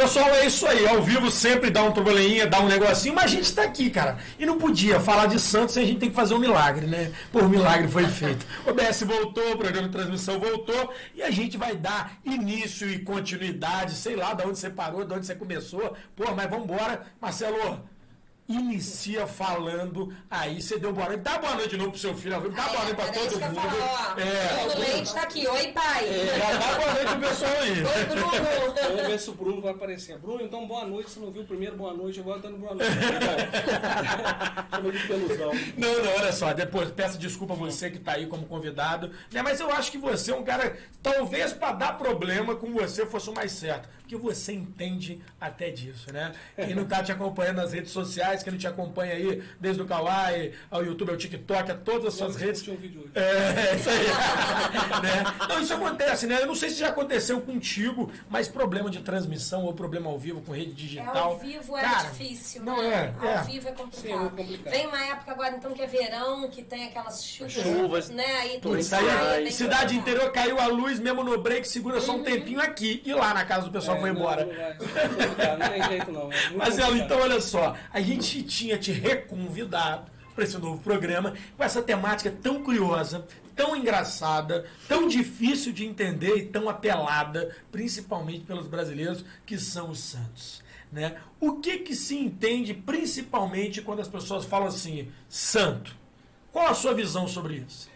Pessoal, é isso aí. Ao vivo sempre dá um turbulinha, dá um negocinho, mas a gente tá aqui, cara. E não podia falar de Santos sem a gente tem que fazer um milagre, né? Por milagre foi feito. O BS voltou, o programa de transmissão voltou, e a gente vai dar início e continuidade, sei lá de onde você parou, de onde você começou. Pô, mas vamos embora. Marcelo, inicia falando. Aí você deu boa noite. Dá boa noite de novo pro seu filho. Dá boa noite pra todo isso que eu mundo. falo, ó. É. Bruno Leite tá aqui. Oi, pai. Já dá boa noite pro pessoal aí. Oi, Bruno. Vamos ver se o Bruno vai aparecer. Bruno, então boa noite. Você não viu o primeiro boa noite, agora dando boa noite. De. Não, não, olha só, depois peço desculpa a você que está aí como convidado, né? Mas eu acho que você é um cara, talvez para dar problema com você fosse o mais certo, porque você entende até disso, né? Quem não está te acompanhando nas redes sociais, quem não te acompanha aí, desde o Kawaii, ao YouTube, ao TikTok, a todas as suas redes. um hoje. É, isso aí. né? Não, isso acontece, né? Eu não sei se já aconteceu contigo, mas problema de transmissão ou problema ao vivo com rede É, digital. ao vivo é Cara, difícil, não né? é, é. Ao vivo é Sim, é complicado. muito complicado. Vem uma época agora, então, que é verão, que tem aquelas chuvas, Chuvas, né? Aí tudo sai, aí, é bem cidade interior caiu a luz mesmo no break, segura só um tempinho aqui e lá na casa do pessoal É, foi não, embora. Não, vai. É não tem jeito não. É muito Marcelo, complicado. então olha só, a gente tinha te reconvidado para esse novo programa com essa temática tão curiosa, tão engraçada, tão difícil de entender e tão apelada, principalmente pelos brasileiros, que são os Santos. Né? O que, que se entende principalmente quando as pessoas falam assim, santo? Qual a sua visão sobre isso?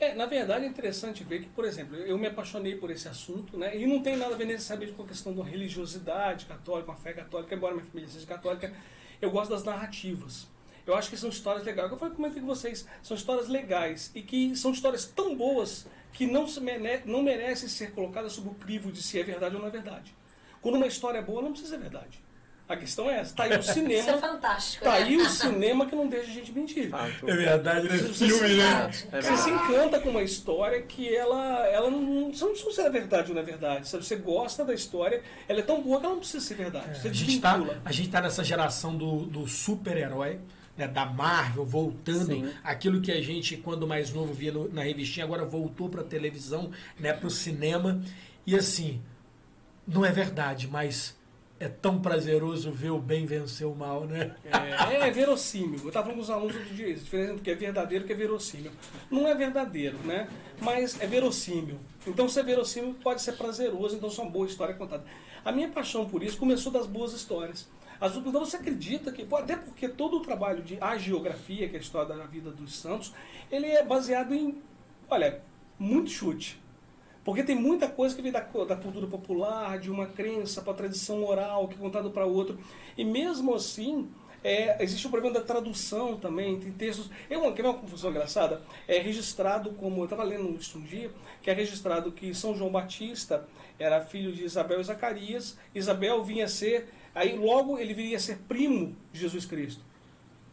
É, na verdade é interessante ver que, por exemplo, eu me apaixonei por esse assunto, né? E não tem nada a ver necessariamente com a questão da religiosidade católica, com a fé católica, embora minha família seja católica, eu gosto das narrativas. Eu acho que são histórias legais. Eu falei, comentei com vocês, são histórias legais e que são histórias tão boas que não, mere não merecem ser colocadas sob o crivo de se é verdade ou não é verdade. Quando uma história é boa, não precisa ser verdade. A questão é essa. Tá aí o Isso é cinema. fantástico, Tá né? aí o cinema que não deixa a gente mentir. Fato. É verdade, né? Você Filme, se- né? É Você se encanta com uma história que ela, ela não. Você não precisa se é verdade ou não é verdade. sabe? Você gosta da história, ela é tão boa que ela não precisa ser verdade. Você A gente, tá, a gente tá nessa geração do, do super-herói, né, da Marvel, voltando Sim. aquilo que a gente, quando mais novo, via no- na revistinha, agora voltou pra televisão, né, pro cinema. E assim, não é verdade, mas é tão prazeroso ver o bem vencer o mal, né? É, é verossímil. Eu estava com os alunos outro dia, isso, a diferença entre o que é verdadeiro e que é verossímil. Não é verdadeiro, né? Mas é verossímil. Então, se é verossímil, pode ser prazeroso, então é uma boa história contada. A minha paixão por isso começou das boas histórias. As, então você acredita que, até porque todo o trabalho de agiografia, que é a história da vida dos santos, ele é baseado em, olha, muito chute. Porque tem muita coisa que vem da, da cultura popular, de uma crença para tradição oral, que é contado para outro. E mesmo assim, é, existe o problema da tradução também. Tem textos. Eu, quer ver uma confusão engraçada? É registrado como. Eu estava lendo isso um dia, que é registrado que São João Batista era filho de Isabel e Zacarias. Isabel vinha a ser. Aí logo ele viria a ser primo de Jesus Cristo.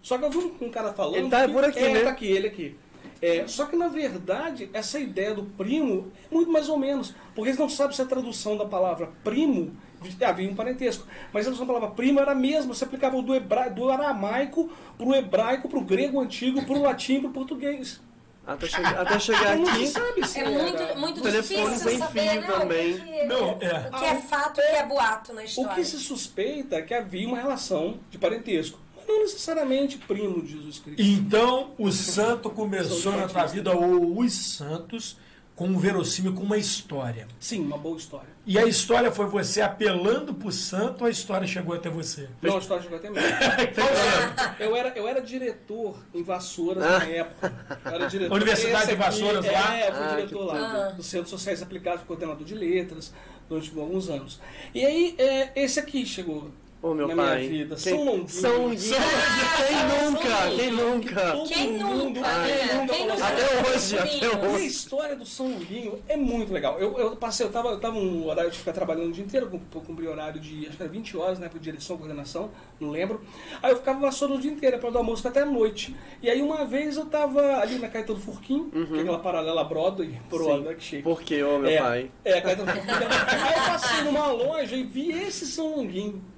Só que eu vi um, um cara falando. Ele tá que- por aqui, é, né? Tá aqui, ele aqui. É, só que na verdade, essa ideia do primo é muito mais ou menos. Porque eles não sabem se a tradução da palavra primo havia um parentesco. Mas a tradução da palavra primo era a mesma. Você aplicava do, hebra, do aramaico para o hebraico, para o grego antigo, para o latim, para o português. Até chegar, até chegar Não se aqui. sabe se É era- muito, muito Telefone difícil sem saber fio né, também. O, que, que- Não, é. o que é fato e o que é boato na O história. que se suspeita é que havia uma relação de parentesco. Não necessariamente primo de Jesus Cristo. Então, o santo começou na tua vida, ou os santos, com um verossímil, com uma história. Sim, uma boa história. E a história foi você apelando pro santo ou a história chegou até você? Não, a história chegou até mim. Eu era, eu era diretor em Vassouras Ah. na época. Eu era diretor. Universidade Esse de Vassouras lá? É, eu fui Ah, diretor que lá, do, do Centro Sociais Aplicados, fui coordenador de letras durante alguns anos. E aí, é, esse aqui chegou Ô, meu na pai. minha vida. Quem- São Longuinho. São Longuinho. Quem nunca? Quem nunca? Quem nunca, né? quem? Até hoje, até Vinho. E a hoje. história do São Longuinho é muito legal. Eu, eu passei, eu tava, eu tava num horário de ficar trabalhando o dia inteiro, eu cumpri horário de acho que era 20 horas, né? Por direção, coordenação, não lembro. Aí eu ficava vassoura o dia inteiro, para do almoço até a noite. E aí uma vez eu tava ali na Caetano Furquim, que é aquela paralela Broadway, Broadway, que chique. Por que, ô meu é, pai? É, Caetano Furquim. Aí eu passei numa loja e vi esse São Longuinho.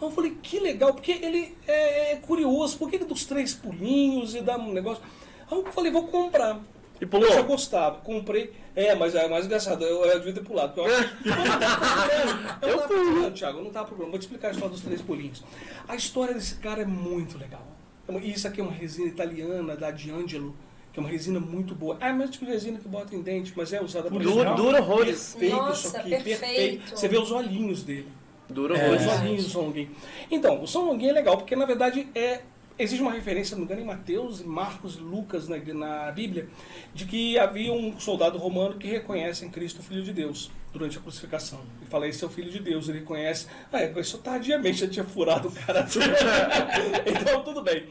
Aí eu falei, que legal, porque ele é, é curioso, por que dos três pulinhos e dá um negócio. Aí eu falei, vou comprar. E Eu já pulou? gostava, comprei. É, mas é mais engraçado, eu, eu devia ter pulado. Eu eu Eu não tava pulo. Thiago, eu não tava procurando. Vou te explicar a história dos três pulinhos. A história desse cara é muito legal. É Isso aqui é uma resina italiana da D'Angelo, que é uma resina muito boa. Ah, mas tipo de resina que bota em dente, mas é usada para Dura, dura horrores. Perfeito, Nossa, isso aqui, perfeito. Você vê os olhinhos dele. Dura É. Os horrores. olhinhos do São Longuinho. Então, o São Longuinho é legal, porque na verdade é, existe uma referência, não me engano, em Mateus, Marcos e Lucas na, na Bíblia, de que havia um soldado romano que reconhece em Cristo o Filho de Deus durante a crucificação. Ele fala, esse é o Filho de Deus. Ele reconhece. Ah, é, isso tardiamente já tinha furado o cara. então, tudo bem.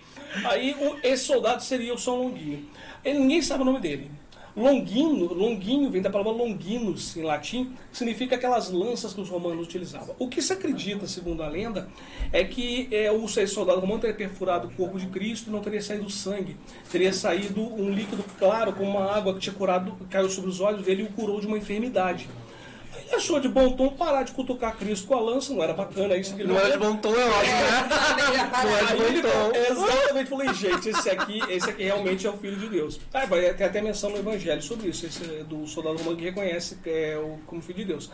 Aí, o- esse soldado seria o São Longuinho. Ele, ninguém sabe o nome dele. Longuino, longuinho vem da palavra longinus em latim, significa aquelas lanças que os romanos utilizavam. O que se acredita, segundo a lenda, é que é, o soldado romano teria perfurado o corpo de Cristo e não teria saído sangue. Teria saído um líquido claro, como uma água que tinha curado, caiu sobre os olhos dele e o curou de uma enfermidade. Achou de bom tom parar de cutucar Cristo com a lança, não era bacana isso que ele Não era de bom tom, é ótimo, né? Não é de bom tom. exatamente, falei, gente, esse aqui, esse aqui realmente é o Filho de Deus. Ah, vai tem até menção no Evangelho sobre isso, esse é do soldado romano que reconhece que é o, como Filho de Deus.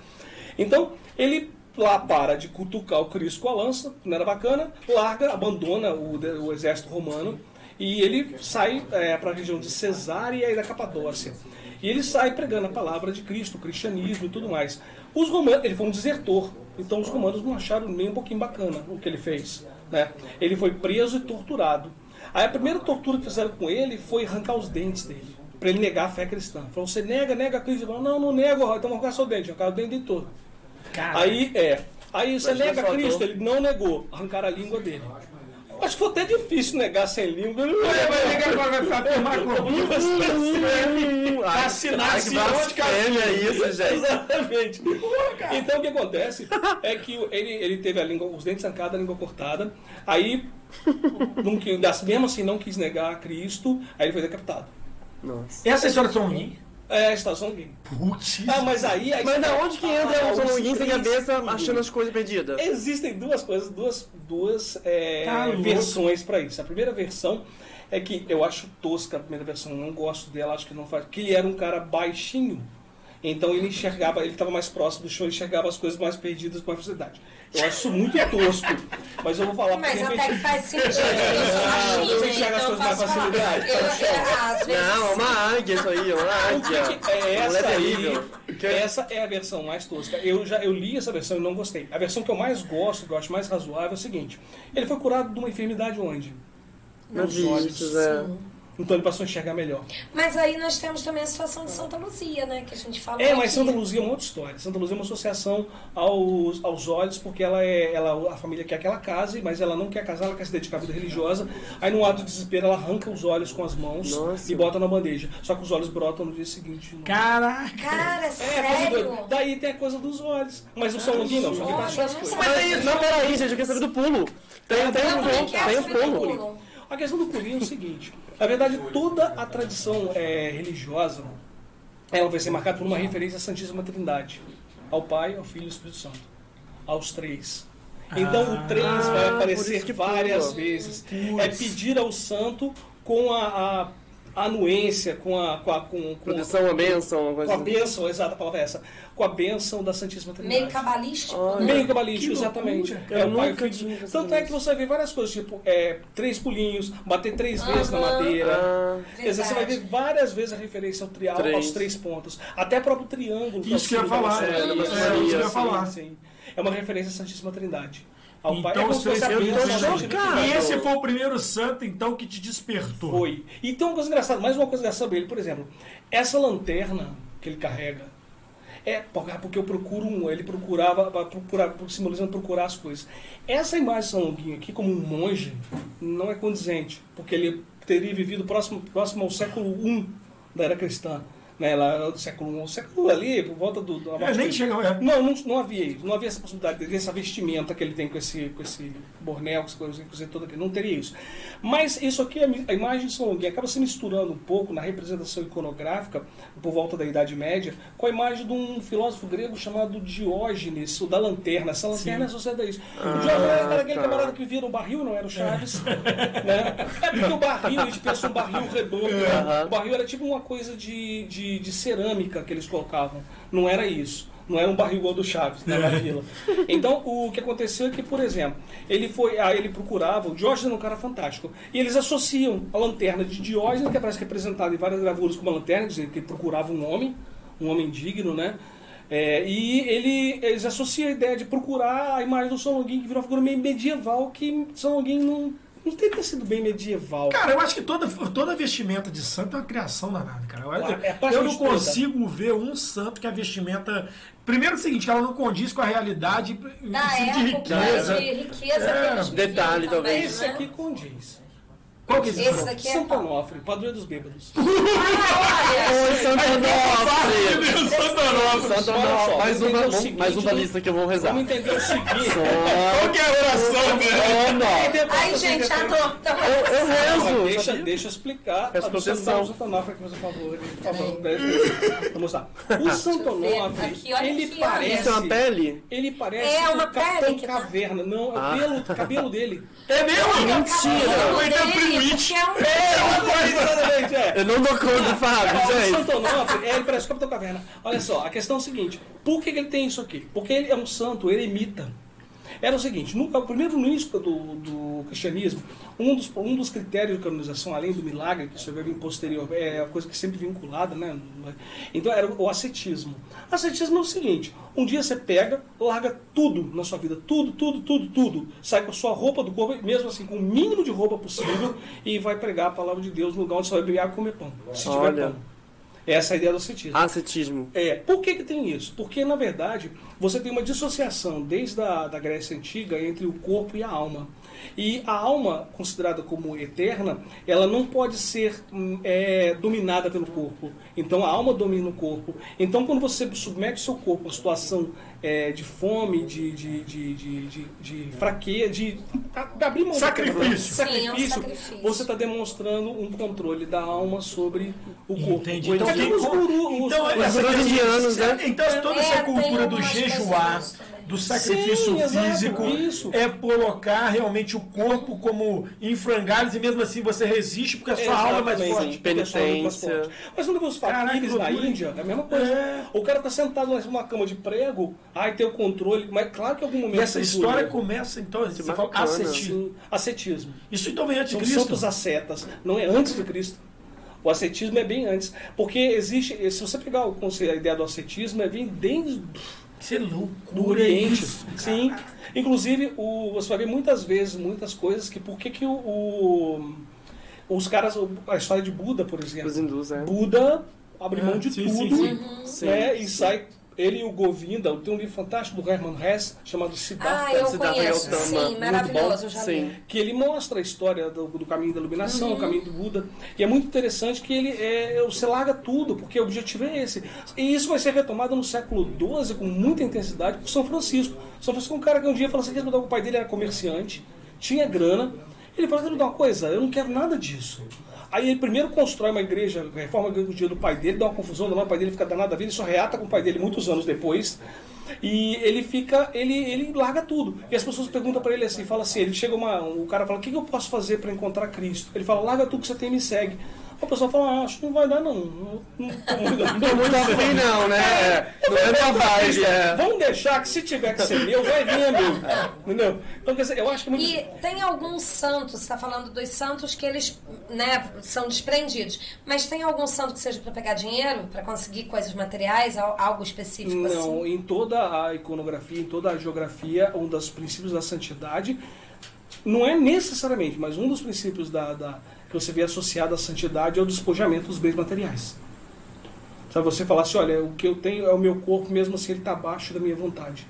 Então, ele lá para de cutucar o Cristo com a lança, não era bacana, larga, abandona o, o exército romano e ele sai para a região de Cesária e da Capadócia. E ele sai pregando a palavra de Cristo, o cristianismo e tudo mais. Os romanos, ele foi um desertor, então os romanos não acharam nem um pouquinho bacana o que ele fez. Né? Ele foi preso e torturado. Aí a primeira tortura que fizeram com ele foi arrancar os dentes dele, para ele negar a fé cristã. Falou, você nega, nega a Cristo? Ele falou, não, não nego, então arrancar seu dente, arrancar o dente dele todo. Aí, é. Aí você nega. Cristo, ele não negou, arrancaram a língua dele. Acho que foi até difícil negar sem língua. Vai ligar vai vai afirmar Hum, ai, Assinar assim, onde, blasfêmia isso, gente. Exatamente. Então o que acontece é que ele, ele teve a língua, os dentes arrancados, a língua cortada. Aí, não, qui- mesmo assim, não quis negar a Cristo. Aí ele foi decapitado. Nossa. Essa é a história de São Longuinho? É a estação gay. Putz. Ah, mas aí. aí Mas da onde que entra Ah, o Longuinho sem cabeça achando as coisas perdidas? Existem duas coisas, duas, duas é, Tá versões para isso. A primeira versão é que eu acho tosca a primeira versão, eu não gosto dela, acho que não faz. Que ele era um cara baixinho, então ele enxergava, ele estava mais próximo do chão, ele enxergava as coisas mais perdidas com mais facilidade. Eu acho isso muito tosco, mas eu vou falar Mas até que faz sentido. Eu sou enxergo as coisas mais facilidade, é, Não, é uma águia isso aí, é uma águia. é essa aí? terrível. Essa é a versão mais tosca. Eu já eu li essa versão e não gostei. A versão que eu mais gosto, que eu acho mais razoável, é o seguinte: ele foi curado de uma enfermidade onde? Nos olhos. é. Então ele passou a enxergar melhor. Mas aí nós temos também a situação de Santa Luzia, né? Que a gente fala. É, mas aqui. Santa Luzia é uma outra história. Santa Luzia é uma associação aos, aos olhos, porque ela é, ela, a família quer que ela case, mas ela não quer casar, ela quer se dedicar à vida religiosa. Aí, num ato de desespero, ela arranca os olhos com as mãos Nossa. e bota na bandeja. Só que os olhos brotam no dia seguinte. Caraca. Cara, É, sério? Daí tem a coisa dos olhos. Mas o São Longuinho não, o São Longuinho Olha, faz as não coisas. Mas, não, peraí, gente, eu quero saber do pulo. Tem, tem Não, um quero tem um pulo. A questão do pulinho é o seguinte: na verdade, toda a tradição é, religiosa ela vai ser marcada por uma referência à Santíssima Trindade, ao Pai, ao Filho e ao Espírito Santo, aos três. Então o três vai Ah, por aparecer várias pula. vezes. É pedir ao santo com a, a anuência, com a, com a, com, com, Proteção, a bênção, uma com coisa a assim. bênção, exata a palavra é essa, com a bênção da Santíssima Trindade. Meio cabalístico. Olha. né? Meio cabalístico, Que exatamente. loucura. É, Eu pai, nunca pensado Tanto é que você vê várias coisas, tipo, é, três pulinhos, bater três vezes na madeira. Ah, Quer dizer, você vai ver várias vezes a referência ao trial, Três. aos três pontos. Até próprio triângulo. Isso que eu ia da falar, é, isso que eu ia falar. sim. É uma referência à Santíssima Trindade. Ao Então, Pai. É como os se eu chocado. E esse foi o primeiro santo, então, que te despertou. Foi. E tem uma coisa engraçada, mais uma coisa engraçada dele, por exemplo, essa lanterna que ele carrega é porque eu procuro um, ele procurava, procurar, simbolizando procurar as coisas. Essa imagem de São Longuinho aqui, como um monge, não é condizente, porque ele teria vivido próximo, próximo ao século I da era cristã. Né, lá do século I, século ali, por volta do... do É, nem chega. É. não, não, não havia isso. Não havia essa possibilidade dessa vestimenta que ele tem com esse, com esse bornel, com essa coisa, coisa toda aqui. Não teria isso. Mas isso aqui, a imagem de São Longuinho, acaba se misturando um pouco na representação iconográfica, por volta da Idade Média, com a imagem de um filósofo grego chamado Diógenes, o da lanterna. Essa lanterna associada a isso. o Diógenes era aquele tá. camarada que vira o barril, não era o Chaves. né? É porque o barril, a gente pensa um barril redondo. né? Aham. O barril era tipo uma coisa de, de, de cerâmica que eles colocavam. Não era isso. Não era um barril igual do Chaves, né, na vila. Então, o que aconteceu é que, por exemplo, ele foi, aí ele procurava, o Diógenes era um cara fantástico, e eles associam a lanterna de Diógenes, que aparece representada em várias gravuras como uma lanterna, dizendo que ele procurava um homem, um homem digno, né? É, e ele, eles associam a ideia de procurar a imagem do São Longuinho, que virou uma figura meio medieval, que São Longuinho não, não teria sido bem medieval. Cara, eu acho que toda, toda vestimenta de santo é uma criação danada, cara. Eu, É eu não toda. consigo ver um santo que a vestimenta. Primeiro é o seguinte, ela não condiz com a realidade Da assim, de época, riqueza. de riqueza É, detalhe, também, talvez. Esse né? aqui condiz. Qual que é esse? Esse daqui é Santo qual? Onofre, padroeiro dos bêbados. Oi, Santo Onofre! Santo Onofre. Santo! Mais vamos uma, o vamos- mais vamos- lista que eu vou rezar. Vamos entender o seguinte. Qual que é a oração dele? Ai, gente, já tô. Eu, eu rezo! Deixa, deixa eu explicar. Peço a do Santo proteção. Onofre aqui, por favor. Por favor, deixa eu mostrar. O Santo. Onofre, ele parece... Isso é uma pele? Ele parece É uma o Capitão tá- Caverna. Não, é o Ah. pelo, cabelo dele. É mesmo? Mentira! Ele tá primo-it. Exatamente, é. Eu não dou conta do Fábio, Ó, o gente. Santo Onofre, é, ele parece o Capitão Caverna. Olha só, a questão é o seguinte: por que, que ele tem isso aqui? Porque ele é um santo eremita. Era o seguinte: no, primeiro no início do, do cristianismo, um dos, um dos critérios de canonização, além do milagre, que isso vai vir posterior, é a coisa que sempre vinculada, né? Então era o ascetismo. Ascetismo é o seguinte: um dia você pega, larga tudo na sua vida, tudo, tudo, tudo, tudo, sai com a sua roupa do corpo, mesmo assim, com o mínimo de roupa possível, e vai pregar a palavra de Deus no lugar onde você vai e comer pão. Se tiver Olha. pão. Essa é a ideia do ascetismo. Ascetismo. É, por que, que tem isso? Porque, na verdade, você tem uma dissociação desde a da Grécia Antiga entre o corpo e a alma. E a alma, considerada como eterna, ela não pode ser hum, é, dominada pelo corpo. Então a alma domina o corpo. Então quando você submete o seu corpo a uma situação é, de fome, de, de, de, de, de, de fraqueza, de, de abrir mão Sacrifício. Sim, é um sacrifício, sacrifício. você está demonstrando um controle da alma sobre o corpo. Entendi. Então, Então, tem quem- os gurus, então, os- questão- indianos, né? Então, toda É, essa tem cultura do jejuar. Do sacrifício Sim, exato, físico, isso. é colocar realmente o corpo como em frangalhos e mesmo assim você resiste porque a sua alma é mais forte. é penitência. Mas quando os Caraca, faquires que na. Índia, é a mesma coisa. É. O cara tá sentado numa cama de prego, aí tem o controle, mas claro que em algum momento... E essa história começa, então, você fala ascetismo. Ascetismo. Isso então vem antes de São Cristo. santos ascetas, não é antes de Cristo. O ascetismo é bem antes. Porque existe, se você pegar o conceito, a ideia do ascetismo, é vem desde Isso é loucura. do Oriente. isso. Sim. Inclusive, o, você vai ver muitas vezes, muitas coisas que por que, que o, o- os caras, a história de Buda, por exemplo. Os hindus, é. Buda abre mão de sim, sim, tudo sim. Sim. né, e sai. Ele e o Govinda, tem um livro fantástico do Herman Hesse chamado Siddhartha. Ah, eu Siddhartha conheço. Gautama. Sim, maravilhoso, já Sim. li. que ele mostra a história do, do caminho da iluminação, o caminho do Buda. E é muito interessante que ele é, você larga tudo, porque o objetivo é esse. E isso vai ser retomado no século XII com muita intensidade por São Francisco. São Francisco é um cara que um dia falou assim, que o pai dele era comerciante, tinha grana. Ele falou, dar uma coisa? Eu não quero nada disso. Aí ele primeiro constrói uma igreja, reforma a igreja do pai dele, dá uma confusão, o pai dele fica danado da vida, ele só reata com o pai dele muitos anos depois. E ele fica, ele, ele larga tudo. E as pessoas perguntam pra ele assim, fala assim, ele chega uma, o cara fala, o que eu posso fazer pra encontrar Cristo? Ele fala, larga tudo que você tem e me segue. A pessoa fala, ah, acho que não vai dar não. Não, não tô muito, Não tô muito afim, não, né? É, Não é minha vibe, é. Vamos deixar que se tiver que ser meu, vai vir meu. Entendeu? Então, quer dizer, eu acho que é muito... E tem alguns santos, você está falando dos santos que eles né, são desprendidos, mas tem algum santo que seja para pegar dinheiro, para conseguir coisas materiais, al- algo específico Não, assim? em toda a iconografia, em toda a geografia, um dos princípios da santidade, não é necessariamente, mas um dos princípios da, da- que você vê associado à santidade é o despojamento dos bens materiais. Sabe, você falar assim, olha, o que eu tenho é o meu corpo, mesmo assim ele está abaixo da minha vontade.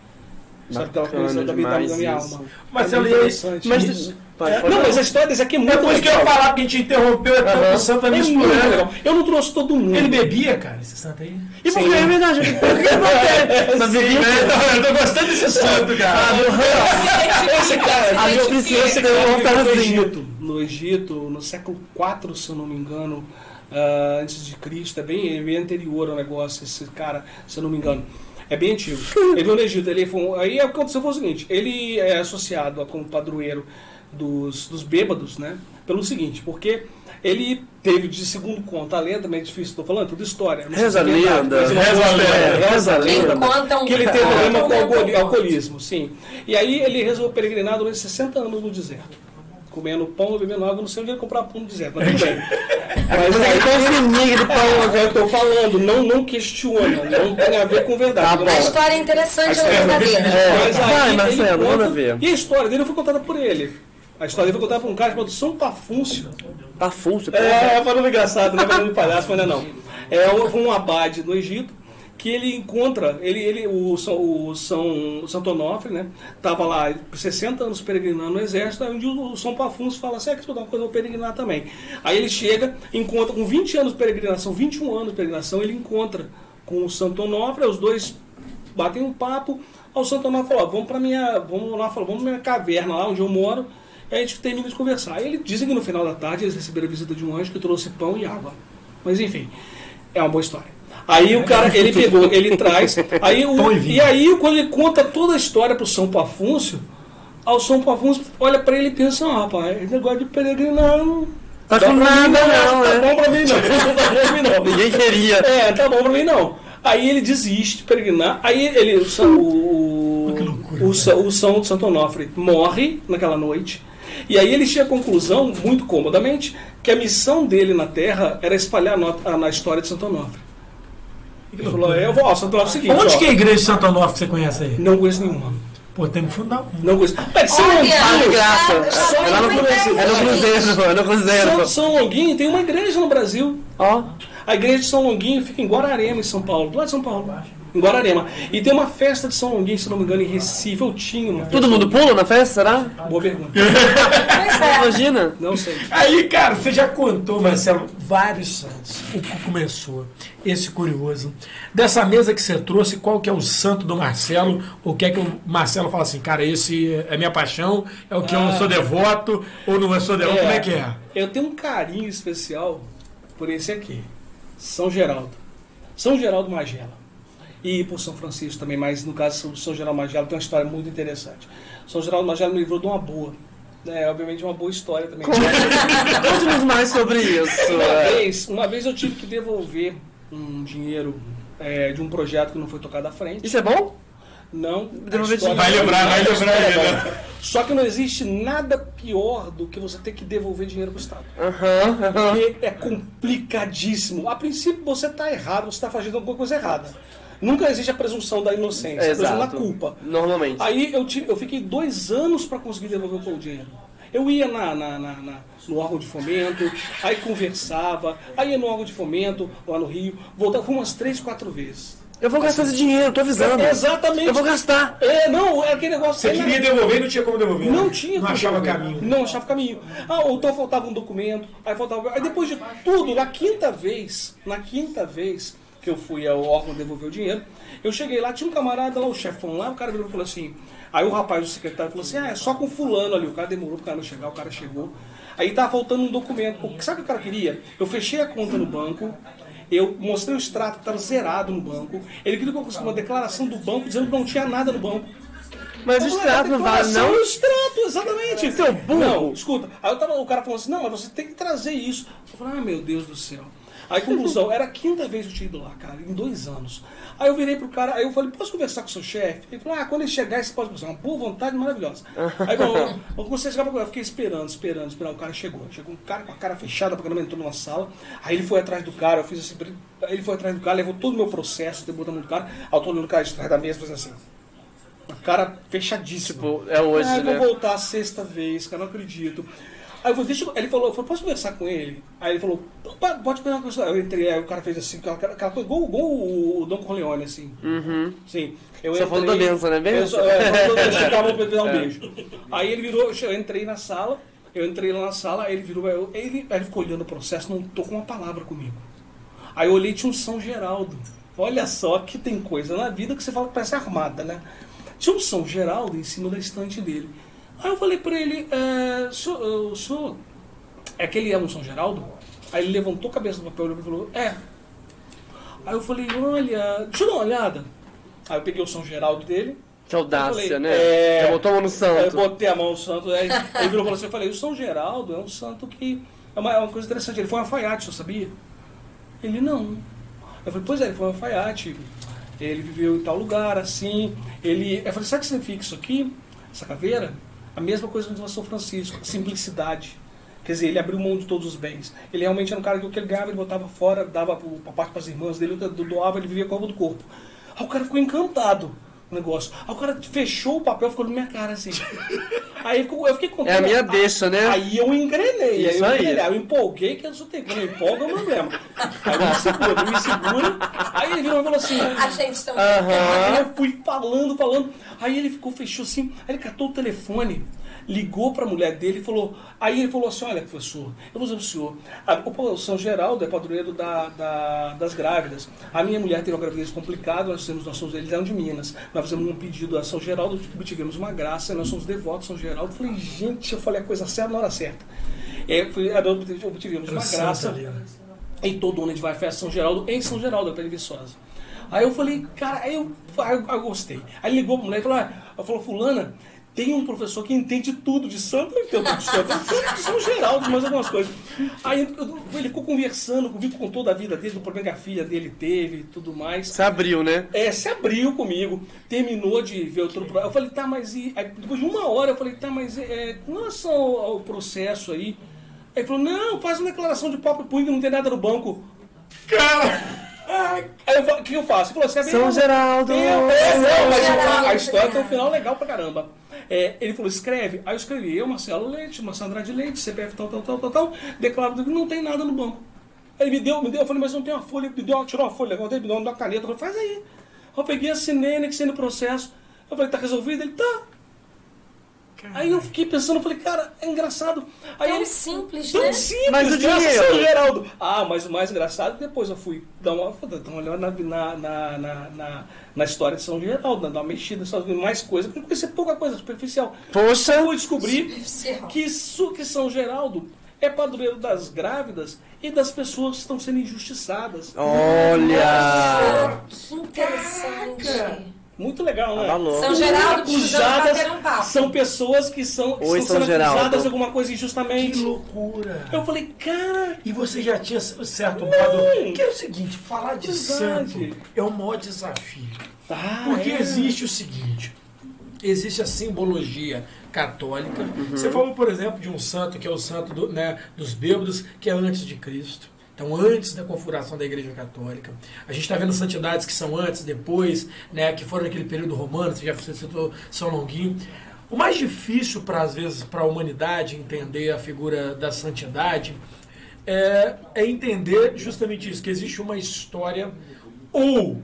Sabe aquela coisa da minha, da minha alma. Marcelo, é e muito interessante. Mas. É, não, mas a história desse aqui é muito É por isso que eu falar, porque a gente interrompeu, é tanto É legal. Eu não trouxe todo mundo. Ele bebia, cara, esse santo aí? E por Sim. que é verdade? Por que Mas bebia o quê? Eu tô gostando desse santo, cara. Ah. Esse cara, Ah, eu preciso esse ter um cara viveu no. Egito, no Egito, no século IV, se eu não me engano, ah, antes de Cristo, é bem, é bem anterior ao negócio, esse cara, se eu não me engano. É bem antigo. Ele veio no Egito, ele foi, um- aí aconteceu foi o seguinte, ele é associado a, como padroeiro dos, dos bêbados, né? Pelo seguinte, porque ele teve, de segundo conta, a lenda, mas é difícil, estou falando, tudo história. sei Reza a é lenda. é Reza a lenda. Reza a lenda. conta um que ele teve problema com o alcooli- alcoolismo. alcoolismo, sim. E aí ele resolveu peregrinar durante 60 anos no deserto. Comendo pão, bebendo água, não sei onde ele comprar pão no deserto, mas tudo bem. Mas aí consumir aquele pão. eu tô falando, não, não questiona, não tem a ver com verdade. Tá. A é- história é interessante, a ou história- verdadeira? É, mas aí Vai, Marcelo, conta- manda ver. E a história dele foi contada por ele. A história dele foi contada por um cara chamado São Pafúncio. Pafúncio. É, falando engraçado, não é falando palhaço, mas não é não. É um, um abade no Egito que ele encontra, ele, ele o, São, o São Santo Onofre, né? Tava lá por 60 anos peregrinando no exército, aí um dia o São Pafuncio fala assim, é que estudar uma coisa, vou peregrinar também. Aí ele chega, encontra, com 20 anos de peregrinação, 21 anos de peregrinação, ele encontra com o Santo Onofre, os dois batem um papo, aí o Santo Onofre falou, ó, vamos pra minha, vamos lá, falou, vamos pra minha caverna lá onde eu moro, aí a gente termina de conversar. Aí ele dizem que no final da tarde eles receberam a visita de um anjo que trouxe pão e água. Mas enfim, é uma boa história. Aí o cara, ele pegou, ele traz, aí o, e aí quando ele conta toda a história pro São Pafúncio, ao São Pafúncio olha pra ele e pensa, ah, rapaz, esse negócio de peregrinar não Tá com nada, não, tá né? bom pra mim não, não tá bom pra mim não. Ninguém queria. É, tá bom pra mim não. Aí ele desiste de peregrinar. Aí ele, o, o, loucura, o, São- o São de Santo Onofre morre naquela noite. E aí ele chega à conclusão, muito comodamente, que a missão dele na Terra era espalhar a na história de Santo Onofre. Ele falou, eu vou, ó, Santo Onofre é o seguinte, Onde ó, que é a igreja de Santo Onofre que você conhece aí? não conheço nenhuma. Pô, tem que fundar um. Não conheço. Mas São Olha, Longuinho, Ah, de graça. É lá no Cruzeiro. É no Cruzeiro, é no Cruzeiro. São Longuinho tem uma igreja no Brasil. Ó. A igreja de São Longuinho fica em Guararema, em São Paulo, do lado de São Paulo, em Guararema. E tem uma festa de São Longuinho, se não me engano, em Recife. Eu tinha uma festa. Todo mundo pula na festa, será? Boa pergunta. É. Imagina. Não sei. Aí, cara, você já contou, Marcelo, vários santos. O que começou, esse curioso. Dessa mesa que você trouxe, qual que é o santo do Marcelo? O que é que o Marcelo fala assim, cara, esse é minha paixão, é o que eu Ah. sou devoto, ou não sou devoto, como é que é? Eu tenho um carinho especial por esse aqui. São Geraldo. São Geraldo Magela. E por São Francisco também, mas no caso do São Geraldo Magela tem uma história muito interessante. São Geraldo Magela me livrou de uma boa. É, obviamente uma boa história também. Conte-nos mais sobre isso. Uma é. vez, uma vez eu tive que devolver um dinheiro é, de um projeto que não foi tocado à frente. Isso é bom? Não. Devolver Vai lembrar, vai lembrar, É, não. Só que não existe nada pior do que você ter que devolver dinheiro pro Estado. Aham, aham. Porque é complicadíssimo. A princípio você está errado, você está fazendo alguma coisa errada. Nunca existe a presunção da inocência, a presunção da Exato. culpa. Normalmente. Aí eu, tive, eu fiquei dois anos para conseguir devolver o dinheiro. Eu ia na, na- na- na- no órgão de fomento, aí conversava, aí ia no órgão de fomento, lá no Rio, voltava, fui umas três, quatro vezes. Eu vou gastar esse dinheiro, tô avisando. Exatamente. Eu vou gastar. É, não, é aquele negócio. Você é, queria devolver e não tinha como devolver. Não né? tinha Não achava devolver. caminho. Não achava caminho. Ah, ou então faltava um documento, aí faltava. Aí depois de tudo, na quinta vez, na quinta vez que eu fui ao órgão devolver o dinheiro, eu cheguei lá, tinha um camarada lá, o chefão lá, o cara virou e falou assim. Aí o rapaz do secretário falou assim: ah, é só com fulano ali. O cara demorou pro cara não chegar, o cara chegou. Aí tava faltando um documento. O- Sabe o que o cara queria? Eu fechei a conta no banco. Eu mostrei o extrato que estava zerado no banco. Ele queria que eu conseguisse uma declaração do banco dizendo que não tinha nada no banco. Mas o Eu falei, extrato não vale, não? é o extrato, exatamente. Seu burro. Não, escuta. Aí eu tava, o cara falou assim, não, mas você tem que trazer isso. Eu falei, ah, meu Deus do céu. Aí, conclusão, era a quinta vez que eu tinha ido lá, cara, em dois anos. Aí eu virei pro cara, aí eu falei, posso conversar com o seu chefe? Ele falou, ah, quando ele chegar, você pode conversar. Uma boa vontade maravilhosa. Aí eu, eu comecei a chegar pra eu fiquei esperando, esperando, esperando. O cara chegou. Chegou um cara com a cara fechada, porque não entrou numa sala. Aí ele foi atrás do cara, eu fiz assim, ele- foi atrás do cara, levou todo o meu processo, debutou no cara. Aí eu tô olhando o cara de trás da mesa, fazendo assim. A cara fechadíssimo. Tipo, é hoje, Ah, eu vou né? voltar a sexta vez, cara, não acredito. Aí eu falei, deixa eu... Ele falou, eu falei, posso conversar com ele? Aí ele falou, "Pode- conversar com ele. Eu entrei, aí o cara fez assim, aquela, aquela coisa, igual, igual o Don Corleone, assim. Uhum. Sim. Eu Você falou da benção, né? Eu, Benção? é, eu, eu chegava pra dar um É. beijo. Aí ele virou, eu entrei na sala, eu entrei lá na sala, aí ele virou, eu- ele, aí ele ficou olhando o processo, não tocou uma palavra comigo. Aí eu olhei, tinha um São Geraldo. Olha só que tem coisa na vida que você fala que parece armada, né? Tinha um São Geraldo em cima da estante dele. Aí eu falei pra ele, é, senhor, o senhor é que ele é um São Geraldo? Aí ele levantou a cabeça do papel e falou, é. Aí eu falei, olha, deixa eu dar uma olhada. Aí eu peguei o São Geraldo dele, Que audácia, Eu falei, né? é- Já botou a mão no Aí eu santo. botei a mão no santo, aí ele virou e falou assim, eu falei, o São Geraldo é um santo que é uma, é uma coisa interessante, ele foi um alfaiate, eu sabia? Ele, não. Eu falei, pois é, ele foi um alfaiate, ele viveu em tal lugar, assim, ele... Eu falei, sabe o que significa isso aqui, essa caveira? A mesma coisa do São Francisco, simplicidade. Quer dizer, ele abriu mão de todos os bens. Ele realmente era um cara que o que ele ganhava, ele botava fora, dava a parte para as irmãs dele, do- doava, ele vivia com a roupa do corpo. Aí o cara ficou encantado o negócio. Aí o cara fechou o papel, ficou na minha cara assim. Aí eu fiquei contando. É a minha deixa, né? Aí eu engrenei, aí Isso eu aí. engrenei. Aí eu empolguei, que eu tenho. Quando eu empolgo, é um problema. Aí eu me segura, eu me segura. Aí ele virou e falou assim. A gente também. Aí eu fui falando, falando. Aí ele ficou, fechou assim. Aí ele catou o telefone, ligou pra mulher dele e falou. Aí ele falou assim: Olha, professor, eu vou dizer pro senhor. a- o São Geraldo é padroeiro da, da- das grávidas. A minha mulher teve uma gravidez complicada, nós fizemos, nós somos, eles eram de Minas. Nós fizemos um pedido a São Geraldo, obtivemos uma graça, nós somos devotos a São Geraldo. Eu falei, gente, eu falei a coisa certa na hora certa. É, fui, obtivemos uma graça. ali, né? E todo ano a gente vai à festa São Geraldo em São Geraldo, da Pele Viçosa. Aí eu falei, cara, aí eu, eu, eu gostei. Aí ligou pra mulher e falou, ah, falou, fulana, tem um professor que entende tudo de santo, eu entendo tudo de santo, de São Geraldo, mais algumas coisas. Aí eu- ele ficou conversando comigo, com toda a vida dele, do problema que a filha dele teve e tudo mais. Se abriu, né? É, se abriu comigo, terminou de ver o todo Eu falei, tá, mas e. Aí, depois de uma hora eu falei, tá, mas é, com relação ao, ao processo aí. Aí ele falou, não, faz uma declaração de pop punho que não tem nada no banco. Cara! Aí eu falei, o que eu faço? Ele falou, você é bem- São Geraldo! É, não, mas Geraldo, a história tem um final legal pra caramba. É, ele falou, escreve. Aí eu escrevi, eu, Marcelo Leite, Marcelo Andrade Leite, CPF tal, tal, tal, tal, tal, declaro que não tem nada no banco. Aí ele me deu, me deu, eu falei, mas não tem uma folha, me deu, tirou uma folha, me deu uma caneta, eu falei, faz aí. Eu peguei, assinei, anexei no processo. Eu falei, tá resolvido? Ele, tá. Aí eu fiquei pensando, eu falei, cara, é engraçado. Aí Tão ele, simples, tão né? simples, Mas o graças dinheiro? Geraldo. Ah, mas o mais engraçado, depois eu fui dar uma, dar uma olhada na, na, na, na, na história de São Geraldo, né, dar uma mexida, só mais coisa, porque eu conhecia pouca coisa superficial. Poxa! Eu Superficial. que, su- que São Geraldo é padroeiro das grávidas e das pessoas que estão sendo injustiçadas. Olha! Que interessante. Muito legal, né? Tá. São Geraldo, acusadas um papo. são pessoas que são que Oi, estão São sendo acusadas Geraldo. de alguma coisa injustamente. Que loucura! Eu falei, cara, E você já tinha certo Hum. modo. Que é o seguinte, falar de Verdade. santo é o maior desafio. ah, Porque é. existe o seguinte: existe a simbologia católica. Uhum. Você falou, por exemplo, de um santo que é o santo do- né, dos bêbados, que é antes de Cristo. Então, antes da configuração da Igreja Católica. A gente está vendo santidades que são antes, depois, né, que foram naquele período romano, você já citou São Longuinho. O mais difícil, para às vezes, para a humanidade entender a figura da santidade é, é entender justamente isso, que existe uma história ou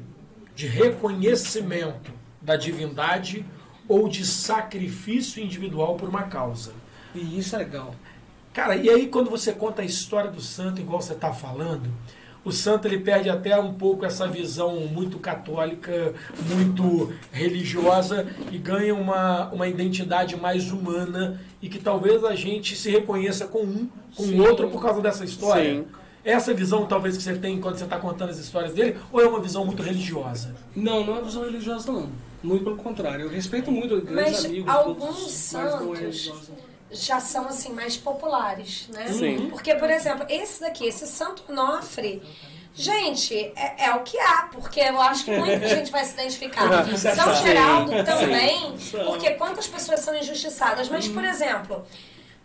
de reconhecimento da divindade ou de sacrifício individual por uma causa. E isso é legal. Cara, e aí quando você conta a história do santo, igual você está falando, o santo ele perde até um pouco essa visão muito católica, muito religiosa e ganha uma, uma identidade mais humana e que talvez a gente se reconheça com um, com o outro por causa dessa história. Sim. Essa visão talvez que você tem quando você está contando as histórias dele, ou é uma visão muito religiosa? Não, não é visão religiosa, não. Muito pelo contrário. Eu respeito muito grandes Mas amigos. alguns todos, mas não é santos religiosa. Já são assim mais populares, né? Sim. Porque, por exemplo, esse daqui, esse Santo Onofre, gente, é, é o que há, porque eu acho que muita gente vai se identificar. São Sim, Geraldo também, porque quantas pessoas são injustiçadas. Mas, por exemplo,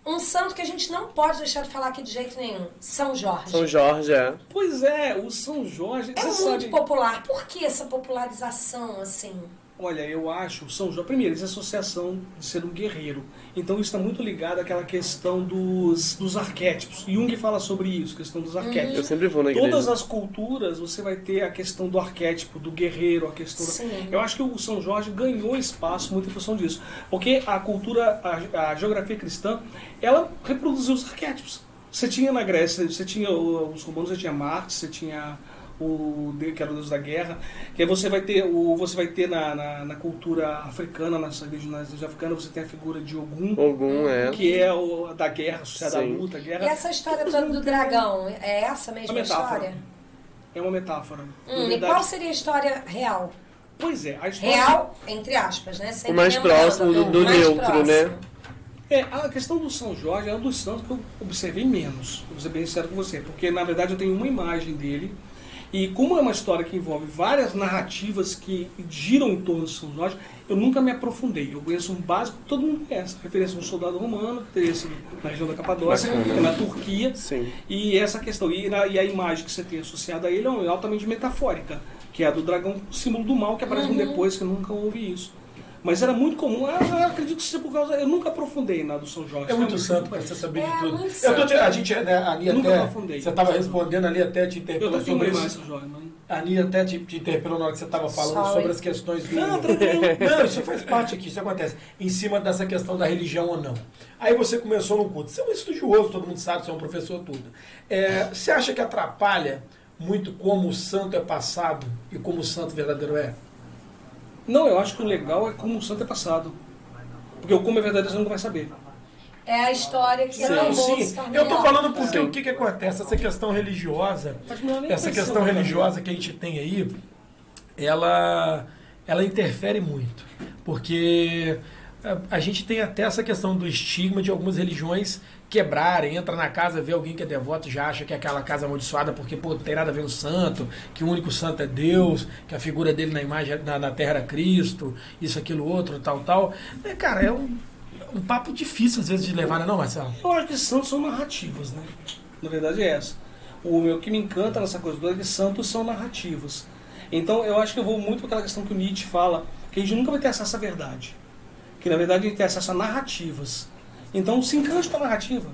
um santo que a gente não pode deixar de falar aqui de jeito nenhum, São Jorge. São Jorge, é. Pois é, o São Jorge. É muito sabe, popular. Por que essa popularização, assim? Olha, eu acho, o São João, primeiro, essa associação de ser um guerreiro. Então isso está muito ligado àquela questão dos, dos arquétipos. Jung fala sobre isso, questão dos arquétipos. Eu sempre vou na igreja. Todas as culturas você vai ter a questão do arquétipo, do guerreiro, a questão. da- Sim. Eu acho que o São Jorge ganhou espaço muito em função disso, porque a cultura, a, a geografia cristã, ela reproduziu os arquétipos. Você tinha na Grécia, você tinha os romanos, você tinha Marte, você tinha o de- que era o deus da guerra, que aí você vai ter o você vai ter na, na, na cultura africana, nas religiões africanas, você tem a figura de Ogum, Algum, é. que é o da guerra, associada à luta, guerra. E essa história toda do dragão, é essa mesma história? É uma metáfora. Hum, e qual seria a história real? Pois é, a história. Real, entre aspas, né? Sempre O mais próximo do- do mais neutro, próximo. né? É, a questão do São Jorge é um dos santos que eu observei menos, vou ser bem sincero com você, porque na verdade eu tenho uma imagem dele, e como é uma história que envolve várias narrativas que giram em torno de São Jorge, eu nunca me aprofundei. Eu conheço um básico que todo mundo conhece, referência a um soldado romano, que teria sido na região da Capadócia, é na Turquia, Sim. e essa questão, e, na- e a imagem que você tem associada a ele é altamente metafórica, que é a do dragão, símbolo do mal, que aparece Uhum. depois, que eu nunca ouvi isso. Mas era muito comum, eu, eu acredito que seja por causa. Eu nunca aprofundei na do São Jorge. É muito Realmente. santo para você saber É, de tudo. muito Eu tô te- a gente, né, a Nia Nunca até, aprofundei. você estava respondendo ali, até te interpelou sobre isso. São Jorge, mas. A Nia até te, te interpelou na hora que você estava falando Sorry. sobre as questões do. Não, tranquilo. Não, isso faz parte aqui, isso acontece. Em cima dessa questão da religião ou não. Aí você começou no culto. Você é um estudioso, todo mundo sabe, você é um professor, tudo. É, você acha que atrapalha muito como o santo é passado e como o santo verdadeiro é? Não, eu acho que o legal é como o santo é passado. Porque o como é verdadeiro você nunca vai saber. É a história que Sim, não Sim, eu tô real. falando porque Sim. o que, que acontece? Essa questão religiosa, não essa questão religiosa que a gente tem aí, ela, ela interfere muito. Porque a, gente tem até essa questão do estigma de algumas religiões quebrarem, entra na casa, vê alguém que é devoto, já acha que é aquela casa amaldiçoada porque pô, não tem nada a ver o santo, que o único santo é Deus, que a figura dele na imagem na, na terra era Cristo, isso, aquilo, outro, tal, tal. É, cara, é um, um papo difícil às vezes de levar, né, não, Marcelo? Eu acho que santos são narrativas, né? Na verdade é essa. O meu que me encanta nessa coisa toda é que santos são narrativas. Então eu acho que eu vou muito para aquela questão que o Nietzsche fala, que a gente nunca vai ter acesso à verdade. Que na verdade a gente tem acesso a narrativas. Então se encante com a narrativa.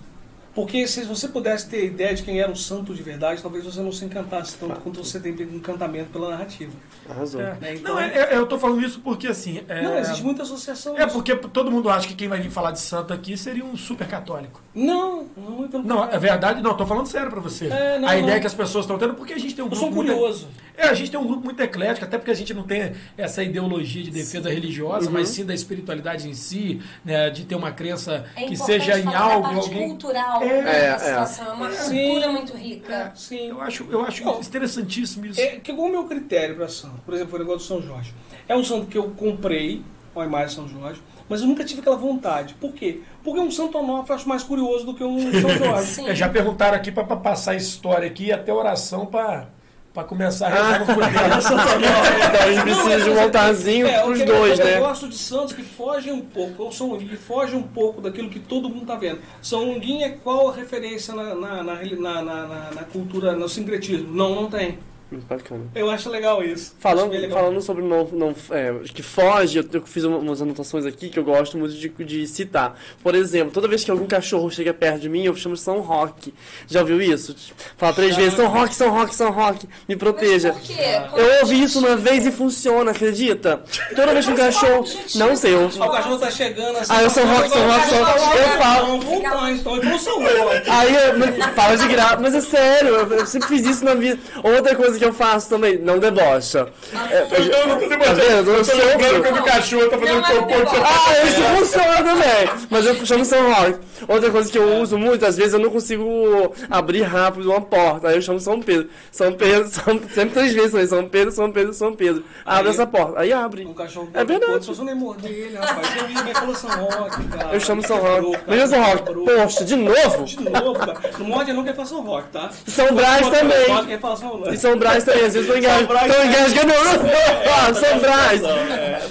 Porque se você pudesse ter ideia de quem era o santo de verdade, talvez você não se encantasse tanto quanto você tem encantamento pela narrativa. Arrasou. É. Né, então- Não, é- é- eu tô falando isso porque assim. É, Não, existe muita associação. É nisso. porque todo mundo acha que quem vai vir falar de santo aqui seria um super católico. Não, não, muito pelo Não, é verdade, não, tô falando sério pra você. É, não, a ideia não. que as pessoas estão tendo, porque a gente tem um Eu grupo. sou muito- curioso. É, a gente tem um grupo muito eclético, até porque a gente não tem essa ideologia de defesa religiosa, mas sim da espiritualidade em si, né, de ter uma crença É que seja em algo, alguém. cultural É, é. situação. É uma Sim. cultura muito rica. Sim. Eu acho, eu acho interessantíssimo isso. É, que qual é o meu critério para santo? Por exemplo, o negócio do São Jorge. É um santo que eu comprei, uma imagem de São Jorge, mas eu nunca tive aquela vontade. Por quê? Porque um santo onofre eu acho mais curioso do que um São Jorge. Sim. É, já perguntaram aqui para passar a história aqui e até oração para começar a rezar no funeral. Então a gente precisa de um altarzinho É, pros o que dois, né? Eu gosto de santos que fogem um pouco, ou são que fogem um pouco daquilo que todo mundo está vendo. São Longuinho é qual a referência na, na, na, na, na- na cultura, no sincretismo? Não, não tem. Muito bacana. Eu acho legal isso. Falando, legal. falando sobre não, não, é, que foge, eu, eu fiz uma- umas anotações aqui que eu gosto muito de, de citar. Por exemplo, toda vez que algum cachorro chega perto de mim, eu chamo de São Roque. Já ouviu isso? Fala três Já. vezes, São Roque, São Roque, São Roque, me proteja. Mas por quê? Eu ouvi isso uma vez e funciona, acredita? Toda vez que um cachorro. Não sei, eu. Ah, o cachorro tá chegando assim. Ah, eu sou rock, sou rock, sou rock. Eu falo. Aí eu fala de graça, mas é sério, eu, eu sempre fiz isso na vida. Outra coisa que eu faço também, não debocha. É, Eu não tô Tá vendo? Eu Eu tô lembrando quando o cachorro tá fazendo cocô. você- Ah, isso funciona também. Mas eu chamo São Roque. Outra coisa que eu uso muito, às vezes eu não consigo abrir rápido uma porta. Aí eu chamo São Pedro. São Pedro, São, sempre três vezes São Pedro, São Pedro, São Pedro. Abre Aí- essa porta. Aí abre. Um cachorro É verdade. Se você nem morder ele, rapaz. Eu vi falou São Roque, cara. Eu chamo São Roque. Mas São Roque, poxa, de novo? De novo, cara. Não morde não quem fala São Roque, tá? São Brás também. E São Brás Brás também, às vezes tô engasgando. Tô engasgando. Ah, São Brás.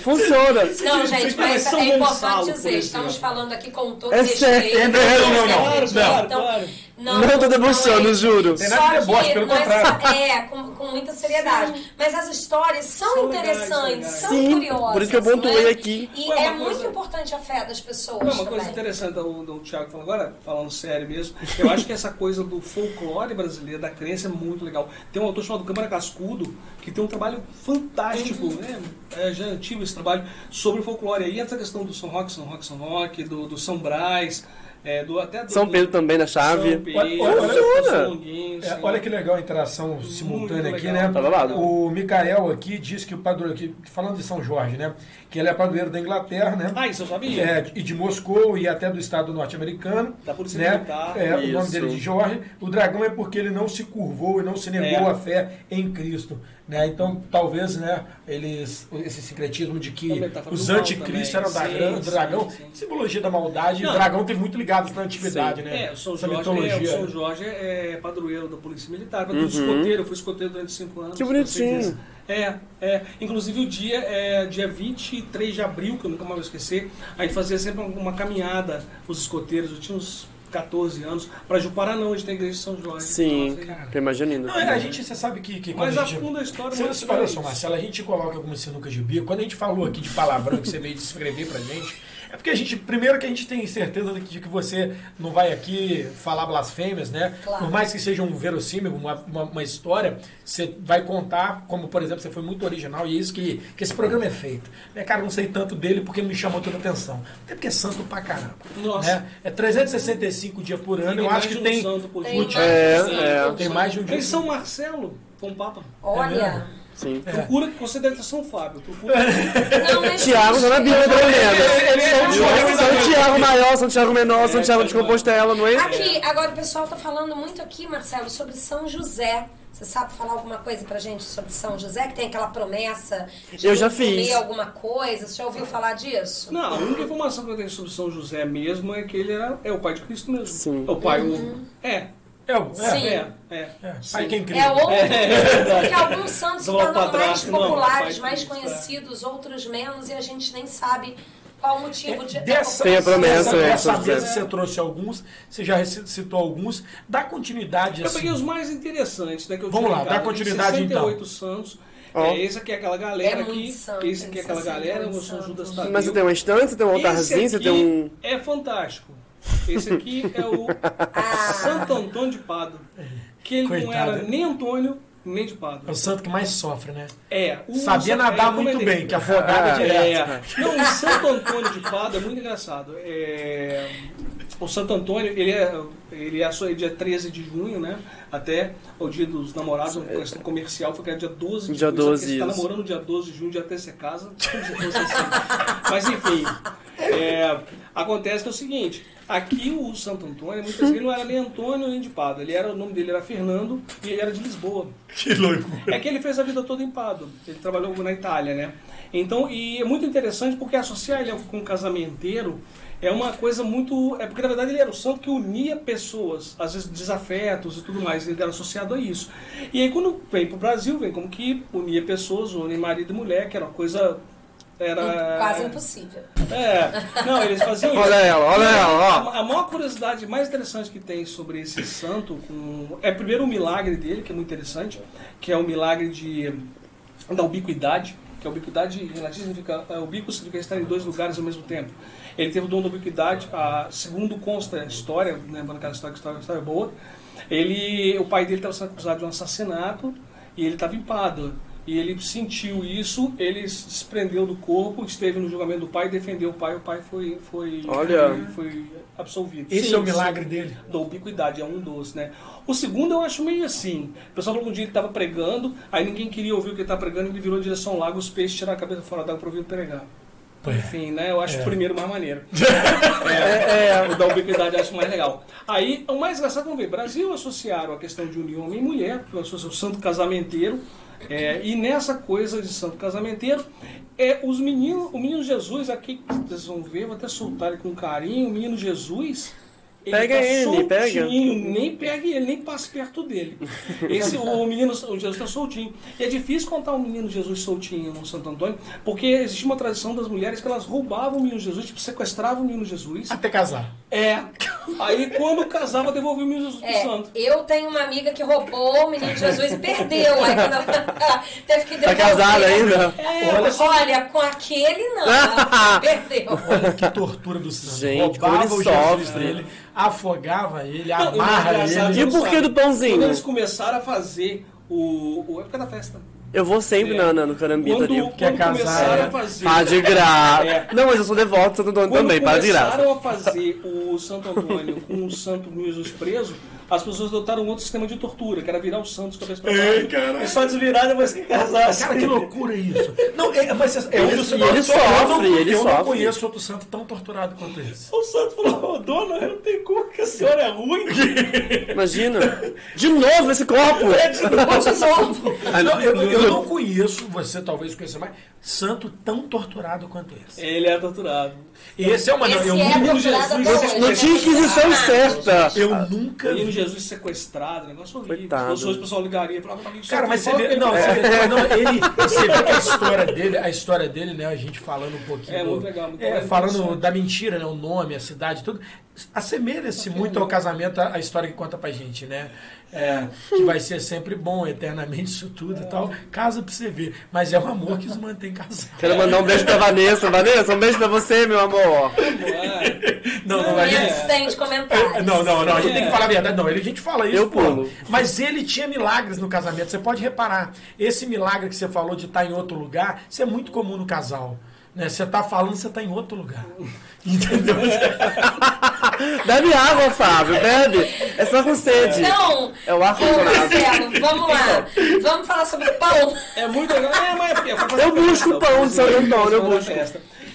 Funciona. Não, gente, Mas é importante dizer, estamos falando aqui com todo É respeito. sério. Não, não, não. Então, claro. Não tô debochando, é- juro. Tem nada de deboche, pelo contrário. É, com, com muita seriedade. Mas as histórias são, São interessantes, são. Sim, curiosas. por isso que eu pontuei não é? aqui. E Ué, é coisa- muito importante a fé das pessoas Não, uma coisa também. interessante do, do Thiago falando agora, falando sério mesmo, eu acho que essa coisa do folclore brasileiro, da crença, é muito legal. Tem um autor chamado Câmara Cascudo, que tem um trabalho fantástico, Uhum. né? É, já antigo esse trabalho, sobre o folclore. Aí essa questão do São Roque, São Roque, São Roque, do, do São Brás, é, do, até do, São Pedro do, também na São chave. Pedro, Olha, olha, olha. É, olha que legal a interação simultânea aqui, legal. né? Tá. O Micael aqui diz que o padroeiro, falando de São Jorge, né? Que ele é padroeiro da Inglaterra, né? Ah, isso eu sabia. É, e de Moscou e até do estado norte-americano. Da Polícia né? Militar. É, o nome Isso. dele é de Jorge. O dragão é porque ele não se curvou e não se negou É. à fé em Cristo. Né? Então, talvez, né, eles, esse sincretismo de É que metáfora os anticristos eram da Sim, gran- sim, dragão, sim. simbologia da maldade, e o Não. dragão tem muito ligado na antiguidade, né? É, o São Essa Jorge, é, o mitologia. São Jorge é padroeiro da Polícia Militar, uhum. escoteiro, eu fui escoteiro durante cinco anos. Que bonitinho. É, é. Inclusive o dia é dia 23 de abril, que eu nunca mais vou esquecer, a gente fazia sempre uma caminhada, os escoteiros, eu tinha uns 14 anos, para Juparanã, onde tem a igreja de São Jorge. Sim, Então, assim, tô imaginando. Não, é, a gente, você sabe que, que Mas a gente... afunda a história Você- você- olha só, Marcelo, a gente coloca algumas sinucas de bico. Quando a gente falou aqui de palavrão que você veio descrever pra gente, porque a gente, primeiro que a gente tem certeza de que você não vai aqui falar blasfêmias, né? Claro. Por mais que seja um verossímil, uma, uma, uma história, você vai contar, como por exemplo, você foi muito original e é isso que, que esse programa é feito. Né, cara, eu não sei tanto dele porque me chamou toda a atenção. Até porque é santo pra caramba. Nossa. Né? É 365 dias por ano, Tem eu acho que um tem. santo por Tem dia. mais É, de um é. Tem mais de um dia. Tem São Marcelo com o Papa. Olha. Sim. É. Procura que você deve ter São Fábio. Procura. Não, mas Tiago tá na Bíblia, pelo menos. é São Tiago maior, São Tiago menor, São Tiago de Compostela, não é? Aqui, agora o pessoal tá falando muito aqui, Marcelo, sobre São José. Você sabe falar alguma coisa pra gente sobre São José, que tem aquela promessa de Eu já fiz. alguma coisa? Você já ouviu falar disso? Não, a única informação que eu tenho sobre São José mesmo é que ele era, é o pai de Cristo mesmo. Sim. É o pai, o... É, É, o- é, Sim. é, é. é. Pai quem. É outro, porque alguns santos se Vamos ao tornam mais não, populares, de mais é. conhecidos, outros menos, e a gente nem sabe qual o motivo de... Dessa, Tem a promessa, dessa, é, dessa você trouxe alguns, você já citou alguns. Dá continuidade Eu assim. peguei os mais interessantes, né? Que eu Vamos lá, dá continuidade, Tem 68 então. santos. Ó. É, esse aqui é aquela galera É aqui. santo, esse aqui é aquela 68 galera, o São santos. Judas Tadeu. Mas você tem uma estante, você tem um altarzinho, você tem um. É fantástico. Esse aqui é o Ah, Santo Antônio de Pado. Que ele não Coitado. era nem Antônio, nem de É Pado. o santo que mais sofre, né? É. O Sabia é, nadar como muito ele- bem, que afogava Ah, direto. É. Não, o Santo Antônio de Pado é muito engraçado. É, O Santo Antônio, ele é, ele é só dia 13 de junho, né? Até o dia dos namorados, uma questão comercial, foi que era dia 12 de Dia junho. 12, Você está namorando dia 12 de junho, dia até você casa. Assim. Mas enfim, é, acontece que é o seguinte, aqui o Santo Antônio, muitas vezes ele não era nem Antônio nem de Pado, ele era, o nome dele era Fernando e ele era de Lisboa. Que louco. É que ele fez a vida toda em Pado. Ele trabalhou na Itália, né? Então, e é muito interessante porque associar ele com um casamenteiro é uma coisa muito. É porque na verdade ele era o santo que unia pessoas, às vezes desafetos e tudo mais. Ele era associado a isso. E aí quando vem pro Brasil, vem como que unia pessoas, une marido e mulher, que era uma coisa. Era. quase impossível. É, não, eles faziam isso. Olha ela, olha ela, ó. A, a maior curiosidade mais interessante que tem sobre esse santo com, é primeiro o milagre dele, que é muito interessante, que é o milagre de da ubiquidade, que a ubiquidade relativa significa é, o bico significa estar em dois lugares ao mesmo tempo. Ele teve o dom da ubiquidade, a, segundo consta a história, lembrando aquela história que a história, a história é boa, ele, o pai dele estava sendo acusado de um assassinato e ele estava em Pádua. E ele sentiu isso, ele se desprendeu do corpo, esteve no julgamento do pai, defendeu o pai, o pai foi, foi, Olha. foi, foi absolvido. Esse Sim, é o milagre dele. Da ubiquidade, é um dos, né? O segundo eu acho meio assim. O pessoal falou que um dia ele estava pregando, aí ninguém queria ouvir o que ele estava pregando, ele virou em direção ao lago, os peixes tiraram a cabeça fora d'água para ouvir ele pregar. Enfim, né? Eu acho É. o primeiro mais maneiro. é, é, o da ubiquidade eu acho mais legal. Aí, o mais engraçado, vamos ver, Brasil associaram a questão de união homem e mulher, o santo casamenteiro, é, e nessa coisa de santo casamenteiro, é, os meninos, o menino Jesus, aqui, vocês vão ver, vou até soltar ele com carinho, o menino Jesus, Pega tá ele, pega. soltinho, Nem pegue ele, nem passe perto dele. Esse, o menino, o Jesus está soltinho. E é difícil contar o menino Jesus soltinho no Santo Antônio, porque existe uma tradição das mulheres que elas roubavam o menino Jesus, tipo, sequestravam o menino Jesus. Até casar. É. Aí quando casava, devolvia o menino Jesus pro É, santo. eu tenho uma amiga que roubou o menino Jesus e perdeu. Aí quando ela teve que Tá devolver. casada ainda? Olha, olha, com aquele não. ela perdeu. Olha que tortura do santo. Gente, como Roubava ele o Jesus sofre. dele, afogava ele, Não, e amarra ele. E o porquê sabe? do pãozinho? Quando eles começaram a fazer o. o época da festa. Eu vou sempre É. na, na, no Carambita Quando, ali. que é quando casar, começaram é. a fazer. Pá de graça. É. Não, mas eu sou devoto de Santo Antônio Quando também, para de graça. começaram a fazer o Santo Antônio com o Santo Jesus preso, as pessoas adotaram um outro sistema de tortura, que era virar os santos cabeça pra baixo. cara. E só desvirar depois que casasse. Cara, que loucura isso. Não, é, mas é, é Ele- um dos- e ele eu sofre, não, ele Eu não sofre. conheço outro santo tão torturado quanto esse. O santo falou, "Ô, dona, eu não tenho culpa que a senhora é ruim. Imagina. De novo esse copo. É de novo. Não, eu, eu não conheço, você talvez conheça mais, santo tão torturado quanto esse. Ele é torturado. Esse é uma. Esse eu, é nunca, Jesus-. Não tinha inquisição certa. eu nunca vi. Jesus sequestrado, negócio horrível. Coitado. Se fosse o pessoal ligaria e falava, Cara, mas você fala vê. Não, é- você vê, não, ele, você vê que a história dele, a história dele, né? A gente falando um pouquinho. É, do- muito legal, muito é, legal, falando da mentira, né? O nome, a cidade, tudo. Assemelha-se muito ao casamento, a, a história que conta pra gente, né? É, que vai ser sempre bom, eternamente, isso tudo e tal. Casa pra você ver. Mas é o amor que os mantém casados. Quero mandar um beijo pra Vanessa. Vanessa, um beijo pra você, meu amor. Não, não, a gente. Tem de comentários. É, Não, não, não, a gente tem que falar a verdade. Não, ele, a gente fala isso. Eu pô. pulo. Mas ele tinha milagres no casamento. Você pode reparar. Esse milagre que você falou de estar em outro lugar, isso é muito comum no casal. Né? Você tá falando, você tá em outro lugar. Entendeu? Bebe água, Fábio, bebe. É só com sede. Então, É o ar. Marcelo, vamos lá. Vamos falar sobre o pão. É muito legal. É, mas é porque fazer Eu busco pão de São foi Antônio, eu busco.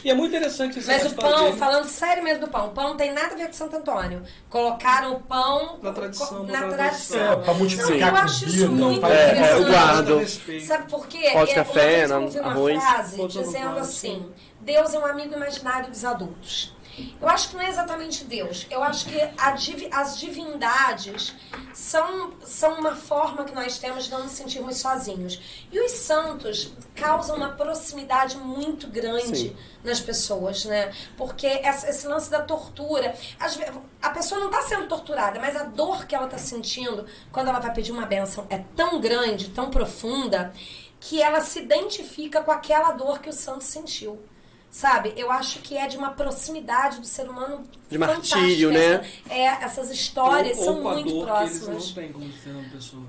E é muito interessante esse Mas o pão, dele. falando sério mesmo do pão, o pão não tem nada a ver com Santo Antônio. Colocaram o pão Na tradição, na tradição. É, pra multiplicar Não, eu acho isso muito faz- É, interessante. eu guardo. Sabe por quê? Pó de É, café, uma vez eu ouvi uma arroz. frase dizendo assim: Deus é um amigo imaginário dos adultos. Eu acho que não é exatamente Deus. Eu acho que a divi- as divindades são, são uma forma que nós temos de não nos sentirmos sozinhos. E os santos causam uma proximidade muito grande Sim. nas pessoas, né? Porque essa- esse lance da tortura, ve- a pessoa não está sendo torturada, mas a dor que ela está sentindo quando ela vai pedir uma benção é tão grande, tão profunda, que ela se identifica com aquela dor que o santo sentiu. Sabe? Eu acho que é de uma proximidade do ser humano. De fantástica. martírio, né? Essa- É, essas histórias Ou- são ou a muito próximas. eles não têm, como diz Fernando Pessoa.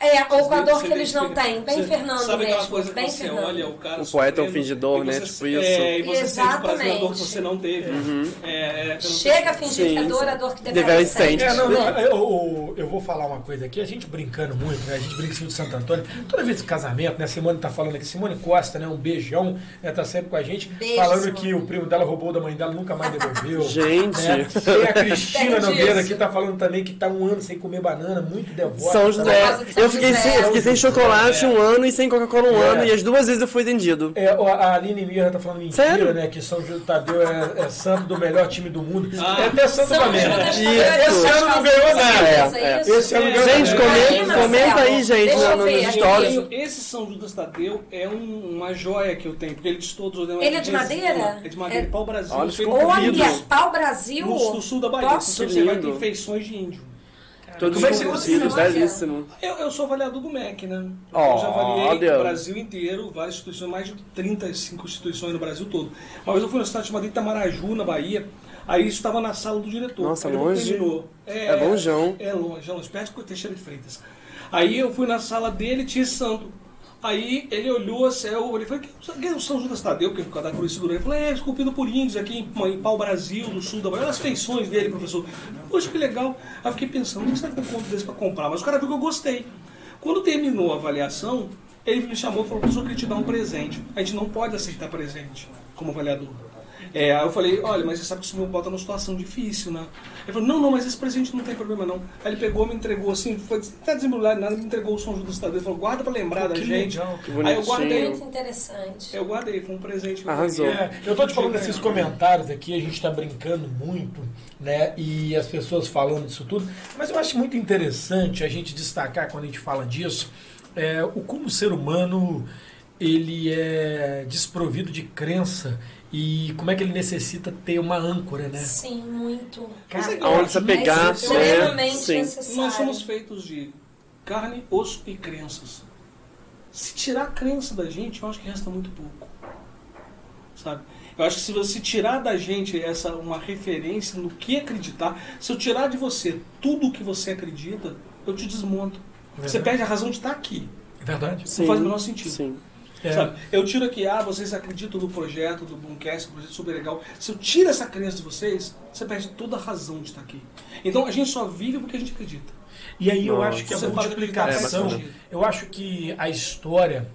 É, ou com a dor que eles não têm. Bem você- Fernando sabe aquela mesmo. coisa que bem você Fernando. olha o cara O poeta é um fingidor, né? Tipo isso. É, e você sente o prazer da dor que Exatamente. você não teve. Uhum. É, é, Chega a fingir Sim, que a dor é a dor que Deveria sente. ser. É, não, não, eu, eu, eu vou falar uma coisa aqui, a gente brincando muito, né? A gente brinca em cima de Santo Antônio. Toda vez de casamento, né? Simone tá falando aqui, Simone Costa, né? Um beijão, né? Tá sempre com a gente, Beijo, falando Simone. que o primo dela roubou da mãe dela, nunca mais devolveu. Gente. né? Tem a Cristina Nogueira aqui, tá falando também que tá um ano sem comer banana, muito devota. São tá? José. Eu fiquei, José. sem, eu fiquei sem chocolate um ano e sem Coca-Cola um É. ano, e as duas vezes eu fui atendido. É, a Aline Mirra tá falando mentira, Sério? né? Que São Judas Tadeu é, é santo do melhor time do mundo. Ah. é até Santo Isso. Tadeu Esse ano não ganhou nada. É? Esse ano ganhou Gente, comenta, comenta aí, gente, nos aqui. stories. Esse São Judas Tadeu é um- uma joia que eu tenho, porque ele diz todos. né, Ele é de madeira? É de madeira, É- pau Brasil. Olha, feito ficou com bonito. vidro. Olha, pau Brasil. No, sul da Bahia. Você vai ter feições de índio. Todos Como é que você conhecidos, conseguiu? belíssimo. Eu, eu sou avaliador do MEC, né? Eu já avaliei olha. o Brasil inteiro, várias instituições, mais de 35 instituições no Brasil todo. Uma vez eu fui na cidade chamada Itamaraju, na Bahia, aí isso estava na sala do diretor. Nossa, longe? É longeão. É longe, é longe, perto com o Teixeira de Freitas. Aí eu fui na sala dele, tinha santo. Aí ele olhou assim, eu olhei e falei, que é o São Judas Tadeu, que cruz segurou. Ele falou, é, esculpido por índios aqui em, em Pau Brasil, do sul da Bahia. Olha as feições dele, professor. Poxa, que legal. Aí fiquei pensando, o que será que eu compro desse pra comprar? Mas o cara viu que eu gostei. Quando terminou a avaliação, ele me chamou e falou, professor, eu queria te dar um presente. A gente não pode aceitar presente como avaliador. É, aí eu falei, olha, mas você sabe que isso me bota numa situação difícil, né? Ele falou, não, não, mas esse presente não tem problema não. Aí ele pegou, me entregou assim, foi até desembrulhado nada, me entregou o São Judas Tadeu. Ele falou, guarda pra lembrar da que gente. legal, que Aí eu guardei, Muito interessante. eu guardei, foi um presente. Arrasou. É, eu tô te falando desses comentários aqui, a gente está brincando muito, né? E as pessoas falando disso tudo. Mas eu acho muito interessante a gente destacar quando a gente fala disso, é, o como o ser humano ele é desprovido de crença e como é que ele necessita ter uma âncora, né? Sim, muito. Aonde você pegar, é extremamente né? Sim. necessário. Nós somos feitos de carne, osso e crenças. Se tirar a crença da gente, eu acho que resta muito pouco. Sabe? Eu acho que se você tirar da gente essa uma referência no que acreditar, se eu tirar de você tudo o que você acredita, eu te desmonto. Você Verdade. perde a razão de estar aqui. É verdade? Não faz o menor sentido. Sim. É. Sabe? Eu tiro aqui, ah, vocês acreditam no projeto do Boomcast, um projeto super legal. Se eu tiro essa crença de vocês, você perde toda a razão de estar aqui. Então a gente só vive porque a gente acredita. E aí eu Nossa. acho que a Você fala multiplicação, É, eu acho que a história,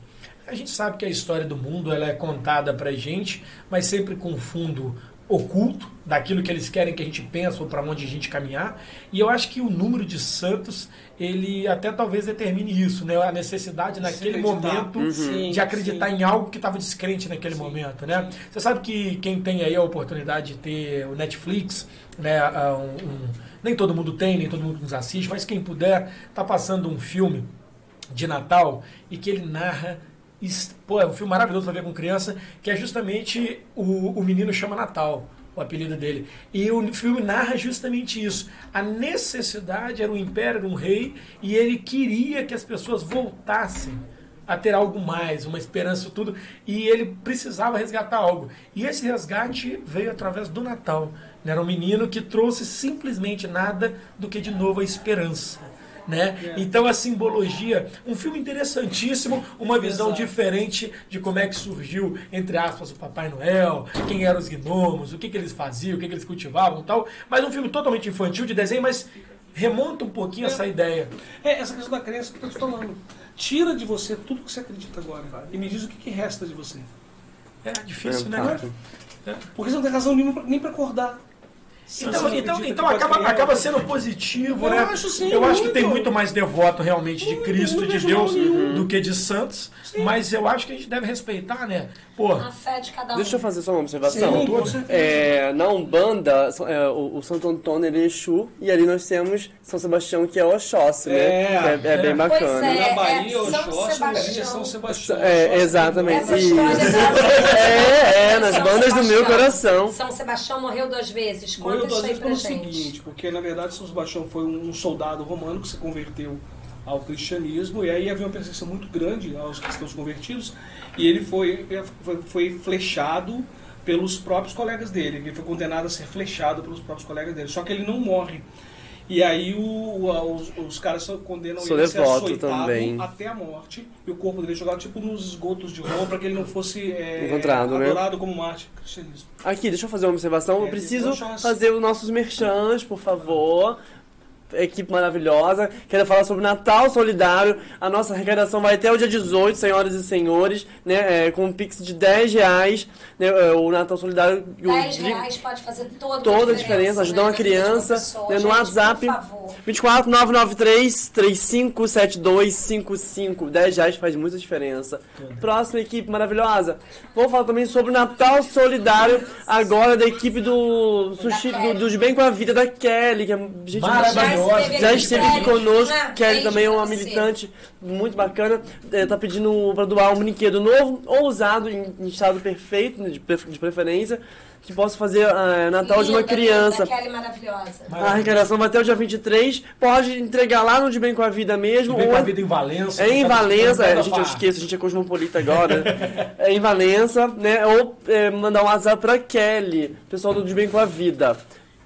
a gente sabe que a história do mundo ela é contada pra gente, mas sempre com fundo oculto daquilo que eles querem que a gente pense ou para onde a gente caminhar. E eu acho que o número de santos, ele até talvez determine isso, né? A necessidade naquele momento Uhum. Sim, de acreditar sim. em algo que estava descrente naquele Sim, momento, né? Você sabe que quem tem aí a oportunidade de ter o Netflix, né? um- um- nem todo mundo tem, nem todo mundo nos assiste, mas quem puder, tá passando um filme de Natal e que ele narra. Pô, é um filme maravilhoso pra ver com criança, que é justamente o, o Menino Chama Natal, o apelido dele. E o filme narra justamente isso. A necessidade era um império, era um rei, e ele queria que as pessoas voltassem a ter algo mais, uma esperança, tudo. E ele precisava resgatar algo. E esse resgate veio através do Natal. Era um menino que trouxe simplesmente nada do que de novo a esperança. Né? Então a simbologia, um filme interessantíssimo, uma visão Exato. diferente de como é que surgiu, entre aspas, o Papai Noel, quem eram os gnomos, o que, que eles faziam, o que, que eles cultivavam e tal. Mas um filme totalmente infantil de desenho, mas remonta um pouquinho essa ideia. É essa questão da crença que eu estou falando. Tira de você tudo que você acredita agora e me diz o que, que resta de você. É difícil, né? Fantástico. cara? Porque você não tem razão nenhuma pra- nem para acordar. Então, então, então acaba, acaba sendo positivo, Eu né? acho sim, eu acho que tem muito. muito mais devoto realmente de Muito, Cristo, de Deus, do que de santos. Mas eu acho que a gente deve respeitar, né? Pô, A fé de cada um. Deixa eu fazer só uma observação. Sim, com certeza. É, na Umbanda, é, o, o Santo Antônio ele é Exu, e ali nós temos São Sebastião, que é Oxóssi, né? É, Que é, é bem é. bacana. Pois é. Na Bahia, São Oxóssi, Sebastião. é São Sebastião. É, exatamente. Isso. É, é, nas São bandas do meu Sebastião. coração. São Sebastião morreu duas vezes. Morreu Conta duas isso aí vezes pra pelo gente. seguinte, porque na verdade São Sebastião foi um soldado romano que se converteu ao cristianismo e aí havia uma perseguição muito grande aos cristãos convertidos e ele foi, foi, flechado pelos próprios colegas dele, ele foi condenado a ser flechado pelos próprios colegas dele, só que ele não morre. E aí o- o- os, os caras condenam Sou ele a ser açoitado também. até a morte e o corpo dele é jogado tipo nos esgotos de Roma para que ele não fosse é, Encontrado, né? adorado como mártir do cristianismo. Aqui, deixa eu fazer uma observação. Eu É, preciso Oxóssi. fazer os nossos merchans, por favor. Equipe maravilhosa. Quero falar sobre Natal Solidário. A nossa arrecadação vai até o dia 18, senhoras e senhores, né? é, com um pix de 10 reais. né, é, o Natal Solidário. eu 10 digo- reais pode fazer toda, toda a a diferença, ajudar né, uma criança, pessoa. né, no Gente, WhatsApp. Por favor. 24 993 357255. 10 reais faz muita diferença. Próxima equipe maravilhosa. Vou falar também sobre o Natal Solidário, agora da equipe do Sushi, do, dos Bem com a Vida, da Kelly. Que é, gente, Maravilhosa. Já esteve aqui conosco. né? Kelly Beijo também é uma você. militante muito bacana. É, tá pedindo pra doar um brinquedo novo ou usado em, em estado perfeito, né, de, pref- de preferência, que possa fazer ah, Natal de uma Linda, criança. linda, Kelly maravilhosa. A arrecadação vai até o dia 23. Pode entregar lá no De Bem com a Vida mesmo. vem ou com a vida em Valença. é em Valença, é, gente, eu esqueço, a gente é cosmopolita agora. é em Valença, né? Ou é, mandar um WhatsApp pra Kelly, pessoal do De Bem com a Vida.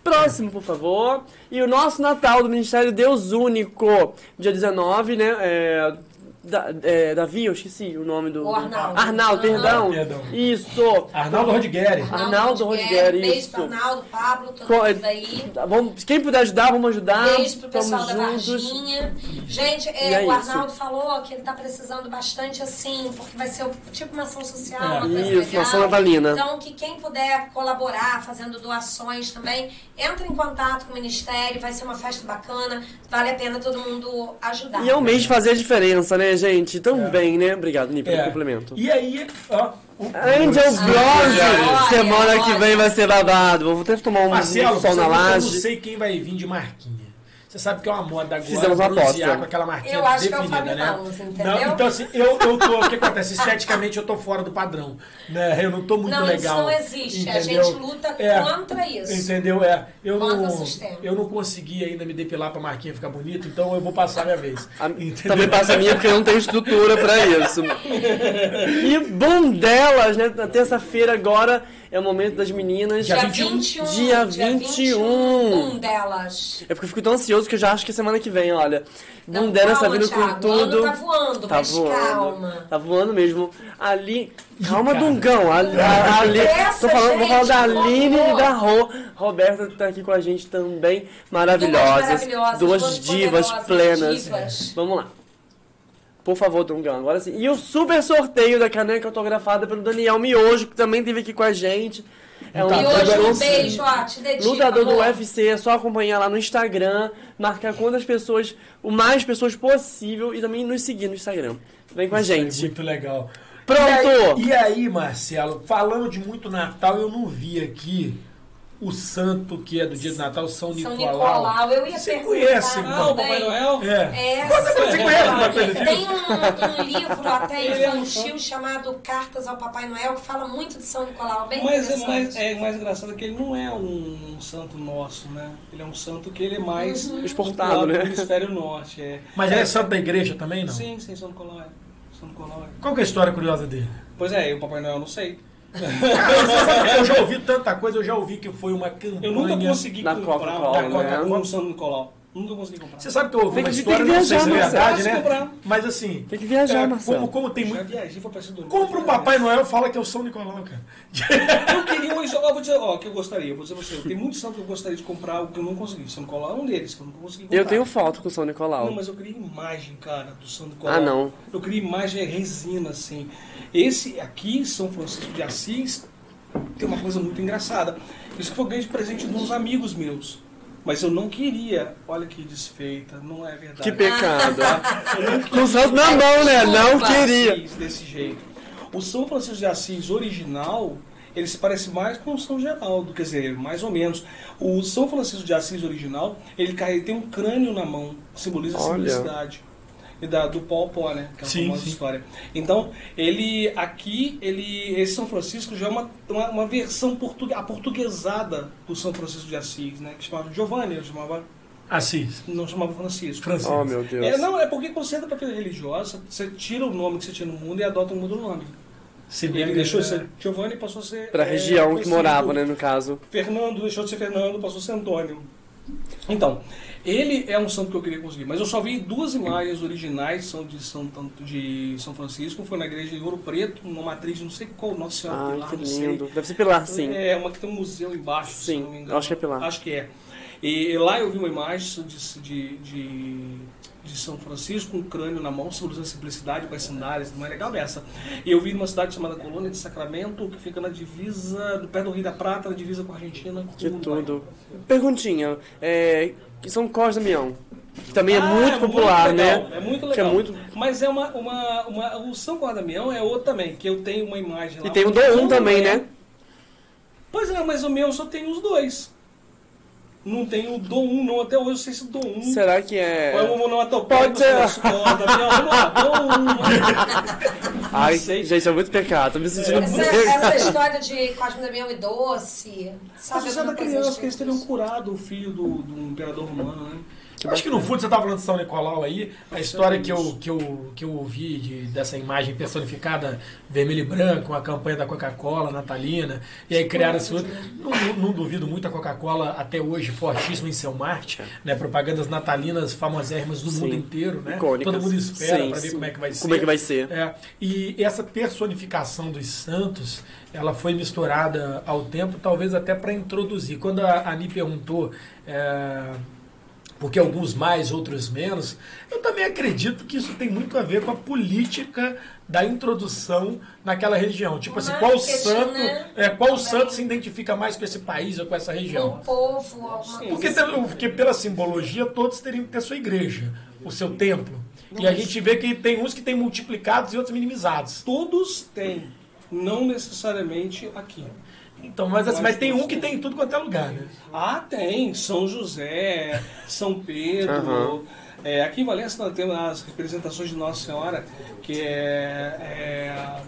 Próximo, por favor. E o nosso Natal do Ministério Deus Único, dia 19, né? É, Da, é, Davi, eu esqueci o nome do. O Arnaldo. Arnaldo, perdão. Perdão. Isso. Arnaldo Rodigueri. Arnaldo Rodrigues, Beijo isso. pro Arnaldo, Pablo, todo Co- mundo aí. Tá, Vamos, quem puder ajudar, vamos ajudar. Beijo pro pessoal da Tamo juntos. Varginha. Gente, é, é o isso. Arnaldo falou que ele tá precisando bastante assim, porque vai ser tipo uma ação social, É. uma coisa Isso, legal. uma ação natalina. Então, que quem puder colaborar, fazendo doações também, entra em contato com o Ministério, vai ser uma festa bacana, vale a pena todo mundo ajudar. E é um mês de fazer a diferença, né, gente? Também, né? Obrigado, Ni, pelo É. complemento. E aí, ó. Angel Bronze! Semana que vem vai ser babado. Vou até tomar um Marcelo, sol na que eu não laje. sei quem vai vir de marquinha. Você sabe que é uma moda agora Fizemos uma bronzear aposta. com aquela marquinha Eu acho que é o definida, né? Ramos, entendeu? Não, então assim, eu, eu tô, o que acontece? Esteticamente eu tô fora do padrão, né? Eu não tô muito Não, isso legal. não existe. A entendeu? gente luta É, contra isso. Entendeu? É, eu Contra não, o sistema. eu não consegui ainda me depilar pra marquinha ficar bonita, então eu vou passar a minha vez. A-? Também passa a minha porque eu não tenho estrutura pra isso. E bom delas, né? Na terça-feira agora é o momento das meninas. Dia Dia 21. 21. Dia 21. 21. Um delas. É porque eu fico tão ansioso que eu já acho que é semana que vem, olha. Não, Bom delas tá calma, vindo com tudo. tá voando, Tá mas voando. calma. Tá voando mesmo. Ali. Calma, cara. Dungão. Ali, a- ali, Essa, tô falando, vou falar gente, da Aline e da Rô. Roberta tá aqui com a gente também. Maravilhosas. maravilhosas, Duas duas divas plenas. divas. Vamos lá. Por favor, Dungão, agora sim. E o super sorteio da caneca autografada pelo Daniel Miojo, que também esteve aqui com a gente. É Tá, E hoje um Lutador- beijo, ó, te dedico. Lutador do. UFC, é só acompanhar lá no Instagram, marcar quantas pessoas, o mais pessoas possível e também nos seguir no Instagram. Vem com a Isso aí, gente. Muito legal. Pronto! E aí, e aí, Marcelo, falando de muito Natal, eu não vi aqui o santo que é do dia de Natal, São, São Nicolau. Nicolau, eu ia Você perguntar conhece, também. Ah, o Papai Noel? É. É, você conhece uma coisa disso? Tem um, um livro até Ele é um infantil chamado Cartas ao Papai Noel que fala muito de São Nicolau, bem Mas é mais, é mais engraçado que ele não é um santo nosso, né? Ele é um santo que ele é mais Uhum. Exportado, do né? hemisfério norte. É. Mas ele é santo da igreja também, não? Sim, sim, São Nicolau. é. São Nicolau. é. Qual que é a história curiosa dele? Pois é, e o Papai Noel não sei. Cara, eu já ouvi tanta coisa, eu já ouvi que foi uma campanha. Eu nunca consegui Da comprar Coca-Cola, um, né? um São Nicolau. Nunca consegui comprar. Você sabe que eu ouvi uma história, que não sei se é viajar, verdade, né? Comprar. Mas assim. Tem que viajar, é, Marcelo. como, como tem muito. viajei pra do Compra um Papai Noel fala que é o São Nicolau, cara. Eu queria um ó, vou dizer, ó, que eu gostaria, vou dizer pra você, tem muitos santos que eu gostaria de comprar, o que eu não consegui. São Nicolau é um deles, que eu não consegui comprar. Eu tenho foto com o São Nicolau. Não, mas eu queria imagem, cara, do São Nicolau. Ah, não. Eu queria imagem resina, assim. Esse aqui, São Francisco de Assis, tem uma coisa muito engraçada. Isso que foi ganho de presente de uns amigos meus. Mas eu não queria, olha que desfeita, não é verdade. Que pecado. Não Com o santo na mão, né? Não queria. Desse jeito. O São Francisco de Assis original, ele se parece mais com o São Geraldo, quer dizer, mais ou menos. O São Francisco de Assis original, ele, tem um crânio na mão, simboliza a simplicidade. E da, do pó ao pó, né? Que é a Sim, famosa sim. história. Então, ele aqui, ele, esse São Francisco já é uma, uma, uma versão portugue, aportuguesada do São Francisco de Assis, né? Que chamava Giovanni, ele chamava, Assis. não chamava Francisco. Francisco. Oh, meu Deus. É, não, é porque quando você entra pra vida religiosa, você tira o nome que você tinha no mundo e adota um mundo nome. Se bem ele que- deixou de ser Giovanni passou a ser. Pra é, região que Francisco. morava, né, no caso. Fernando deixou de ser Fernando, passou a ser Antônio. Então, ele é um santo que eu queria conseguir, mas eu só vi duas imagens originais são de São, de São Francisco, foi na igreja de Ouro Preto, numa matriz, de não sei qual, Nossa Senhora Ai, Pilar, que não sei. lindo. Deve ser Pilar, sim. É uma que tem um museu embaixo, se Sim, não me engano. acho que é Pilar. Acho que é. E lá eu vi uma imagem de, de, de, de São Francisco, um crânio na mão, simbolizando a simplicidade, com as sandálias, não é legal dessa. E eu vi numa cidade chamada Colônia de Sacramento, que fica na divisa, do pé do Rio da Prata, na divisa com a Argentina. De tudo. Perguntinha. É, que São Cós Damião. Que também é Ah, muito popular, legal, né? É muito é legal. muito- Mas é uma, uma, uma. O São Guardamião é outro também, que eu tenho uma imagem lá. E tem o do São um também, Guardamião- né? Pois é, mas o meu só tem os dois. Não tem o do um, não. Até hoje eu sei se o do um. Será que é. Ou é uma onomatopeia Pode ser. do Damião. Vamos lá, do um. Ai, sei. gente, é muito pecado. Tô me sentindo muito Essa, essa história de Cosme Damião e Doce, sabe? Associado alguma a coisa criança, que eles teriam curado o filho do, do imperador romano, né? Eu acho que no fundo você estava falando de São Nicolau aí, a história que eu, que eu, que eu ouvi de, dessa imagem personificada vermelho e branco, a campanha da Coca-Cola natalina, e aí criaram esse outro. Não, não- duvido muito a Coca-Cola até hoje fortíssima em seu marketing, né? Propagandas natalinas famosérrimas do Sim. mundo inteiro, né? Icônicas. Todo mundo espera para ver como é que vai ser. Como é que vai ser? É, e essa personificação dos santos, ela foi misturada ao tempo, talvez até para introduzir. Quando a Ani perguntou, é, porque alguns mais, outros menos, eu também acredito que isso tem muito a ver com a política da introdução naquela região. Tipo assim, qual santo, né? é, qual Também. santo se identifica mais com esse país ou com essa Um região? povo, alguma. Porque, coisa. tem- porque pela simbologia, todos teriam que ter sua igreja, o seu templo. E a gente vê que tem uns que têm multiplicados e outros minimizados. Todos têm, não necessariamente aqui. Então, mas, assim, mas tem um que tem em tudo quanto é lugar, né? Ah, tem. São José, São Pedro. Aham. É, aqui em Valença nós temos as representações de Nossa Senhora, que é, é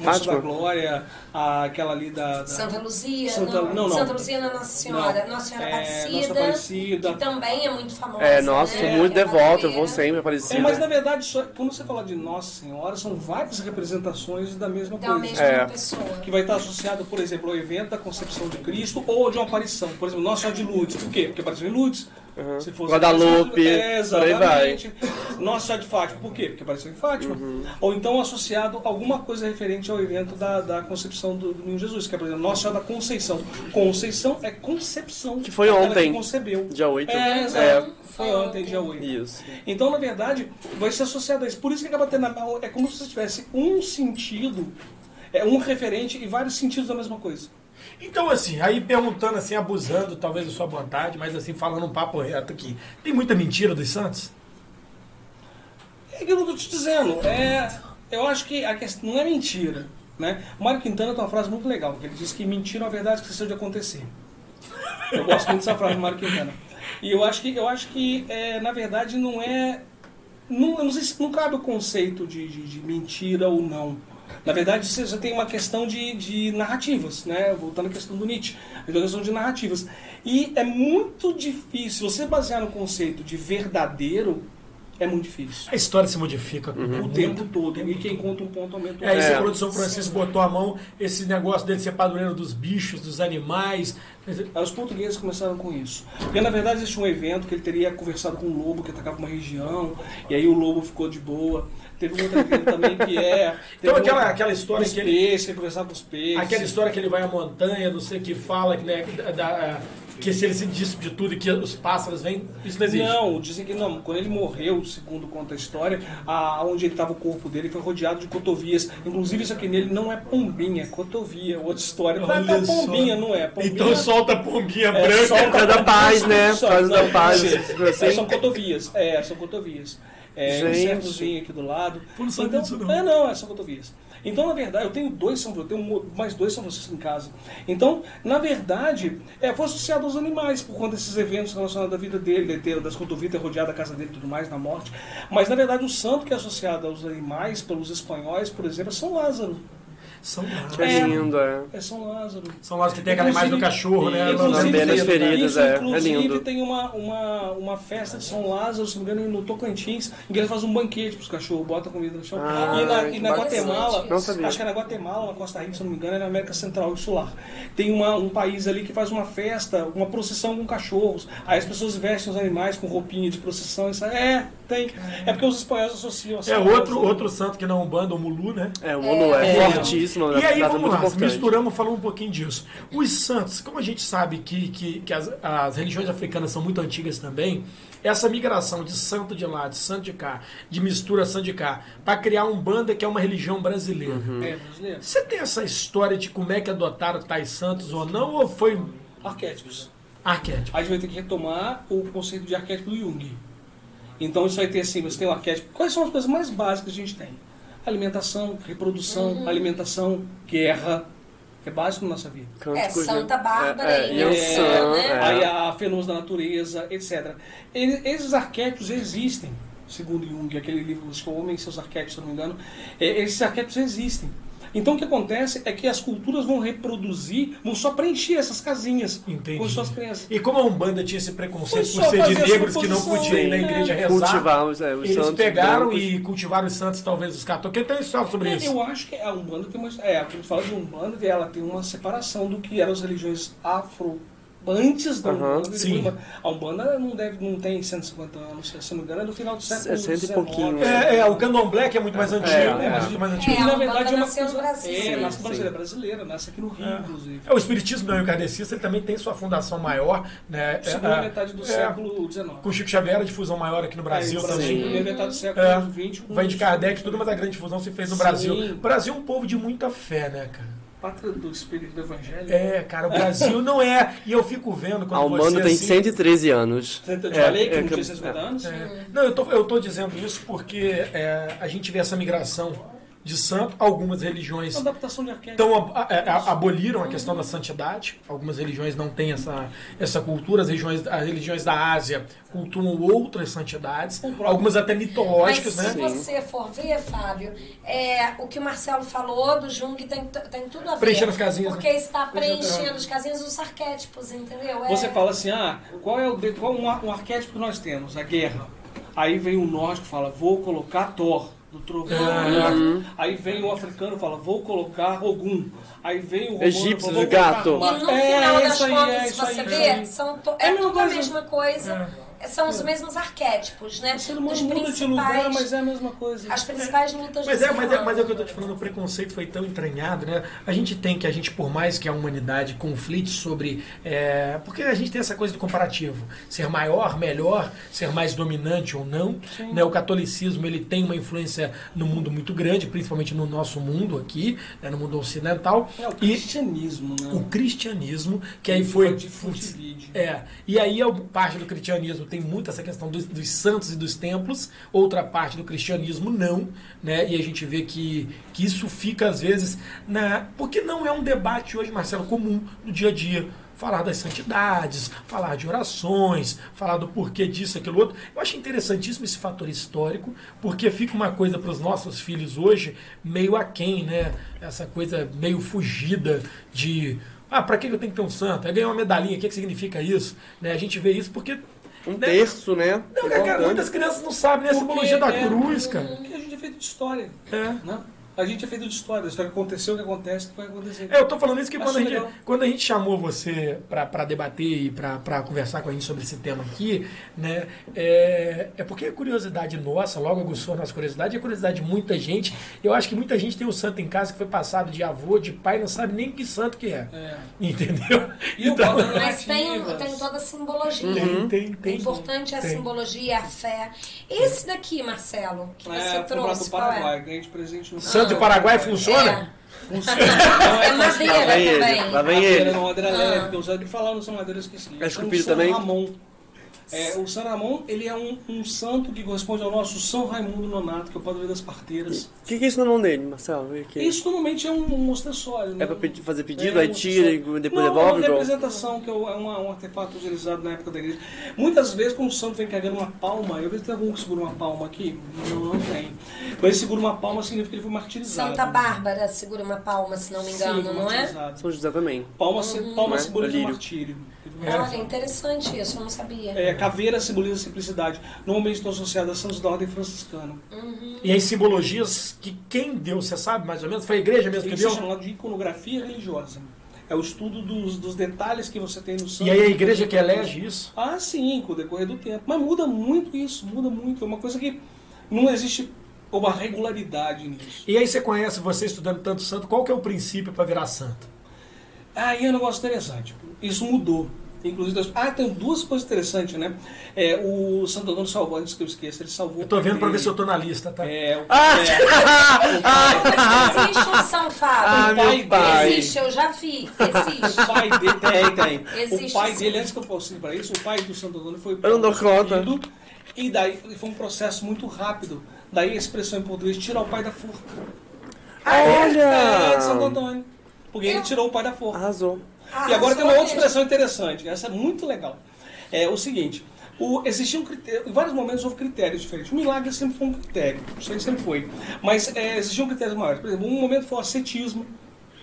a Nossa Fátima? da Glória, a- aquela ali da... da- Santa Luzia, Santa- não, não, não. Santa Luzia não é Nossa Senhora, Não. Nossa Senhora É, Aparecida, Nossa Aparecida. que também é muito famosa. É, nossa, né? sou muito é devoto, eu vou sempre É, aparecer. mas na verdade, só- quando você fala de Nossa Senhora, são várias representações da mesma Da coisa. mesma É. pessoa. que vai estar associado, por exemplo, ao evento da concepção de Cristo ou de uma aparição. Por exemplo, Nossa Senhora de Lourdes. Por quê? Porque apareceu em Lourdes. Uhum. Se fosse Guadalupe, é, por aí vai. exatamente. Nossa Senhora de Fátima. Por quê? Porque apareceu em Fátima. Uhum. Ou então associado a alguma coisa referente ao evento da, da concepção do, do Menino Jesus, que é, por exemplo, Nossa Senhora da Conceição. Conceição é concepção. Que foi ontem. Que concebeu. Dia 8. É, exato. Foi ontem, dia 8. Isso. Então, na verdade, vai ser associado a isso. Por isso que acaba tendo. a- É como se você tivesse um sentido, é um referente e vários sentidos da mesma coisa. Então, assim, aí perguntando assim, abusando talvez da sua vontade, mas assim, falando um papo reto aqui. Tem muita mentira dos santos? É que eu tô te dizendo. É, eu acho que a questão não é mentira. Né? O Mário Quintana tem uma frase muito legal, que ele diz que mentira é uma verdade que esqueceu de acontecer. Eu gosto muito dessa frase do Mário Quintana. E eu acho que, eu acho que é, na verdade, não é. Não, não sei se não cabe o conceito de, de, de mentira ou não. Na verdade, você já tem uma questão de, de narrativas, né? Voltando à questão do Nietzsche, a questão de narrativas. E é muito difícil, você basear no conceito de verdadeiro, é muito difícil. A história se modifica O muito. tempo todo. E quem conta um ponto aumenta o É, isso outro. é. quando o São Francisco botou a mão, esse negócio dele ser padroeiro dos bichos, dos animais. Aí os portugueses começaram com isso. Porque na verdade existia um evento que ele teria conversado com um lobo que atacava uma região, e aí o lobo ficou de boa. Teve um outro evento também que é. Então aquela, aquela história que ele. peixes, ele conversava com os peixes. Aquela história que ele vai à montanha, não sei o que fala, que, né, da- da- que se ele se disse de tudo e que os pássaros vêm, isso não existe. Não, dizem que não. Quando ele morreu, segundo conta a história, a, onde ele estava o corpo dele foi rodeado de cotovias. Inclusive, isso aqui nele não é pombinha, é cotovia. Outra história. Não é Olha só. pombinha, não é. Pombinha, Então solta a pombinha É, branca. solta da paz, né? Por causa da paz. É, são cotovias. É, são cotovias. É, um cervozinho aqui do lado. Pô, não então, disso, não. É, não, é, são cotovias. Então, na verdade, eu tenho dois São eu tenho mais dois São Francisco em casa. Então, na verdade, é, foi associado aos animais, por conta desses eventos relacionados à vida dele, de ter, das cotovias ter rodeado a casa dele e tudo mais, na morte. Mas, na verdade, o santo que é associado aos animais, pelos espanhóis, por exemplo, é São Lázaro. São lá. Que É. lindo, é. É São Lázaro. São lá os que tem aquela imagem do cachorro, né? Inclusive, feridas, isso, é. É inclusive, lindo. tem uma, uma, uma festa de São Lázaro, se não me engano, no Tocantins, em que eles fazem um banquete pros cachorros, bota comida no chão. Ah, e na, e na. Guatemala, acho que é na Guatemala, na Costa Rica, se não me engano, é na América Central e Sul. Tem uma, um país ali que faz uma festa, uma procissão com cachorros. Aí as pessoas vestem os animais com roupinha de procissão. Isso é, tem. É porque os espanhóis associam a É outro, outro santo que não banda, o Mulu, né? É, o mundo é, É. fortíssimo, E aí, vamos lá, importante. misturamos, falamos um pouquinho disso. Os santos, como a gente sabe que, que, que as, as religiões africanas são muito antigas também, essa migração de santo de lá, de santo de cá, de mistura santo de cá, para criar um banda que é uma religião brasileira. Uhum. É, brasileiro. Você tem essa história de como é que adotaram tais santos ou não, ou foi Arquétipos. arquétipo? a gente vai ter que retomar o conceito de arquétipo do Jung. Então isso vai ter assim, você tem o arquétipo. Quais são as coisas mais básicas que a gente tem? Alimentação, reprodução, alimentação, guerra, que é básico na nossa vida. É, Santa Bárbara é, é, e né? é. Aí a fenômenos da natureza, etc. Esses arquétipos existem. segundo Jung, aquele livro, que O Homem e Seus Arquétipos, se eu não me engano, é, esses arquétipos existem. Então o que acontece é que as culturas vão reproduzir, vão só preencher essas casinhas Entendi. com suas crenças. E como a Umbanda tinha esse preconceito por ser de negros que não podiam ir na né? igreja rezar, Cultivar os, é, os eles santos pegaram brancos. e cultivaram os santos, talvez os católicos. Quem tem história sobre É, isso? Eu acho que a Umbanda tem uma. É, quando fala de Umbanda, ela tem uma separação do que eram as religiões afro. Antes Umbanda. e sim. A Umbanda não, deve, não tem 150 anos, se não me engano, é do final do século É cento e XIX. pouquinho, É, é, o candomblé que é muito mais antigo, É, né? é. Muito mais antigo. E É, a na verdade é uma nasceu no coisa. Brasil, É, nasce brasileira, brasileira, nasce aqui no Rio, É. inclusive. É, o espiritismo não kardecista ele também tem sua fundação maior, né? É, Segunda é, metade do é, século XIX. Com Chico Xavier, a difusão maior aqui no Brasil É, o também. primeira metade do século É, XX. Vem de Kardec e tudo, mas a grande difusão se fez no Sim. Brasil. O Brasil é um povo de muita fé, né, cara? Pátria do espírito do evangelho. É, cara, o Brasil não é. E eu fico vendo quando A Umbanda você, tem assim, 113 anos. Eu te É, falei que é não tinha 150 anos? É. Não, eu tô, eu tô dizendo isso porque é, a gente vê essa migração de santo, algumas religiões adaptação de então a- a- a- aboliram a questão da santidade. Algumas religiões não têm essa, essa cultura. As religiões, as religiões da Ásia cultuam outras santidades, algumas até mitológicas, Mas se né? você for ver, Fábio, é, o que o Marcelo falou do Jung tem, tem tudo a ver. Preenchendo as casinhas, Porque está Preenchendo- as casinhas dos arquétipos, entendeu? É- Você fala assim, ah, qual é o qual um, ar- um arquétipo que nós temos? A guerra. Aí vem o nórdico e fala, vou colocar Thor, do trovão. Ah. Aí vem o africano e fala, vou colocar Ogum. Aí vem o romano Egípcios, e fala, vou o gato. E no. É, final é das isso aí, contas, é aí, você é isso vê, aí. são to- É é, tudo a mesma coisa. São os mesmos arquétipos, né? O ser Dos humano muda de lugar, principais, mas é a mesma coisa. as principais lutas Mas do é, mas, é, mas é o que eu tô te falando, o preconceito foi tão entranhado, né? A gente tem que, a gente, por mais que a humanidade conflite sobre. é, porque a gente tem essa coisa do comparativo. Ser maior, melhor, ser mais dominante ou não. Né? O catolicismo ele tem uma influência no mundo muito grande, principalmente no nosso mundo aqui, né? no mundo ocidental. É o e cristianismo, né? o cristianismo, que aí foi. de vídeo. É, e aí a parte do cristianismo tem muito essa questão dos, dos santos e dos templos, outra parte do cristianismo não, né? E a gente vê que, que isso fica às vezes na. Porque não é um debate hoje, Marcelo, comum no dia a dia. Falar das santidades, falar de orações, falar do porquê disso, aquilo outro. Eu acho interessantíssimo esse fator histórico, porque fica uma coisa para os nossos filhos hoje meio aquém, né? Essa coisa meio fugida de ah, pra que eu tenho que ter um santo? É ganhar uma medalhinha, o que, que significa isso? Né? A gente vê isso porque. Um né? terço, né? Não, né, cara, muitas crianças não sabem nem a Porque simbologia da é- cruz, cara. Porque a gente é feito de história. É. Né? A gente é feito de história. A história que aconteceu, o que acontece, o que vai acontecer. É, eu tô falando isso que quando a, gente, quando a gente chamou você pra pra debater e pra pra conversar com a gente sobre esse tema aqui, né? É, é porque é curiosidade nossa, logo aguçou a nossa curiosidade, é curiosidade de muita gente. Eu acho que muita gente tem um santo em casa que foi passado de avô, de pai, não sabe nem que santo que é. É. Entendeu? E o Então, Mas tem, tem toda a simbologia. tem, tem, O tem. importante é a tem. simbologia, a fé. Esse daqui, Marcelo, que você É, lá trouxe, do qual é? Paraguai, ganhei de presente no Santo do Paraguai funciona? Funciona. Não É madeira Lá vem ele, também. lá vem Madeira, ele. não, madeira Ah. leve, porque eu já de falar no São Madeira, eu esqueci. É esculpido também? Ramon. É, o São Ramon, ele é um, um santo que corresponde ao nosso São Raimundo Nonato, que é o padroeiro das parteiras. O que, que é isso na mão dele, Marcelo? Aqui. Isso normalmente é um, um ostensório. né? É pra pedir- fazer pedido, É, aí um tira e depois Não, devolve? É uma representação, que é uma- um artefato utilizado na época da igreja. Muitas vezes, quando o santo vem carregando uma palma, eu vejo que tem algum que segura uma palma aqui. Não, não tem. Quando ele segura uma palma, significa que ele foi martirizado. Santa Bárbara segura uma palma, se não me engano, Sim, não é? martirizado. São José também. Palma, se- palma Né? simboliza o martírio. Olha, interessante isso, eu não sabia. É, caveira simboliza a simplicidade. Normalmente estão associadas a santos da ordem franciscana. E as simbologias que quem deu, você sabe mais ou menos? Foi a igreja mesmo que Isso é deu? chamado de iconografia religiosa. É o estudo dos, dos detalhes que você tem no santo. E aí a igreja que elege isso? Ah, sim, com o decorrer do tempo. Mas muda muito isso, muda muito. É uma coisa que não existe uma regularidade nisso. E aí você conhece, você estudando tanto santo, qual que é o princípio para virar santo? Aí é um negócio interessante. Isso mudou. Inclusive, ah, tem duas coisas interessantes, né? É, o Santo Antônio salvou, antes que eu esqueça, ele salvou. Eu tô vendo para ver se eu tô na lista, tá? É, o, Ah! é, o pai, Existe um São Ah, Fábio. meu pai. Existe, eu já vi. Existe. o pai dele, tem, tem. Existe o pai sim. dele, antes que eu possa ir para isso, o pai do Santo Antônio foi Eu não dou conta. E daí foi um processo muito rápido. Daí a expressão em português, tirar o pai da forca. É, de Santo Olha! Antônio. Porque ele tirou o pai da forca. Arrasou. E agora tem uma outra expressão interessante, essa é muito legal. É o seguinte, O, existiam critérios, em vários momentos houve critérios diferentes. O milagre sempre foi um critério, isso aí sempre foi. Mas é, existiam critérios maiores. Por exemplo, um momento foi o ascetismo.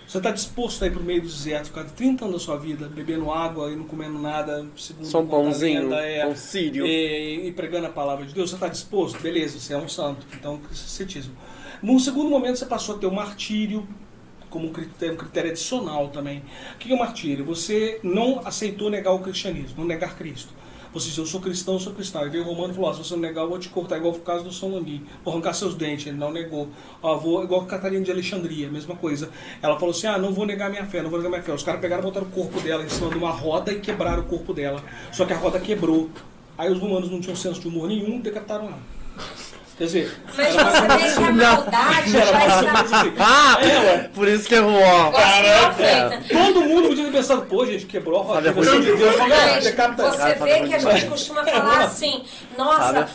Você está disposto a ir para o meio do deserto, ficar 30 anos da sua vida bebendo água e não comendo nada, segundo Só um pãozinho, lenda, é, pão sírio. e, e pregando a palavra de Deus, você está disposto? Beleza, você é um santo. Então, ascetismo. Num segundo momento, você passou a ter o martírio como um critério, um critério adicional também. O que é o martírio? Você não aceitou negar o cristianismo, não negar Cristo. Você disse, eu sou cristão, eu sou cristão. Aí veio o Romano e falou, ó, se você não negar, eu vou te cortar, igual o caso do São Lami. Vou arrancar seus dentes, ele não negou. Ó, vou, igual Catarina de Alexandria, mesma coisa. Ela falou assim, ah, não vou negar minha fé, não vou negar minha fé. Os caras pegaram e botaram o corpo dela em cima de uma roda e quebraram o corpo dela. Só que a roda quebrou. Aí os romanos não tinham senso de humor nenhum, decapitaram ela. Quer dizer, Mas você vê que a maldade assim. Ah, É, ué. por isso que é ruim. Caraca! Todo mundo podia ter pensado, pô, gente, quebrou a roda. É Você ah, Ah, vê Fábio que a é gente costuma falar assim, nossa, é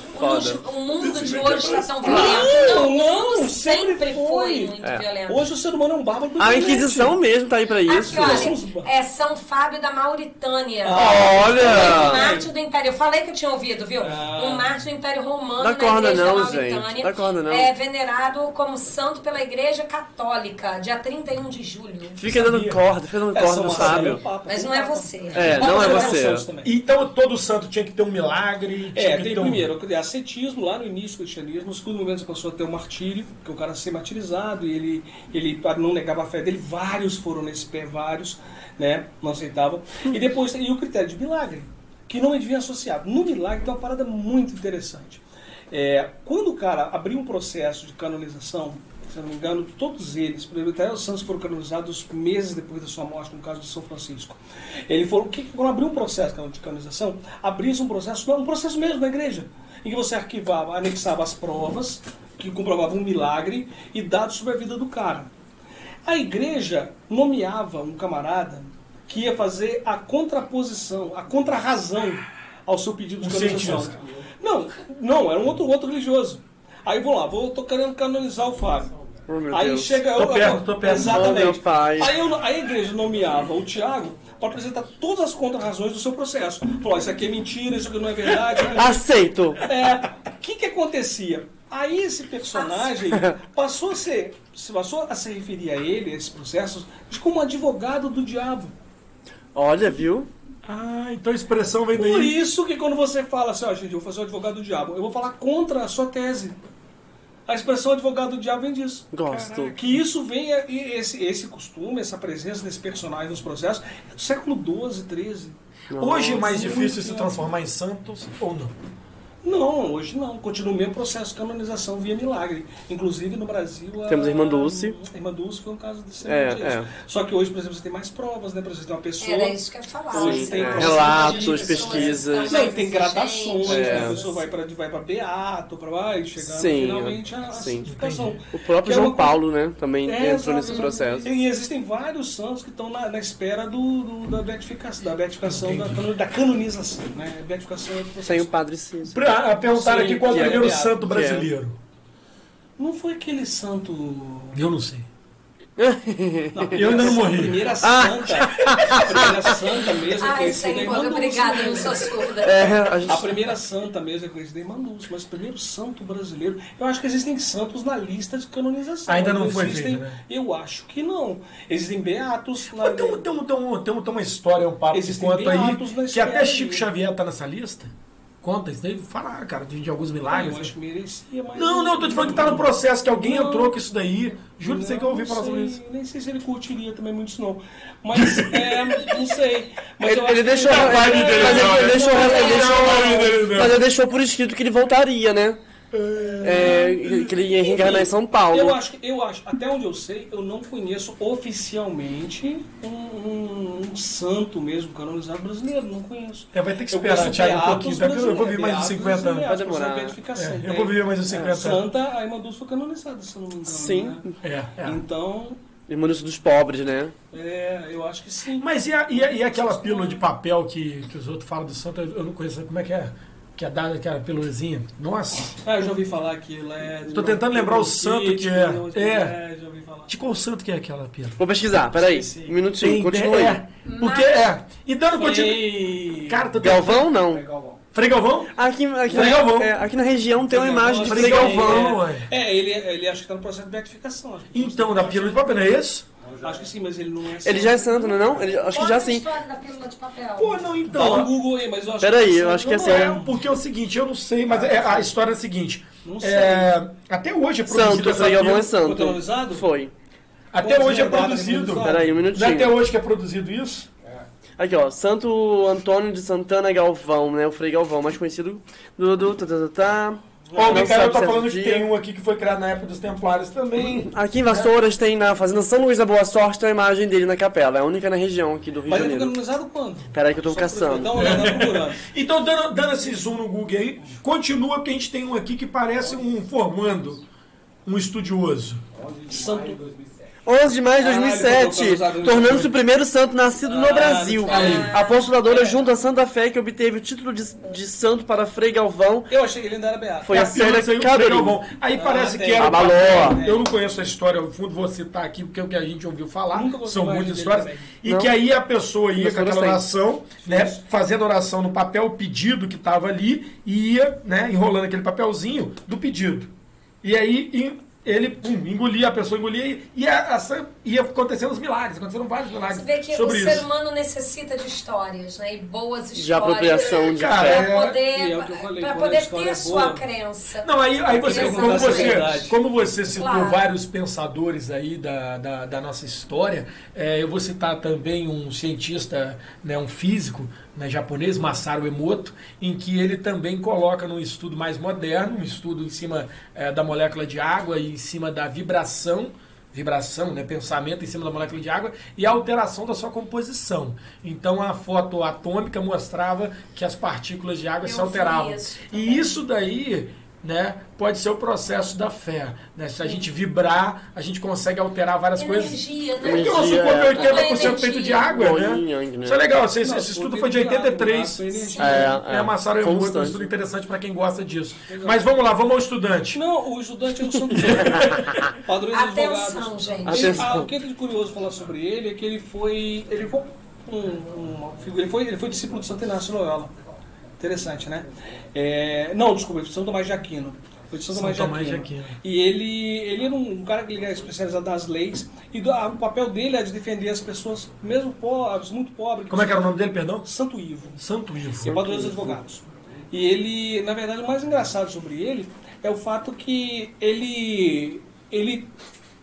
o, mundo de hoje está tão violento. Não, o não, mundo sempre foi. foi muito É. violento. Hoje o ser humano é um bárbaro. A Inquisição mesmo tá aí pra isso. Aqui, somos- olha, é São Fábio da Mauritânia. Um Olha! mártir do Império. Eu falei que eu tinha ouvido, viu? Ah. Um mártir do Império Romano Dá na corda igreja não, gente. Mauritânia. Dá corda não. É venerado como santo pela Igreja Católica, dia 31 de julho. Fica dando corda, fica dando corda, não sabe? Mas não é você. É, não é você. Então todo santo tinha que ter um milagre. tinha É, que tem ter um- primeiro o ascetismo lá no início do cristianismo, no segundo momento você passou a ter o martírio, que é o cara ser martirizado, e ele, ele não negava a fé dele, vários foram nesse pé, vários, né, não aceitavam. E depois tem e o critério de milagre, que não devia associado. No milagre tem uma parada muito interessante. É, quando o cara abriu um processo de canonização, se não me engano, todos eles, por exemplo, até os santos foram canonizados meses depois da sua morte, no caso de São Francisco. Ele falou que quando abriu um processo de canonização, abria-se um processo, um processo mesmo na igreja, em que você arquivava, anexava as provas que comprovavam um milagre e dados sobre a vida do cara. A igreja nomeava um camarada que ia fazer a contraposição, a contrarrazão ao seu pedido de canonização. Não, não, era um outro, outro religioso. Aí vou lá, vou, tô querendo canonizar o Fábio. Oh, meu aí Deus. chega. Tô eu- perto, eu- tô perto. Exatamente. Meu pai. Aí eu- a igreja nomeava o Tiago para apresentar todas as contrarrazões do seu processo. Falou: isso aqui é mentira, isso aqui não é verdade. Aceito. É, o que, que acontecia? Aí esse personagem passou a ser, se passou a se referir a ele, a esse processo, de como advogado do diabo. Olha, viu? Ah, então a expressão vem Por daí. isso que quando você fala assim, ó, gente, eu vou fazer o advogado do diabo, eu vou falar contra a sua tese. A expressão advogado do diabo vem disso. Gosto. Que isso venha, e esse, esse costume, essa presença desse personagem nos processos, é do século XII, XIII. Hoje é mais difícil se transformar em santos ou não? Não, hoje não. Continua o mesmo processo de canonização via milagre. Inclusive no Brasil. a- Temos a Irmã Dulce. A Irmã Dulce foi um caso de É, disso. é. Só que hoje, por exemplo, você tem mais provas, né? Por exemplo, tem uma pessoa. Era isso que eu ia falar. Hoje tem tem relatos, pesquisas. Não, e tem gradações, né? É. a pessoa vai para vai pra Beato, para vai chegando Sim, finalmente a sim. santificação. O próprio é João uma Paulo, né? Também É, entrou nesse processo. E existem vários santos que estão na, na espera do, do- da beatificação, da, beatificação da, da canonização, né? Beatificação é outro processo. Sem o Padre Cícero. Pra, perguntaram aqui qual é o que é primeiro santo que é. brasileiro. Não foi aquele santo. Eu não sei. Não, Eu ainda não A morri. primeira santa, a primeira santa mesmo é Ai, conhecida em obrigada, não sou surda. É, a primeira santa mesmo é conhecida em Mandus, mas o primeiro santo brasileiro. Eu acho que existem santos na lista de canonização. Ainda não foi existem, feito, né? Eu acho que não. Existem beatos na tem, tem, tem, tem, tem uma história, um papo que Existem conta aí, beatos na que até Chico aí. Xavier tá nessa lista. Conta isso daí, fala, cara, de, de alguns milagres. eu acho que merecia, mas. Não, não, eu tô te falando que tá no processo, que alguém Não. entrou com isso daí. Juro pra você que eu ouvi Não falar sobre sei, isso. Nem sei se ele curtiria também muito isso, não. Mas, é, não sei. Mas Ele, que- deixou, ele, não, ele né? deixou, ele deixou, mas ele deixou por escrito que ele voltaria, né? É, que ele ia reencarnar em São Paulo. Eu acho, que- eu acho, até onde eu sei, eu não conheço oficialmente um, um- um santo mesmo canonizado brasileiro, não conheço. É, vai ter que esperar, Thiago, um pouquinho. tá? Eu vou viver mais brasileiros, 50 anos. Vai demorar. É, eu vou viver mais uns 50 anos. Santa, a Irmã Dulce foi canonizada, se eu não me engano. Sim. né? É, é. Então, Irmão dos pobres, né? é, eu acho que sim. Mas e, a- e a- e aquela pílula de papel que, que os outros falam do santo? Eu não conheço. Como é que é? Que é dada aquela pílulazinha? Nossa. Ah, eu já ouvi falar que ela é. Tô tentando lembrar o santo que é. É. É, já ouvi falar. De qual santo que é aquela pílula? Vou pesquisar, peraí. Um minutinho, Tem- continua aí. É, porque é. E dando continuidade. Foi... Cara, tô Galvão, não. É Galvão. Frei Galvão? Aqui, aqui, Frei Galvão. é, aqui na região tem uma imagem de Frei Galvão, ué. É, ele, ele acho que tá no processo de beatificação. acho que- Então, da pílula de papel, não é isso? Acho que sim, mas ele não é. Ele já é santo, não é não? Ele, acho que já sim. história da pílula de papel. Pô, não, Dá um então. Google aí, mas eu acho Peraí, que eu acho que é Não, assim. é, porque é o seguinte, eu não sei, mas é- a história é a seguinte. Não sei. É, até hoje é produzido Santo, essa Frei Galvão é pílula. Santo. Foi. Até Quantos hoje é anos data produzido. Peraí, um Não é até minutinho. hoje que é produzido isso? Aqui, ó. Santo Antônio de Santana Galvão, né? O Frei Galvão, mais conhecido do... do tá, tá, tá, tá. Ó, o Micael tá falando que tem um aqui que foi criado na época dos Templários também. Aqui em Vassouras tem na Fazenda São Luís da Boa Sorte tem a imagem dele na capela. É a única na região aqui do Rio Mas de ele foi Janeiro. canonizado quando? Peraí que eu tô caçando. Dá uma olhada procurando. Então, dando, dando esse zoom no Google aí, continua porque a gente tem um aqui que parece um formando, um estudioso. Santo. 11 de maio de Ah, ele foi 2007, canonizado em tornando-se o primeiro santo nascido no Ah, Brasil. aí. Apostoladora junto à Santa Fé, que obteve o título de, de santo para Frei Galvão. Eu achei que ele ainda era beato. Foi a pílula Célia saiu o Frei Carolina. Galvão. Aí parece tem. que era. papel. Eu não conheço a história ao fundo, vou citar aqui porque é o que a gente ouviu falar. São muitas histórias. E que aí a pessoa ia com eu aquela oração, né? Fazendo oração no papel, o pedido que estava ali, e ia, né, enrolando aquele papelzinho do pedido. E aí ele pum, engolia, a pessoa engolia e ia, ia acontecendo os milagres. Aconteceram vários milagres Você vê que sobre o isso. ser humano necessita de histórias, né? E boas histórias. De apropriação de Cara, fé. é- Pra poder, é que eu falei, pra poder ter é sua boa- crença. Não, aí, aí você, como você, como você citou Claro. vários pensadores aí da, da, da nossa história, é, eu vou citar também um cientista, né, um físico né, japonês, Masaru Emoto, em que ele também coloca num estudo mais moderno, um estudo em cima é, da molécula de água e em cima da vibração, vibração, né, pensamento em cima da molécula de água e a alteração da sua composição. Então a foto atômica mostrava que as partículas de água Eu se alteravam. E isso daí, né, pode ser o processo da fé. Né? Se a gente vibrar, a gente consegue alterar várias coisas. Energia, né? Porque o nosso corpo é é. 80% feito de água, né? Né? Isso é legal, esse, Não, esse estudo foi de de água, 83. braço, energia. É, É, é. Massaro é muito um estudo interessante para quem gosta disso. Mas vamos lá, vamos ao estudante. Não, o estudante é Santo Padrões Atenção, advogados. gente. Ele- Atenção. ah, o que é de curioso falar sobre ele é que ele foi. Ele foi um, figura. Ele foi, ele foi discípulo de Santo Inácio Loyola. Interessante, né? É, não, desculpa, São Tomás de Aquino. Foi de São, São Tomás, Tomás de Aquino. E ele, ele era um, um cara que ele era especializado nas leis. E do- ah, o papel dele é de defender as pessoas, mesmo pobres, muito pobres. Como é que era o nome dele, perdão? Santo Ivo Santo Ivo. que é padrões advogados. E ele, na verdade, o mais engraçado sobre ele é o fato que ele, ele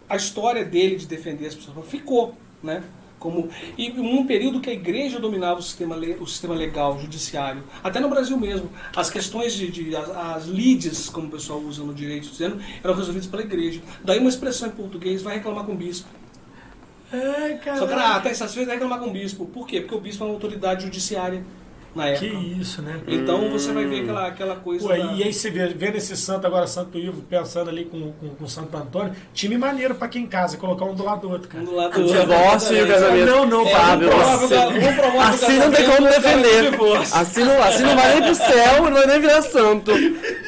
a história dele de defender as pessoas ficou, né? Como, e num período que a igreja dominava o sistema, o sistema legal, o judiciário, até no Brasil mesmo, as questões de, de as, as lides, como o pessoal usa no direito, dizendo, eram resolvidas pela igreja. Daí uma expressão em português, vai reclamar com o bispo. É, cara. Só que, ah, tá insatisfeito, vai reclamar com o bispo. Por quê? Porque o bispo é uma autoridade judiciária na época. Que isso, né? Então você vai ver aquela, aquela coisa. Pô, da- e aí você vê, vendo esse santo agora, Santo Ivo, pensando ali com, com, com Santo Antônio, time maneiro pra quem em casa, colocar um do lado do outro, cara. um do lado O do divórcio e o casamento. Não, não, É, Fábio, Assim não tem como é defender. Assim não, assim não vai nem pro céu, não vai nem virar santo.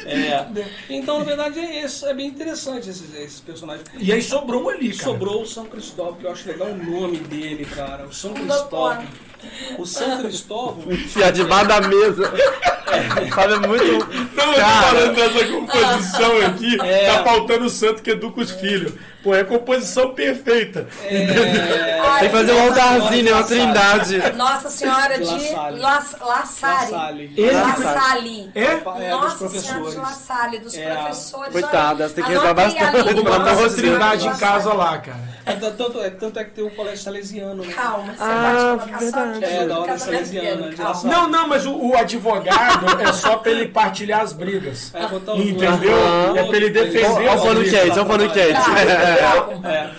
É. Então, na verdade, é, isso, é bem interessante esses, esses personagens. E aí sobrou um ali, cara. Sobrou o São Cristóvão, que eu acho legal o nome dele, cara. O São Cristóvão. O São Cristóvão. Enfiar debaixo da mesa. Fábio é muito. Cara. falando dessa composição aqui, É. tá faltando o santo que educa os filhos. Pô, é composição perfeita. É, Tem que fazer um altarzinho, né? Uma trindade. Nossa Senhora de La Salle. La, Salle. É? É, Nossa Senhora de. La Salle, dos É. professores. Coitada, você tem que rezar bastante pra Botar uma trindade em casa lá, cara. É, tanto, é, tanto é que tem o colégio salesiano, né? Calma, você Ah, só verdade. É, da ordem casamento salesiana. Não, não, mas o, o advogado é só pra ele partilhar as brigas. É, botar os Entendeu? Aham. É pra ele defender Olha o quente, olha o. É.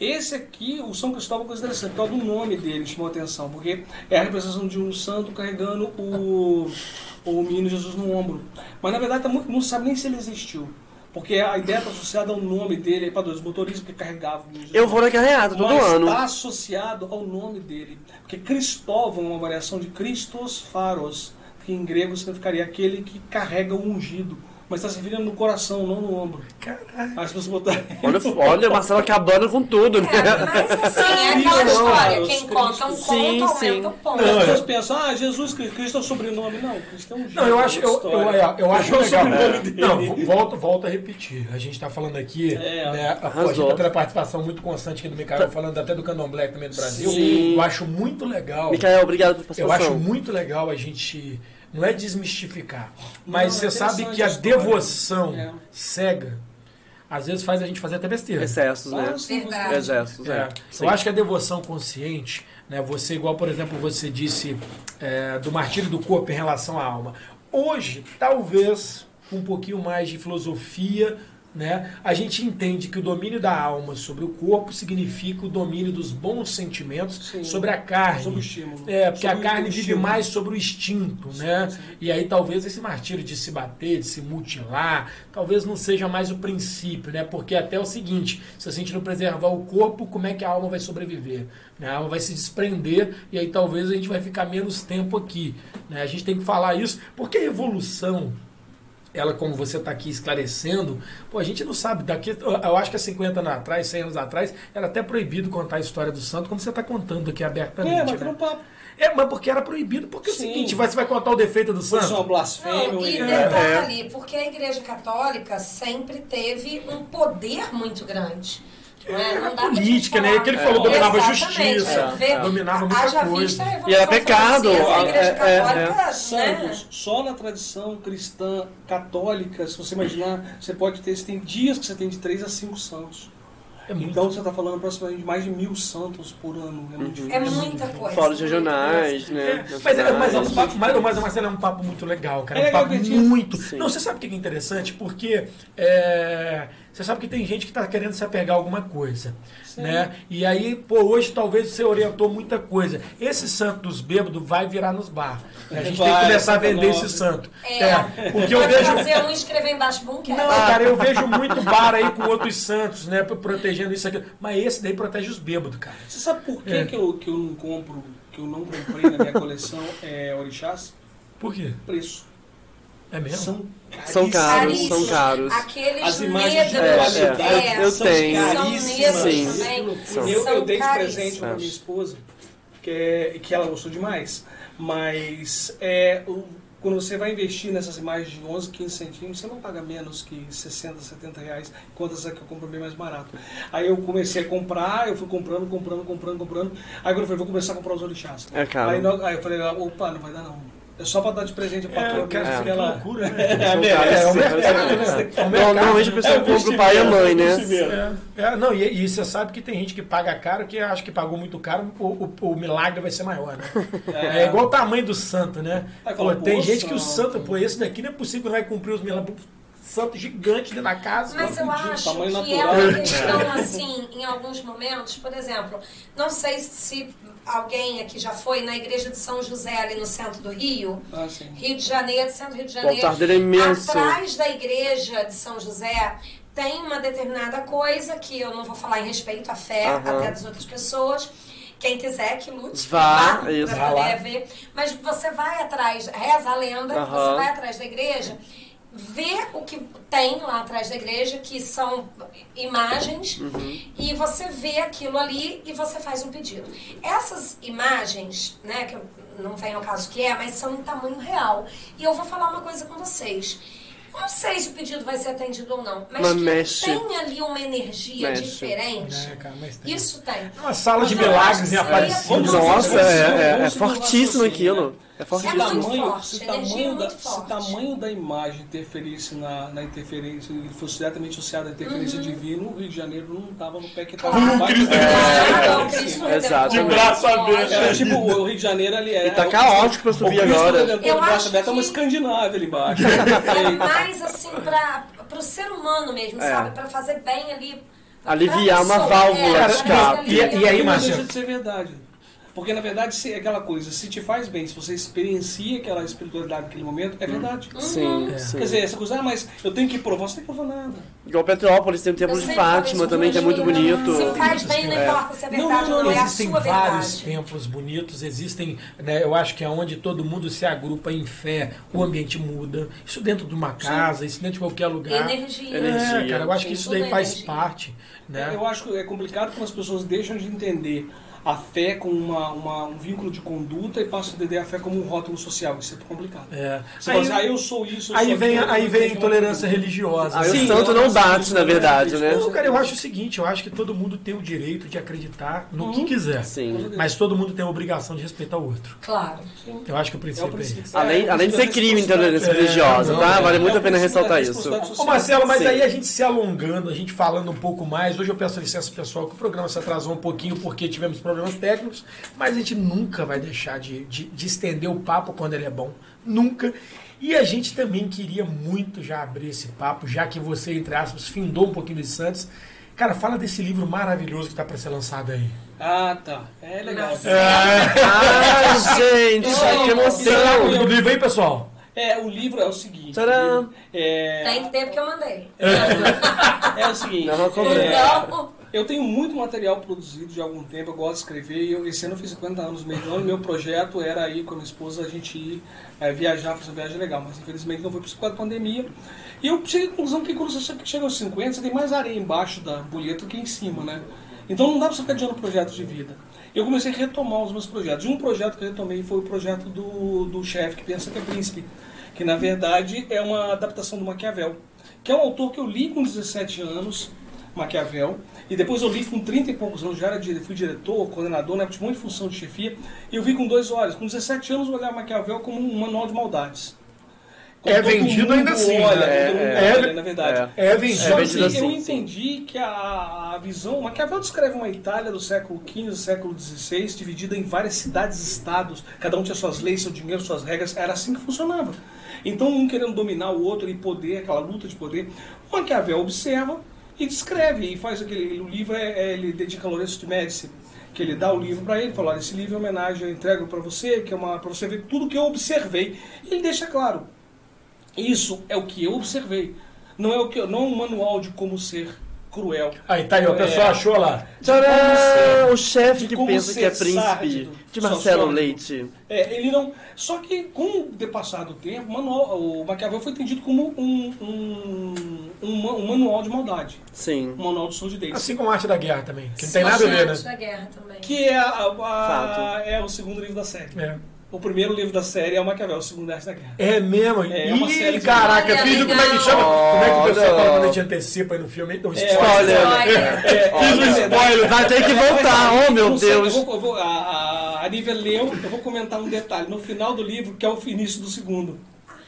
Esse aqui, o São Cristóvão, é coisa interessante, por causa do nome dele, chamou a atenção, porque é a representação de um santo carregando o, o menino Jesus no ombro. Mas na verdade tá muito- não sabe nem se ele existiu. Porque a ideia está associada ao nome dele, aí para dois motoristas que carregavam. Eu vou na carreata todo Mas ano. está associado ao nome dele. Porque Cristóvão é uma variação de Christos Faros, que em grego significaria aquele que carrega o ungido. Mas está se ferindo no coração, não no ombro. Caralho. As pessoas botarem. Olha, olha, o Marcelo acabando com tudo, né? É, mas assim, é aquela história. não, Quem conta um. Sim, conto, sim. aumenta o ponto. As Não, pessoas é. pensam, ah, Jesus Cristo, Cristo é o sobrenome. Não, Cristo é um Não, eu acho, eu, eu, história. eu, eu acho É o legal. sobrenome dele. Não, vo- volto, volto a repetir. A gente está falando aqui, É. né? A, a gente tá tendo a participação muito constante aqui do Micael, falando até do candomblé também do Brasil. Sim. Eu acho muito legal. Micael, obrigado por Eu acho muito legal a gente. Não é desmistificar, mas Não, você é sabe interessante que a história. devoção É. cega às vezes faz a gente fazer até besteira. Excessos, né? Verdade. Excessos, É. é. Eu acho que a devoção consciente, né, você, igual, por exemplo, você disse é, do martírio do corpo em relação à alma. Hoje, talvez, com um pouquinho mais de filosofia, né, a gente entende que o domínio da alma sobre o corpo significa o domínio dos bons sentimentos Sim. sobre a carne. Sobre o estímulo. É, porque Sobre a carne vive mais sobre o instinto, né? sim. E aí talvez esse martírio de se bater, de se mutilar, talvez não seja mais o princípio, né? Porque até o seguinte, se a gente não preservar o corpo, como é que a alma vai sobreviver? Né? A alma vai se desprender e aí talvez a gente vai ficar menos tempo aqui. Né? A gente tem que falar isso, porque a evolução, ela como você está aqui esclarecendo, pô, a gente não sabe, daqui, eu acho que há 50 anos atrás, 100 anos atrás, era até proibido contar a história do santo, como você está contando aqui abertamente. É, mas né? no papo. É, mas porque era proibido. Porque é o Sim. seguinte, vai- você vai contar o defeito do Isso é uma santo? blasfêmia. Não, um e detalhe, porque a Igreja Católica sempre teve um poder muito grande. Não é? Não dá política, né? Que ele falou, dominava a Exatamente, justiça, vê, dominava muita haja coisa. vista E era pecado, Francesa, A Igreja é, é, Católica, né? Santos, só na tradição cristã católica, se você imaginar, você pode ter, você tem dias que você tem de 3 a 5 santos. É. Então você está falando aproximadamente de mais de mil santos por ano. É muito É muita coisa. Fora os regionais, É, né? mas, é, mas, é um papo, mas, mas, Marcelo, é um papo muito legal, cara. É É um papo muito. Sim. Não, você sabe o que é interessante? Porque é, você sabe que tem gente que está querendo se apegar a alguma coisa. Né? E aí, pô, hoje talvez você orientou muita coisa. Esse santo dos bêbados vai virar nos bar. A gente tem que Vai, começar a vender esse santo. É, porque eu vejo. fazer um e escrever embaixo bunker. Não, cara, eu vejo muito bar aí com outros santos, né? Protegendo isso aqui. Mas esse daí protege os bêbados, cara. Você sabe por que, É. que, eu, que eu não compro, que eu não comprei na minha coleção é, orixás? Por quê? Preço. É mesmo? São São caros, são caros. Aqueles As imagens de negros, É, é, é, eu tenho. São caríssimas. negros Sim. também. São. Eu, eu dei de presente para É. minha esposa, que, é, que ela gostou demais. Mas é, o- quando você vai investir nessas imagens de 11, 15 centímetros, você não paga menos que 60, 70 reais, enquanto essa que eu compro bem mais barato. Aí eu comecei a comprar, eu fui comprando, comprando, comprando, comprando. Aí quando eu falei, vou começar a comprar os orixás. É caro. Aí, aí eu falei, opa, não vai dar não. É só para dar de presente pra É, patroa eu quero mesmo, ver que ela... loucura, né? É, É, é. né? É o Não, mercado. Normalmente a pessoa É compra o pai e a mãe, né? investimento. É, é, não, e, e você sabe que tem gente que paga caro que acha que pagou muito caro, o, o, o milagre vai ser maior, né? É, igual o tamanho do santo, né? Pô, fala, tem gente que o santo. santo, pô, esse daqui não é possível que não vai cumprir os milagres. Santo gigante dentro da casa. Mas eu Tamanho acho que natural. é uma questão, assim, em alguns momentos, por exemplo, não sei se alguém aqui já foi na igreja de São José, ali no centro do Rio, Ah, sim. Rio de Janeiro, centro do Rio de O Janeiro. altar dele é imenso. Atrás da igreja de São José tem uma determinada coisa que eu não vou falar em respeito à fé, Aham. até das outras pessoas. Quem quiser que lute, Vá, vá isso. pra Vá lá. poder ver. Mas você vai atrás, reza a lenda, Aham. você vai atrás da igreja, vê o que tem lá atrás da igreja, que são imagens, Uhum. e você vê aquilo ali e você faz um pedido. Essas imagens, né, que eu não vem ao caso que é, mas são em tamanho real. E eu vou falar uma coisa com vocês. Não sei se o pedido vai ser atendido ou não, mas, Mas que mexe. tem ali uma energia Mexe. diferente. É, cara, mas tem. Isso tem. Uma sala de Mas eu milagres em Aparecida. Nossa, é, é, é fortíssimo aquilo. né? É Se fortíssimo. É muito tamanho, forte, se, tamanho é da, muito se forte. tamanho da imagem interferisse na, na interferência, e fosse diretamente associado à interferência Uhum. divina, o Rio de Janeiro não estava no pé que estava Claro. no Cristo- Ah, não, É, Cristo Exato. De braço aberto. é, tipo, o Rio de Janeiro ali é. E tá caótico pra subir agora. Eu braço acho aberto é uma que- Escandinávia ali embaixo. É mais assim para o ser humano mesmo, É. sabe? Para fazer bem ali. pra Aliviar uma pessoa. válvula É, de pra escape. E- e aí, não Márcio? deixa de ser verdade. Porque, na verdade, se, é aquela coisa, se te faz bem, se você experiencia aquela espiritualidade naquele momento, é verdade. Sim, É. sim. Quer dizer, essa coisa, ah, mas eu tenho que provar, você não tem que provar nada. Igual Petrópolis, tem o Templo de Fátima também, que é muito mim. bonito. Se faz bem, não É. importa se é Não, verdade não, ou não, é a existem sua vários verdade. templos bonitos, existem, né, eu acho que é onde todo mundo se agrupa em fé, o ambiente muda. Isso dentro de uma casa, isso dentro de qualquer lugar. Energia. Energia. É, cara, eu acho que Sim, isso daí é faz energia. parte, né? Eu acho que é complicado quando as pessoas deixam de entender a fé como uma, uma- um vínculo de conduta e passam a entender a fé como um rótulo social. Isso é complicado. É. Você Aí, fala assim, ah, eu sou isso, eu aí sou vem, aquilo, aí vem a intolerância religiosa. Aí Sim, o santo não bate, na verdade, né? Não, cara, eu acho o seguinte, eu acho que todo mundo tem o direito de acreditar no que quiser. Sim. Mas todo mundo tem a obrigação de respeitar o outro. Claro. Eu acho que o É o princípio é, princípio. esse. Além, É, além de ser crime intolerância É, religiosa, não, tá? é. Vale muito É a o pena ressaltar isso. Ô. Marcelo, mas Sim. aí a gente se alongando, a gente falando um pouco mais. Hoje eu peço licença pessoal que o programa se atrasou um pouquinho porque tivemos problemas técnicos, mas a gente nunca vai deixar de, de, de estender o papo quando ele é bom. Nunca. E a gente também queria muito já abrir esse papo, já que você, entre aspas, findou um pouquinho de Santos. Cara, fala desse livro maravilhoso que está para ser lançado aí. Ah, tá. É legal. Nossa. Ai, gente, que emoção! O livro aí, pessoal. É, o livro é o seguinte. Tcharam. É, Tem que ter porque eu mandei. é o seguinte. Não, não é, Então, eu tenho muito material produzido de algum tempo, eu gosto de escrever. Eu, esse ano eu fiz 50 anos no meio ano. Meu projeto era ir com a minha esposa, a gente ir é, viajar, fazer uma viagem legal. Mas infelizmente não foi por causa da pandemia. E eu cheguei à conclusão que quando você chega aos 50, você tem mais areia embaixo da bolheta que em cima, né? Então não dá pra você ficar adiando projetos de vida. Eu comecei a retomar os meus projetos. E um projeto que eu retomei foi o projeto do, do chefe que pensa que é príncipe. Que na verdade é uma adaptação do Maquiavel. Que é um autor que eu li com 17 anos, Maquiavel. E depois eu li com 30 e poucos anos, já era, fui diretor, coordenador, né, tinha muita função de chefia. E eu vi com dois olhos. Com 17 anos eu olhava Maquiavel como um manual de maldades. Como É vendido ainda assim, Olha, mundo É, olha, é, na verdade. É vendido. Só vendido assim, eu assim, sim. entendi que a, a visão. Maquiavel descreve uma Itália do século XV, século XVI, dividida em várias cidades-estados, cada um tinha suas leis, seu dinheiro, suas regras, era assim que funcionava. Então, um querendo dominar o outro e poder, aquela luta de poder, o Maquiavel observa e descreve, e faz aquele. O livro é, é- ele dedica a Lourenço de Médici. Que ele dá o livro para ele, fala: olha, esse livro é homenagem, eu entrego para você, que é uma para você ver tudo que eu observei. E ele deixa claro: isso é o que eu observei. Não é o que não é um manual de como ser cruel. Aí tá aí, o pessoal É. achou lá. Tcharam! O chefe de que pensa que é príncipe. De Marcelo. Leite. É, ele não. Só que com o depassar do tempo, o manual- o Maquiavel foi entendido como um, um, um um manual de maldade, Sim. um manual de surdidez. Assim como a arte da guerra também. Que não tem nada a ver, né? da guerra também. Que é, a- a- Fato. é o segundo livro da série. É. O primeiro livro da série é o Maquiavel, o segundo é a arte da guerra. É mesmo? É, é uma Ih, de- caraca, Olha, fiz o como é que legal. chama? Como é que o pessoal Olha. fala quando a gente antecipa aí no filme? Não, É, spoiler. Spoiler. É, Fiz um olha, spoiler. Vai ter que voltar, oh meu Não sei, Deus. Eu vou, eu vou- a, a, leu, eu vou comentar um detalhe. No final do livro, que é o início do segundo.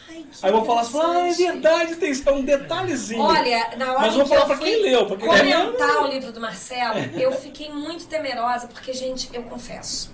Ai, que Aí eu vou falar assim, ah, é interessante. verdade, tem, é um detalhezinho. Olha, na hora Mas eu vou que falar eu pra fui quem leu, pra quem comentar o livro do Marcelo, eu fiquei muito temerosa, porque, gente, eu confesso,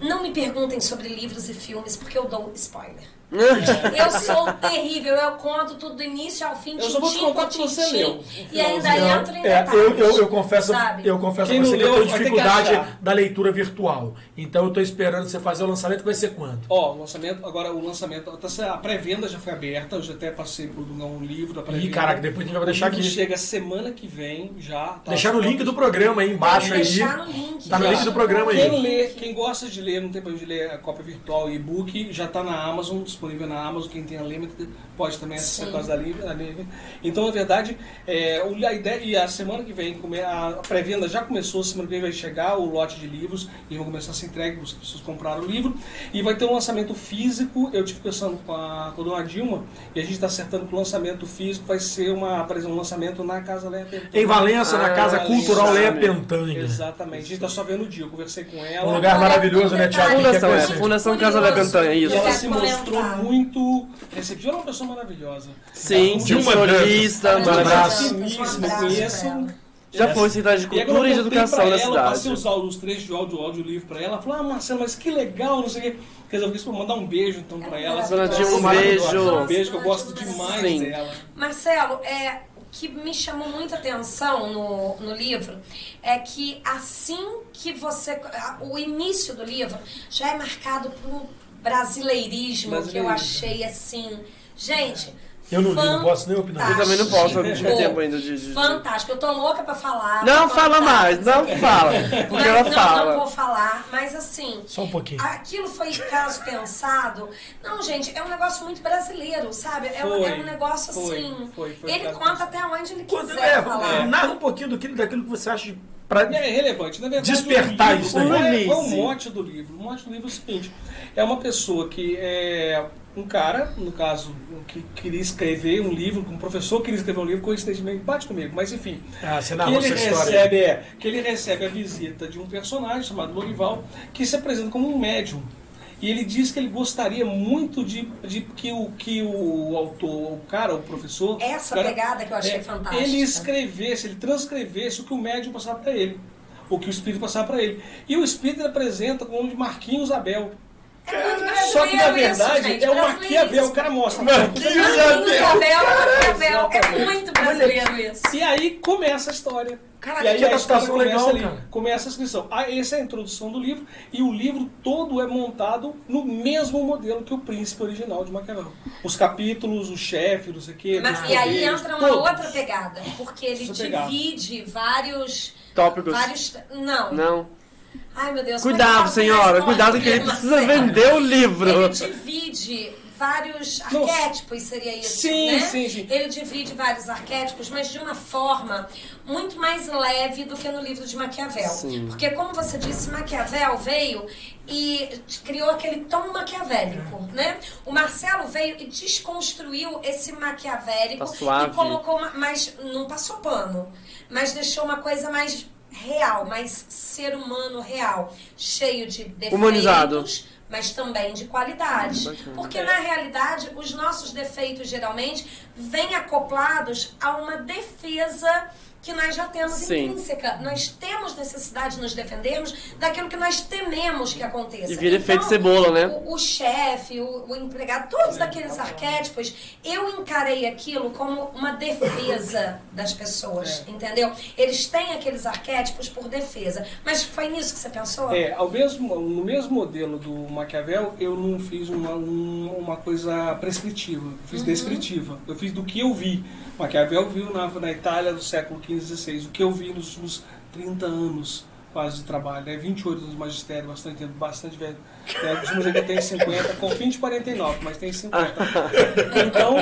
não me perguntem sobre livros e filmes, porque eu dou spoiler. Eu sou terrível, eu conto tudo do início ao fim, Eu só vou te contar por o que você leu, E ainda entro em É, eu, eu, eu confesso, sabe? eu confesso Quem a você não que eu tenho vai ter que dificuldade achar. da leitura virtual. Então eu tô esperando você fazer o lançamento, que vai ser quando? Ó, o lançamento, agora o lançamento, a pré-venda já foi aberta, eu já até passei por um livro da pré-venda. Ih, caraca, depois a gente vai deixar aqui. chega semana que vem já. Tá Deixar no link do programa aí embaixo aí. deixar no link. Tá no link do programa aí. Quem lê, quem gosta de ler, não tem problema de ler a cópia virtual e e-book, já está na Amazon, disponível na Amazon. Quem tem a Limited pode também acessar Sim. por causa da Limited. Então, na verdade, é, a ideia, e a semana que vem, a pré-venda já começou, semana que vem vai chegar o lote de livros e vão começar a ser entregue, as pessoas compraram o livro. E vai ter um lançamento físico. Eu tive pensando com a, com a dona Dilma, e a gente está acertando que o lançamento físico vai ser uma, por exemplo, um lançamento na Casa Leia Pentanha. Em Valença, na Ah, Casa Cultural Leia. Pentanha. Exatamente. A gente está só vendo o dia. Eu conversei com ela. Um lugar maravilhoso, né, quer Fundação, é. Fundação Casa da Pentanha, E isso. ela quero se mostrou. Muito receptiva. Ela é uma pessoa maravilhosa. Sim, Dilma sensorista, Dantas. Um Olha, abraço. um conheço. pra. Já foi secretária de E Cultura e de eu contei Educação pra da ela, eu passei cidade. os os trechos de áudio, áudio livro pra ela. Ela falou, ah, Marcelo, mas que legal, não sei o quê. Resolvi isso, mandar um beijo então pra ela. Dona Dilma, um beijo. Um beijo que eu gosto demais Sim. dela. Marcelo, é, que me chamou muita atenção no, no livro é que assim que você. a- O início do livro já é marcado por um brasileirismo que eu Brasileirismo. achei assim. Gente. Eu não li, não posso nem opinar. Eu também não posso, eu não tive fantástico. tempo ainda de- de- Fantástico, eu tô louca pra falar. Não pra fala mais, não fala. Porque Mas ela não, fala. não vou falar, mas assim. Só um pouquinho. Aquilo foi caso pensado. Não, gente, é um negócio muito brasileiro, sabe? É, um, é um negócio foi, assim. foi, foi ele conta até onde ele quiser é, falar. narra um pouquinho do que- daquilo que você acha de- pra É relevante. Na verdade, Despertar o livro, isso aí. Qual é, é o Sim. mote do livro? O mote do livro é o seguinte: é uma pessoa que é um cara, no caso, que queria escrever um livro, um professor queria escrever um livro, coincidentemente bate comigo, mas enfim. Ah, você que narrou ele essa história. recebe, é, que ele recebe a visita de um personagem chamado Lorival, que se apresenta como um médium. E ele diz que ele gostaria muito de, de que, o, que o autor, o cara, o professor. Essa cara, pegada que eu achei é, fantástica. Ele escrevesse, ele transcrevesse o que o médium passava para ele. O que o espírito passava para ele. E o espírito ele apresenta como o nome de Marquinhos Abel. É Só que na verdade isso, gente, é o Maquiavel, isso. o cara mostra. Maquiavel. É muito brasileiro isso. E aí começa a história. Caraca, e aí que a história adaptação começa legal, ali. cara. Começa a inscrição. Ah, essa é a introdução do livro. E o livro todo é montado no mesmo modelo que o Príncipe original de Maquiavel. Os capítulos, o chefe, não sei o quê. Mas, e aí entra uma todos. outra pegada, porque ele pegada. divide vários. Tópicos. Vários. Não. Não. Ai, meu Deus. é Cuidado, senhora. ganhar Cuidado que ele precisa vender o livro. Ele divide vários Nossa. arquétipos, seria isso, Sim, né? sim, sim. Ele divide vários arquétipos, mas de uma forma muito mais leve do que no livro de Maquiavel. Sim. Porque, como você disse, Maquiavel veio e criou aquele tom maquiavélico, né? O Marcelo veio e desconstruiu esse maquiavélico Tá suave. e colocou, uma, mas não passou pano, mas deixou uma coisa mais real, mais ser humano real, cheio de defeitos, Humanizado. mas também de qualidade. Bacana. Porque na realidade, os nossos defeitos geralmente vêm acoplados a uma defesa que nós já temos Sim. intrínseca. Nós temos necessidade de nos defendermos daquilo que nós tememos que aconteça. E vira efeito Então, cebola, né? O, o chefe, o, o empregado, todos aqueles arquétipos, eu encarei aquilo como uma defesa das pessoas, entendeu? Eles têm aqueles arquétipos por defesa. Mas foi nisso que você pensou? É, ao mesmo, no mesmo modelo do Maquiavel, eu não fiz uma, um- uma coisa prescritiva, eu Uhum. fiz descritiva. Eu fiz do que eu vi. Maquiavel viu na, na Itália do século XV e XVI, o que eu vi nos últimos 30 anos quase de trabalho. É 28 anos de magistério, bastante tempo, bastante velho. É, costuma dizer que tenho 50, com fim de 49, mas tem 50. Então,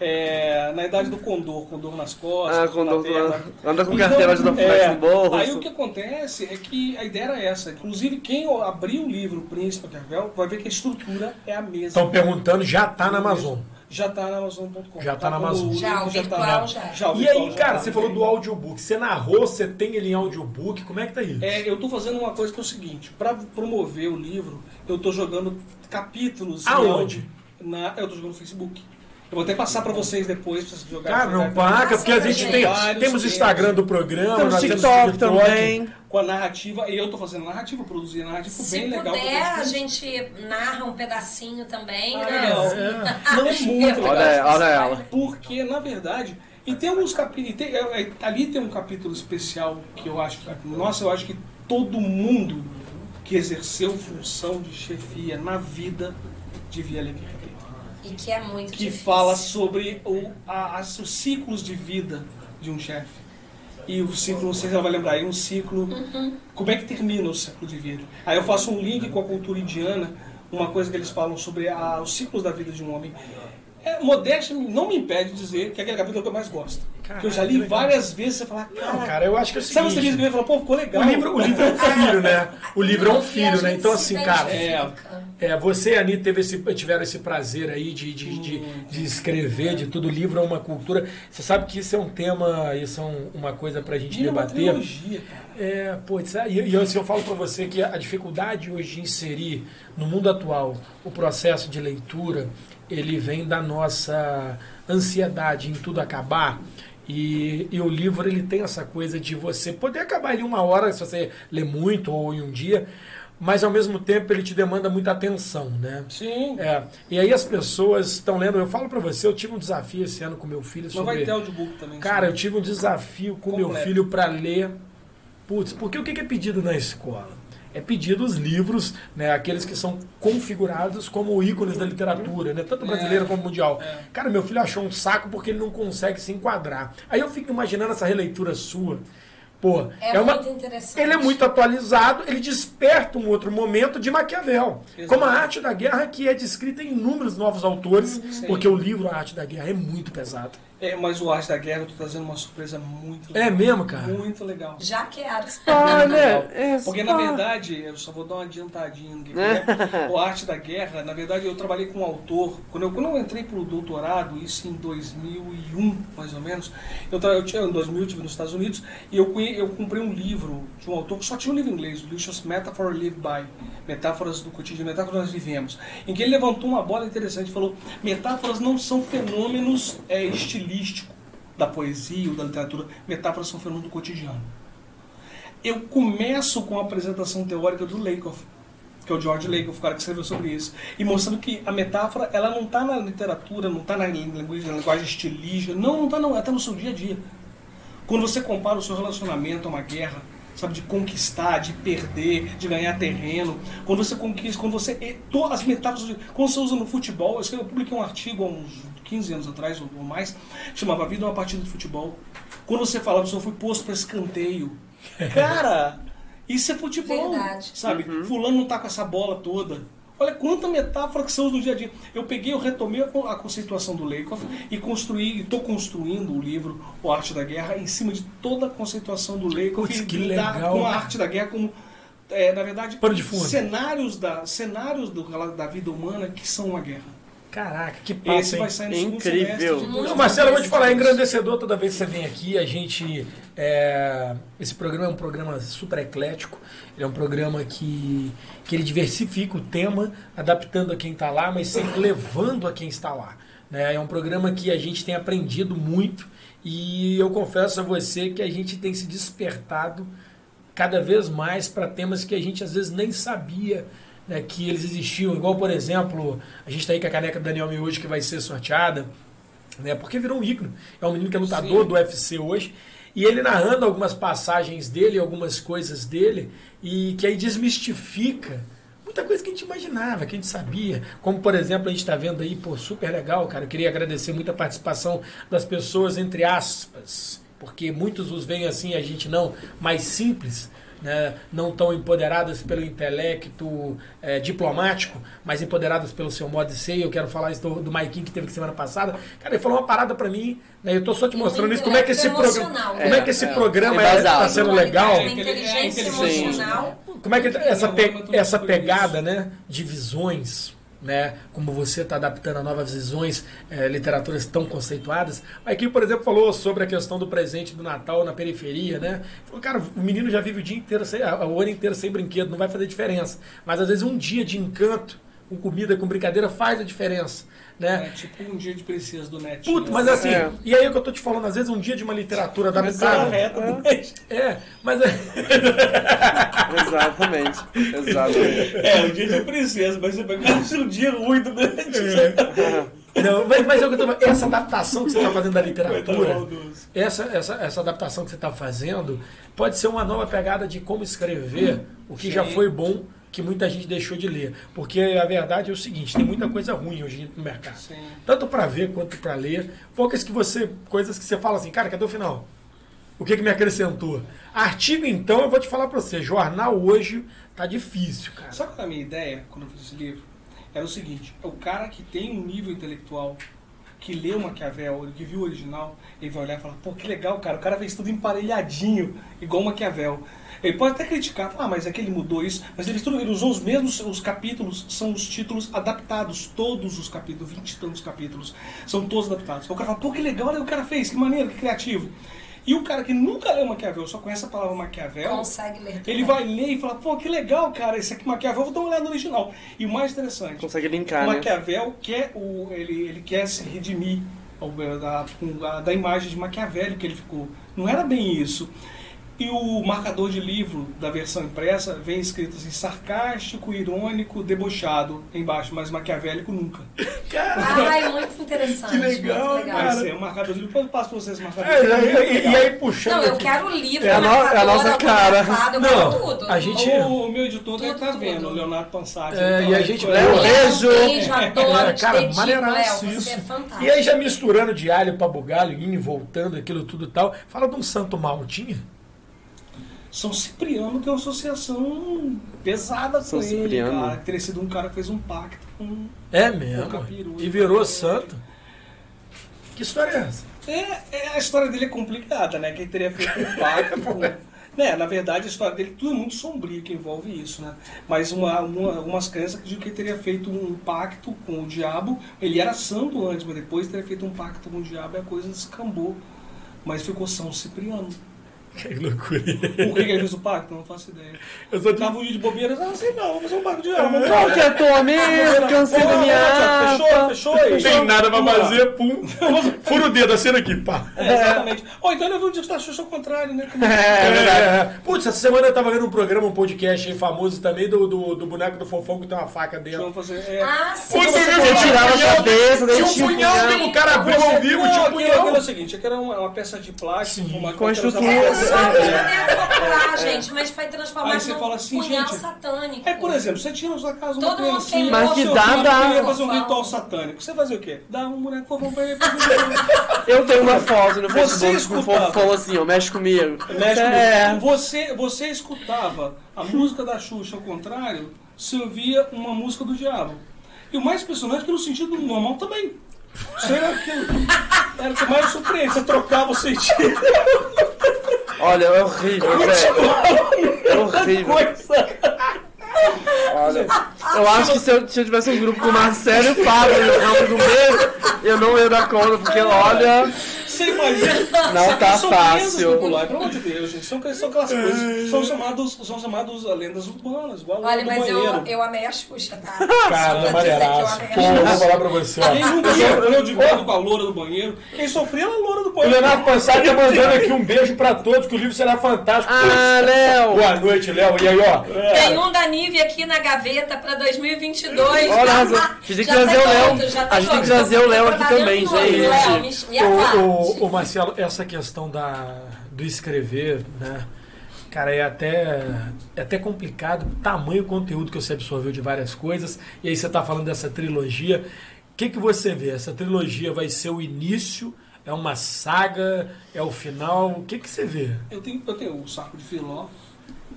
é, na idade do condor, condor nas costas, Ah, quando plateia, anda com carteira de é, no bolso. Aí o que acontece é que a ideia era essa. Inclusive, quem abrir o livro Príncipe Maquiavel vai ver que a estrutura é a mesma. Estão perguntando, já tá na Amazon. Já tá na Amazon.com. Já tá na Amazon. Já, o tá virtual lá. já. Já, o E aí, já cara, tá. você falou do audiobook. Você narrou, você tem ele em audiobook. Como é que tá aí? É, eu tô fazendo uma coisa que é o seguinte, para promover o livro, eu tô jogando capítulos Aonde? Na, eu tô jogando no Facebook. Eu vou até passar pra vocês depois pra vocês jogarem. Cara, não paga, porque a gente tem. Temos o Instagram do programa, Temos nós temos TikTok TikTok. também. Com a narrativa, e eu tô fazendo narrativa, produzindo narrativa, Se bem legal. puder, porque a gente narra um pedacinho também, Ah, né? legal. Não é muito legal. Olha, olha ela. Porque, na verdade, e tem alguns capítulos. tem- é, é, ali tem um capítulo especial que eu acho que. Nossa, eu acho que todo mundo que exerceu função de chefia na vida devia ler. E que é muito Que difícil. fala sobre o, a- as- os ciclos de vida de um chefe. E o ciclo, não sei se ela vai lembrar, aí um ciclo. Uhum. Como é que termina o ciclo de vida? Aí eu faço um link com a cultura indiana, uma coisa que eles falam sobre a- os ciclos da vida de um homem. É, modéstia não me impede de dizer que aquele capítulo é que eu mais gosto. que eu já li várias vezes você fala, Não, cara, cara, eu acho que é o sabe você seguinte. diz que fala, pô, ficou legal. O livro, o livro é um filho, né? O livro é um E filho, né? Então, assim, cara. identifica. É, você e a Anitta teve esse, tiveram esse prazer aí de, de, de, de escrever, de tudo. O livro é uma cultura. Você sabe que isso é um tema, isso é um- uma coisa pra gente uma debater. trilogia, cara. É, pô, isso aí- e eu, assim, eu falo pra você que a dificuldade hoje de inserir no mundo atual o processo de leitura, ele vem da nossa ansiedade em tudo acabar. E, e o livro ele tem essa coisa de você poder acabar em uma hora, se você lê muito ou em um dia, mas ao mesmo tempo ele te demanda muita atenção, né? Sim. É, e aí as pessoas estão lendo. Eu falo pra você, eu tive um desafio esse ano com meu filho Mas sobre. vai ter audiobook também. Cara, eu tive um desafio com meu Completo. filho pra ler. Putz, porque o que é pedido na escola? É pedido os livros, né, aqueles que são configurados como ícones da literatura, né, tanto brasileira como mundial. É. Cara, meu filho achou um saco porque ele não consegue se enquadrar. Aí eu fico imaginando essa releitura sua. Pô, É, uma, muito interessante. ele é muito atualizado, ele desperta um outro momento de Maquiavel. Exato. Como a arte da guerra, que é descrita em inúmeros novos autores, Sim. porque o livro A Arte da Guerra é muito pesado. É, mas o Arte da Guerra, eu tô trazendo uma surpresa muito É legal. mesmo, cara? Muito legal. Já quero. Olha, é Porque na verdade, eu só vou dar uma adiantadinha no que que é. O Arte da Guerra, na verdade eu trabalhei com um autor, quando eu, quando eu entrei pro doutorado, isso em 2001, mais ou menos, eu, tra- eu tinha, em 2000 eu estive nos Estados Unidos, e eu, conhe- eu comprei um livro de um autor que só tinha um livro em inglês, o Lucius Metaphor Live By, Metáforas do Cotidiano, Metáforas nós vivemos, em que ele levantou uma bola interessante e falou, metáforas não são fenômenos é, estilísticos da poesia ou da literatura, metáforas são fenômenos do cotidiano eu começo com a apresentação teórica do Lakoff, que é o George Lakoff, o cara que escreveu sobre isso, e mostrando que a metáfora ela não está na literatura, não está na linguagem, na linguagem estilística, não, não está não, ela está no seu dia a dia. Quando você compara o seu relacionamento a uma guerra, sabe, de conquistar, de perder, de ganhar terreno, quando você conquista, quando você. e to- As metáforas, quando você usa no futebol, eu publiquei um artigo há uns 15 anos atrás ou ou mais, chamava Vida é uma partida de futebol. Quando você fala, eu fui posto para escanteio. Cara, isso é futebol. Verdade. Sabe? Fulano não tá com essa bola toda. Olha quanta metáfora que você usa no dia a dia. Eu peguei, eu retomei a co- a conceituação do Lakoff e construí, e estou construindo o livro O Arte da Guerra em cima de toda a conceituação do Lakoff Putz, e que lidar legal. com a arte da guerra como é, na verdade cenários da cenários do, da vida humana que são uma guerra. Caraca, que papo, Esse hein? vai sair no segundo Incrível. Não, Marcelo, eu vou te falar, é 2022. engrandecedor toda vez que você vem aqui. A gente. é, esse programa é um programa super eclético. Ele é um programa que, que ele diversifica o tema, adaptando a quem está lá, mas sempre levando a quem está lá. né? É um programa que a gente tem aprendido muito e eu confesso a você que a gente tem se despertado cada vez mais para temas que a gente às vezes nem sabia né, que eles existiam. Igual, por exemplo, a gente está aí com a caneca do Daniel hoje que vai ser sorteada, né, porque virou um ícone. É um menino que é lutador Sim. do UFC hoje. E ele narrando algumas passagens dele, algumas coisas dele, e que aí desmistifica muita coisa que a gente imaginava, que a gente sabia. Como, por exemplo, a gente está vendo aí, pô, super legal, cara. Eu queria agradecer muito a participação das pessoas, entre aspas, porque muitos os veem assim, a gente não, mais simples. Né, não tão empoderadas pelo intelecto eh, diplomático, mas empoderadas pelo seu modo de ser. E Eu quero falar isso do, do Maikinho que teve aqui semana passada. Cara, ele falou uma parada pra mim, né, eu tô só te mostrando isso, como é que esse programa, como é né? que esse É, programa é é, embasado. tá sendo legal. Como é que essa, pe- essa pegada né, de visões, né, como você está adaptando a novas visões, eh, literaturas tão conceituadas. Aqui, por exemplo, falou sobre a questão do presente do Natal na periferia, né? Falou, cara, o menino já vive o dia inteiro, sem, a- o ano inteiro sem brinquedo, não vai fazer diferença. Mas às vezes um dia de encanto, com comida, com brincadeira, faz a diferença, né? É tipo um dia de princesa do Net. Puto, mas assim, É. e aí é o que eu tô te falando, às vezes um dia de uma literatura adaptada. reta do Net. É, mas é. Exatamente. Exatamente. É, um dia de princesa, mas você pega um dia ruim do Net. Não, mas, mas é eu tô falando, essa adaptação que você está fazendo da literatura, maldoso. essa, essa, essa adaptação que você está fazendo, pode ser uma nova pegada de como escrever o que Sim. já foi bom, que muita gente deixou de ler. Porque a verdade é o seguinte, tem muita coisa ruim hoje no mercado. Sim. Tanto para ver quanto para ler. Poucas que você. Coisas que você fala assim, cara, cadê o final? O que, que me acrescentou? Artigo, então, eu vou te falar para você, jornal hoje tá difícil, cara. Sabe qual é a minha ideia quando eu fiz esse livro? Era o seguinte: o cara que tem um nível intelectual, que leu Maquiavel, que viu o original, ele vai olhar e falar: pô, que legal, cara, o cara fez tudo emparelhadinho, igual Maquiavel. Ele pode até criticar, ah, mas é que ele mudou isso, mas ele, tudo- ele usou os mesmos, os capítulos, são os títulos adaptados, todos os capítulos, 20 e tantos capítulos, são todos adaptados. O cara fala, pô, que legal, olha o que o cara fez, que maneiro, que criativo. E o cara que nunca leu Maquiavel, só conhece a palavra Maquiavel, Consegue ler ele vai ler e fala, pô, que legal, cara, esse aqui Maquiavel, vou dar uma olhada no original. E o mais interessante, Consegue o linkar, né? Maquiavel quer, o, ele, ele quer se redimir da, com a- da imagem de Maquiavel que ele ficou. Não era bem isso. E o marcador de livro da versão impressa vem escrito assim, sarcástico, irônico, debochado embaixo, mas maquiavélico nunca. Ai, muito interessante. Que legal, muito legal. Vai ser um marcador de livro, depois eu passo pra vocês o marcador É, de livro. e, e- e aí puxando Não, eu aqui- quero o livro, É a no- é a nossa cara. eu Não, quero tudo. a gente- O, o meu editor Tudo, tudo. vendo, o Leonardo Pansati. É, Então, e a ele gente- Léo, beijo. beijo, adoro, É, te cara, dedico, maneiraço Léo, isso. Você é fantástico. E aí já misturando de alho pra bugalho, indo e voltando, aquilo tudo e tal. Fala de um santo mal, tinha? São Cipriano tem uma associação pesada São com ele, Cipriano. cara. Que teria sido um cara que fez um pacto com... É O mesmo. capiru. E virou santo. Que história é essa? É, é, a história dele é complicada, né? Que ele teria feito um pacto com... Né, na verdade, a história dele tudo é muito sombrio que envolve isso, né? Mas uma, uma, algumas crenças dizem que ele teria feito um pacto com o diabo. Ele era santo antes, mas depois teria feito um pacto com o diabo e a coisa descambou. Mas ficou São Cipriano. Que loucura. Por que, que ele fez o pacto? Não faço ideia. Eu só Tava um dia de bobeira, ah, sei não, vou fazer um pacto de vamos Qual que é a tua mesmo? Cansei da minha Fechou, aba. fechou aí. Não tem nada pra fazer, pum. Fura o dedo, acena aqui, pá. É, exatamente. Ou então eu vi um disco da Xuxa ao contrário, né? Como- É verdade. É. Putz, essa semana eu tava vendo um programa, um podcast aí famoso também do, do, do boneco do fofão que tem uma faca dentro. Vamos fazer. É, Ah, sim. Putz, você Você tirava a cabeça, daí Tinha um tinha um punhal mesmo, o cara abriu Você- ao vivo, tinha um punhal. aquilo é o seguinte, aquilo era uma, peça de plástico uma a. É só um É. boneco popular, gente, mas foi transformado Aí você num fala assim, punhal gente, satânico. É, por exemplo, você tinha na sua casa uma Todo mundo criancinha, tem Mas que dá, dá. queria fazer um ritual satânico. Você fazia o quê? Dá um boneco fofão pra ele. Eu tenho uma foto no Você Facebook com um escutava. fofão assim, ó, mexe comigo. Mexe É. comigo. Você, você escutava a música da Xuxa ao contrário, você ouvia uma música do diabo. E o mais impressionante é que no sentido normal também. Isso era que, era o que mais surpreende. Você trocava o sentido. Olha, é horrível, velho. É horrível. Olha, eu acho que se eu, se eu tivesse um grupo com o Marcelo e o Fábio no ramo do meio, eu não ia dar conta, porque olha. Você imagina? Não tá fácil. populares, pelo amor de Deus, gente. São, são aquelas coisas. São chamados, são chamados lendas urbanas, igual Olha, mas eu, banheiro. eu amei a Xuxa, tá? Cara, eu amei a Pô, eu vou falar pra você, ó. Quem nunca sofreu de medo com a loura do banheiro? Quem sofreu é a loura do O banheiro. Leonardo Pansari tá mandando aqui um beijo pra todos, que o livro será fantástico. Ah, Léo! Boa noite, Léo. E aí, ó. Tem um da Nive aqui na gaveta pra 2022. Olha, arrasou. A gente tem que Já trazer tá o Léo. tá A gente tem que trazer o Léo aqui também, gente. Léo, me. O, o Marcelo, essa questão da, do escrever, né? Cara, é até, é até complicado o tamanho conteúdo que você absorveu de várias coisas. E aí você tá falando dessa trilogia. O que, que você vê? Essa trilogia vai ser o início? É uma saga? É o final? O que, que você vê? Eu tenho, eu tenho o saco de filó,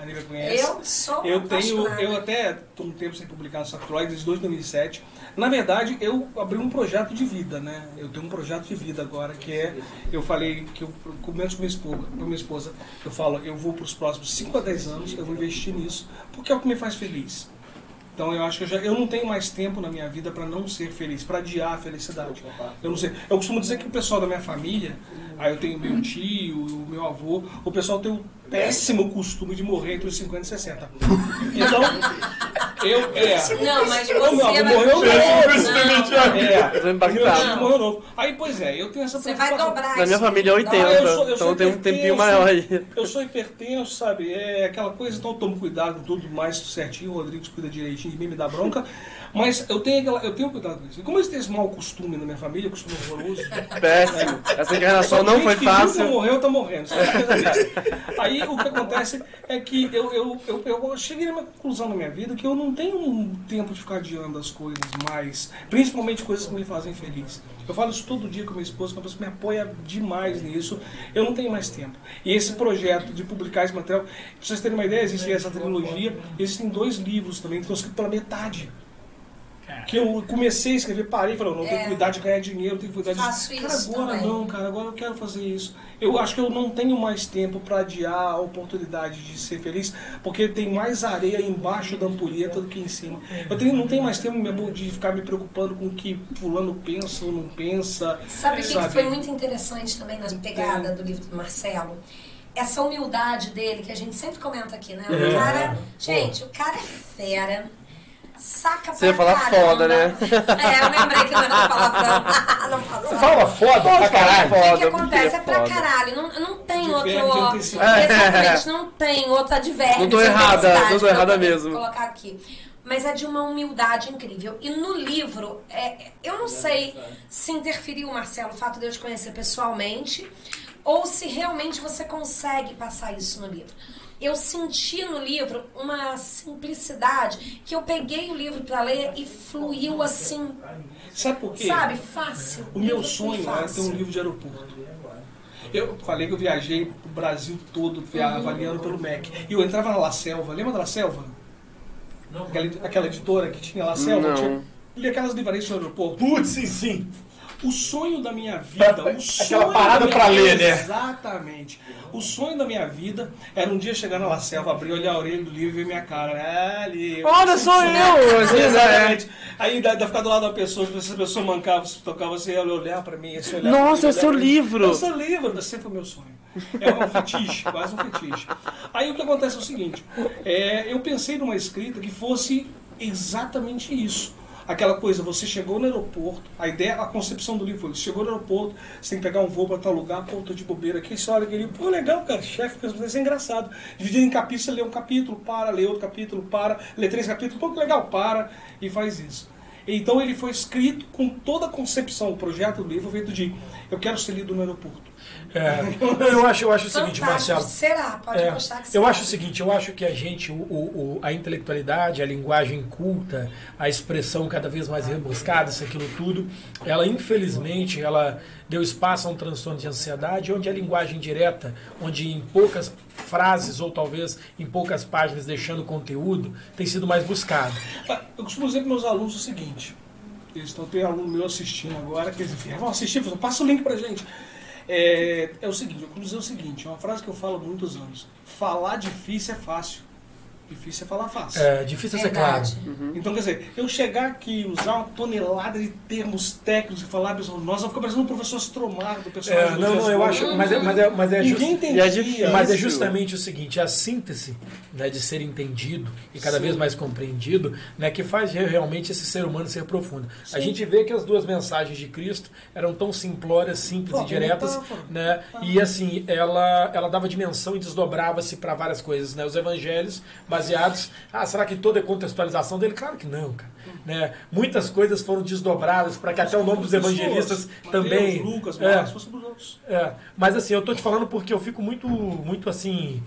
a Nívia conhece. Eu sou Eu tenho, eu até estou um tempo sem publicar no Filó, desde 2007. Na verdade, eu abri um projeto de vida, né? Eu tenho um projeto de vida agora, que é, eu falei que eu comento com minha esposa, com minha esposa, eu falo, eu vou para os próximos 5 a 10 anos, eu vou investir nisso, porque é o que me faz feliz. Então eu acho que eu, já, eu não tenho mais tempo na minha vida para não ser feliz, para adiar a felicidade. Eu não sei. Eu costumo dizer que o pessoal da minha família, aí eu tenho meu tio, o meu avô, o pessoal tem o péssimo costume de morrer entre os 50 e 60. Então, eu é. Não, mas você O meu avô vai morreu novo. Não. É, Eu tô o meu tio impactado. morreu novo. Aí, pois é, eu tenho essa Você vai dobrar Na minha família é 80, Não, eu sou- eu então tem um tempinho maior aí. Eu sou hipertenso, sabe? É aquela coisa, então eu tomo cuidado com tudo mais certinho. O Rodrigues cuida direitinho de mim, me dá bronca. Mas eu tenho, aquela, eu tenho cuidado com isso. E como eles têm esse mau costume na minha família, costume horroroso. Péssimo. Essa encarnação não foi fácil. morreu, tá morrendo. Sabe? O que acontece é que eu, eu, eu, eu cheguei numa conclusão na minha vida que eu não tenho um tempo de ficar adiando as coisas mais, principalmente coisas que me fazem feliz. Eu falo isso todo dia com minha esposa, que uma pessoa que me apoia demais nisso. Eu não tenho mais tempo. E esse projeto de publicar esse material, pra vocês terem uma ideia, existe essa trilogia, existem dois livros também que estão escritos pela metade. Que eu comecei a escrever, parei e falei, não, eu tenho que É. cuidar de ganhar dinheiro, tenho que cuidar Faço disso. Cara, isso agora também. não, cara, agora eu quero fazer isso. Eu acho que eu não tenho mais tempo para adiar a oportunidade de ser feliz, porque tem mais areia embaixo da ampulheta do que em cima. Eu tenho, não tenho mais tempo mesmo de ficar me preocupando com o que fulano pensa ou não pensa. Sabe o que, que foi muito interessante também na pegada do livro do Marcelo? Essa humildade dele, que a gente sempre comenta aqui, né? O É. cara. Gente, o cara é fera. Saca Você ia pra falar caramba. foda, né? É, eu lembrei que não era palavrão. não passou. Fala foda pra caralho. O que, acontece? porque É pra foda. caralho. Não, não tem outro. antecipado. Exatamente, não tem outro advérbio. Não tô errada, não tô errada mesmo. Colocar aqui. Mas é de uma humildade incrível. E no livro, é, eu não sei se interferiu, Marcelo, o fato de eu te conhecer pessoalmente, ou se realmente você consegue passar isso no livro. Eu senti no livro uma simplicidade que eu peguei o livro para ler e fluiu assim, Sabe por quê? sabe, fácil. O meu sonho era ter um livro de aeroporto. Eu falei que eu viajei pro Brasil todo, Uhum. avaliando pelo MEC. E eu entrava na La Selva, lembra da La Selva? Aquela, aquela editora que tinha La Selva? Não. Tinha, li aquelas livrarias de aeroporto. Putz, sim, sim. O sonho da minha vida, o sonho aquela parada pra ler, né? Exatamente. O sonho da minha vida era um dia chegar na La Selva, abrir, olhar a orelha do livro e ver minha cara. Ah, ali. Olha, sou eu! Às vezes, é. Exatamente. Aí da, da ficar do lado da pessoa, se essa pessoa mancava, se tocava, você ia olhar pra mim, olhar Nossa, é seu livro. É seu livro, sempre foi meu sonho. É um fetiche, quase um fetiche. Aí o que acontece é o seguinte, é, eu pensei numa escrita que fosse exatamente isso. Aquela coisa, você chegou no aeroporto, a ideia, a concepção do livro foi, chegou no aeroporto, você tem que pegar um voo para tal lugar, pô, tô de bobeira aqui, você olha aquele pô, legal, cara, chefe, isso é engraçado. Dividido em capítulos, você lê um capítulo, para, lê outro capítulo, para, lê três capítulos, pô, que legal, para, e faz isso. Então ele foi escrito com toda a concepção, o projeto do livro feito de, eu quero ser lido no aeroporto. É, eu acho, eu acho o seguinte, Fantástico. Marcelo. Será? Pode É, que eu acho o seguinte, eu acho que a gente, o, o- a intelectualidade, a linguagem culta, a expressão cada vez mais rebuscada, isso aquilo tudo, ela infelizmente ela deu espaço a um transtorno de ansiedade, onde a linguagem direta, onde em poucas frases ou talvez em poucas páginas deixando conteúdo, tem sido mais buscado. Ah, Eu costumo dizer para meus alunos o seguinte: eles estão tem aluno meu assistindo agora, que eles vão assistir, falam, passa o link pra gente. É, é o seguinte, eu costumo dizer o seguinte, é uma frase que eu falo há muitos anos. Falar difícil é fácil. Difícil é falar fácil. É difícil ser claro. Verdade. Então, quer dizer, eu chegar aqui e usar uma tonelada de termos técnicos e falar, pessoal, nós vamos ficar parecendo um professor Stromar do personagem É, não, não, eu acho, mas é, mas é, mas é Ninguém justo- entendia. É. Mas é justamente o seguinte, a síntese né, de ser entendido e cada Sim. vez mais compreendido né, que faz re- realmente esse ser humano ser profundo. A Sim. gente vê que as duas mensagens de Cristo eram tão simplórias, simples Pô, e diretas, metáfora. né? E assim, ela, ela dava dimensão e desdobrava-se para várias coisas. Né? Os evangelhos baseados. Ah, será que toda é contextualização dele? Claro que não, cara. Né? Muitas coisas foram desdobradas para que até o nome dos evangelistas Mateus, também. Lucas, É. Marcos, outros. É, mas assim, eu tô te falando porque eu fico muito, muito assim.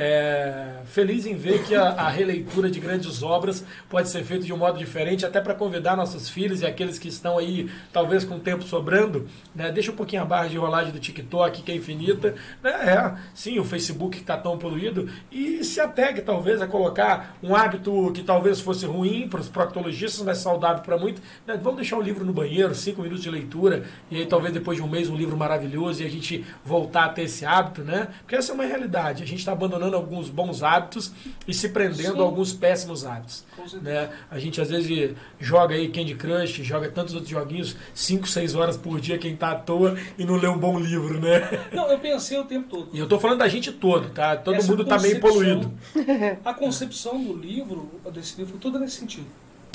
É, feliz em ver que a, a releitura de grandes obras pode ser feita de um modo diferente, até para convidar nossos filhos e aqueles que estão aí, talvez com o tempo sobrando, né? Deixa um pouquinho a barra de rolagem do TikTok, que é infinita, né? É, sim, o Facebook está tão poluído, e se apegue talvez a colocar um hábito que talvez fosse ruim para os proctologistas, mas saudável para muitos. né? Vamos deixar o livro no banheiro, cinco minutos de leitura, e aí talvez depois de um mês um livro maravilhoso e a gente voltar a ter esse hábito, né? Porque essa é uma realidade. A gente está abandonando alguns bons hábitos e se prendendo Sim. a alguns péssimos hábitos. Né? A gente às vezes joga aí Candy Crush, joga tantos outros joguinhos, 5, 6 horas por dia quem tá à toa e não lê um bom livro, né? Não, eu pensei o tempo todo. E eu tô falando da gente todo, tá? Todo Essa mundo tá meio poluído. A concepção do livro, desse livro, toda nesse sentido.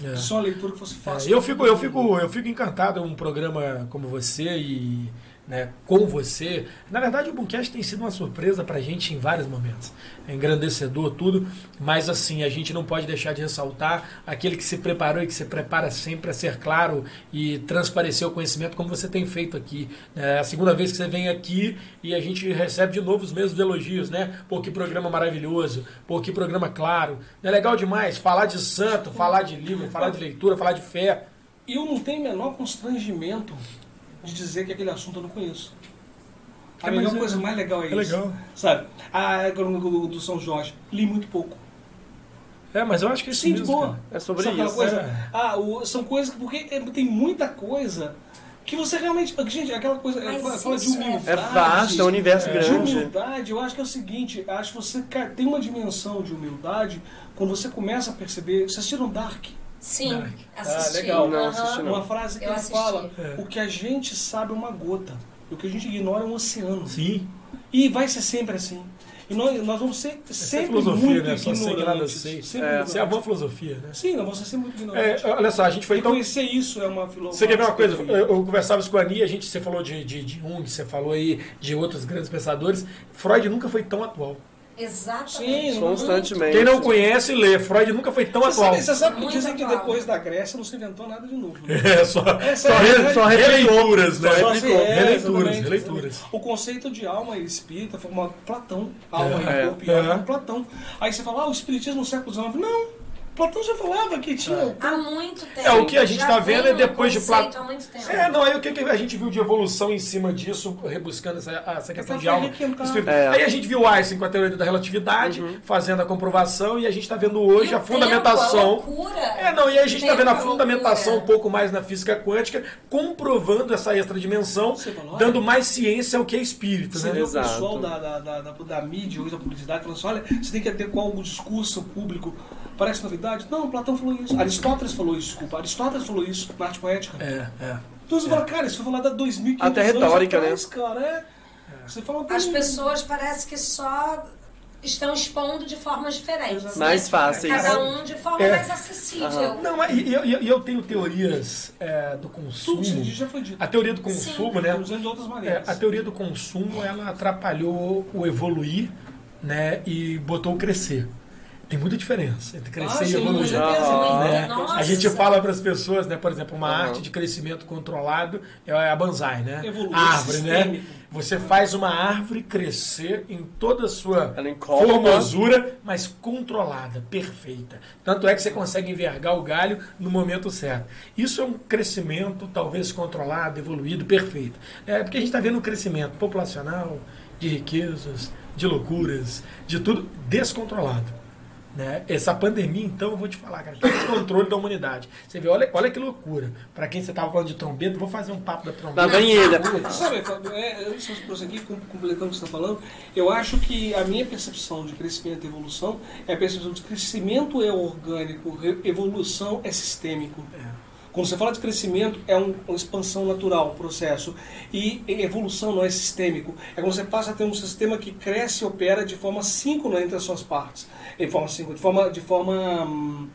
É. Só uma leitura que fosse fácil. É, eu fico, eu fico, eu fico encantado um programa como você e né, com você. Na verdade, o Boomcast tem sido uma surpresa pra gente em vários momentos. É engrandecedor tudo, mas assim, a gente não pode deixar de ressaltar aquele que se preparou e que se prepara sempre para ser claro e transparecer o conhecimento como você tem feito aqui. É a segunda vez que você vem aqui e a gente recebe de novo os mesmos elogios, né? Pô, que programa maravilhoso, pô, que programa claro. É legal demais falar de santo, falar de livro, falar de leitura, falar de fé. E eu não tenho o menor constrangimento de dizer que aquele assunto eu não conheço. A É, melhor é- coisa mais legal é, é isso. legal. Sabe? A do, do São Jorge, li muito pouco. É, mas eu acho que isso Sim, de mesmo, boa. É sobre Sabe isso. Coisa, é. ah, o- são coisas porque é, tem muita coisa que você realmente. Gente, aquela coisa. Mas Fala, de é humildade. É vasto, é um universo É. De grande. humildade, eu acho que é o seguinte, acho que você tem uma dimensão de humildade quando você começa a perceber. Vocês assistiram Dark? Sim, Dark. assisti. Ah, legal. Não, assisti não. Uma frase que Eu ele assisti. fala: É. o que a gente sabe é uma gota. O que a gente ignora é um oceano. Sim. E vai ser sempre assim. E nós, nós vamos ser Essa é sempre filosofia, muito né? Ignorantes. sei. Sempre É, ignorantes. É a boa filosofia, né? Sim, nós vamos ser sempre muito É, ignorantes. olha só, a gente foi então. Reconhecer isso é uma filosofia. Você quer ver uma coisa? Eu, eu conversava isso com a Ani, a gente, você falou de, de, de Jung, você falou aí de outros grandes pensadores. Freud nunca foi tão atual. Exatamente. Sim, Constantemente. Quem não conhece, lê. Freud nunca foi tão Você atual. sabe, você sabe que dizem que atual. depois da Grécia não se inventou nada de novo. né? É, só, É, só, re- só releituras, né? Só se- é, Releituras, releituras. O conceito de alma e espírita foi uma Platão. Alma É, e corpo e é. alma, Platão. Aí você fala, ah, o espiritismo no século XIX. Não, Platão já falava que tinha... Há muito tempo. É, o que a gente Já tá vendo é depois de Platão. Há muito tempo. É, não, aí o que, a gente viu de evolução em cima disso, rebuscando essa, essa questão Essa de alma. É. Aí a gente viu Einstein com a teoria da relatividade, fazendo a comprovação, e a gente está vendo hoje E a fundamentação. Tempo, a loucura. É, não, e aí a gente está vendo a fundamentação um pouco mais na física quântica, comprovando essa extra dimensão, dando mais ciência ao que é espírito, Você né? vê o Exato. pessoal da, da, da, da, da mídia, hoje da publicidade, falando assim, olha, você tem que ter qual o discurso público. Parece novidade? Não, Platão falou isso. Aristóteles falou isso, desculpa. Aristóteles falou isso na arte poética. É, é. Então você fala, cara, isso foi falado há 2.500 Até retórica, atrás, cara. É. Você fala, As "Pô, pessoas parece que só estão expondo de formas diferentes. Mais né? fáceis. Cada um de forma É. mais acessível. Não, mas e eu, eu tenho teorias é, do consumo. tudo já foi dito. A teoria do consumo, né? Usando de outras É, maneiras. a teoria do consumo ela atrapalhou o evoluir, né, e botou o crescer. Tem muita diferença entre crescer Ah, e sim, evoluir. com certeza, Ah, né? Nossa. A gente fala para as pessoas, né, por exemplo, uma Aham. arte de crescimento controlado é a bonsai, né? Evoluir árvore, né? sistêmico. Você faz uma árvore crescer em toda a sua encolhe, formosura, mas controlada, perfeita. Tanto é que você consegue envergar o galho no momento certo. Isso é um crescimento talvez controlado, evoluído, perfeito. É porque a gente está vendo um crescimento populacional, de riquezas, de loucuras, de tudo descontrolado. Né? Essa pandemia, então, eu vou te falar, cara, que é o descontrole da humanidade. Você vê, olha, olha que loucura. Para quem você estava falando de trombeta, vou fazer um papo da trombeta. Da banheira. Sabe, Fábio, é, eu só prosseguir, com- completando o que você está falando, eu acho que a minha percepção de crescimento e evolução é a percepção de crescimento é orgânico, evolução é sistêmico. Quando você fala de crescimento, é um- uma expansão natural, um processo. E evolução não é sistêmico. É quando você passa a ter um sistema que cresce e opera de forma síncrona entre as suas partes. De forma de forma, de forma hum,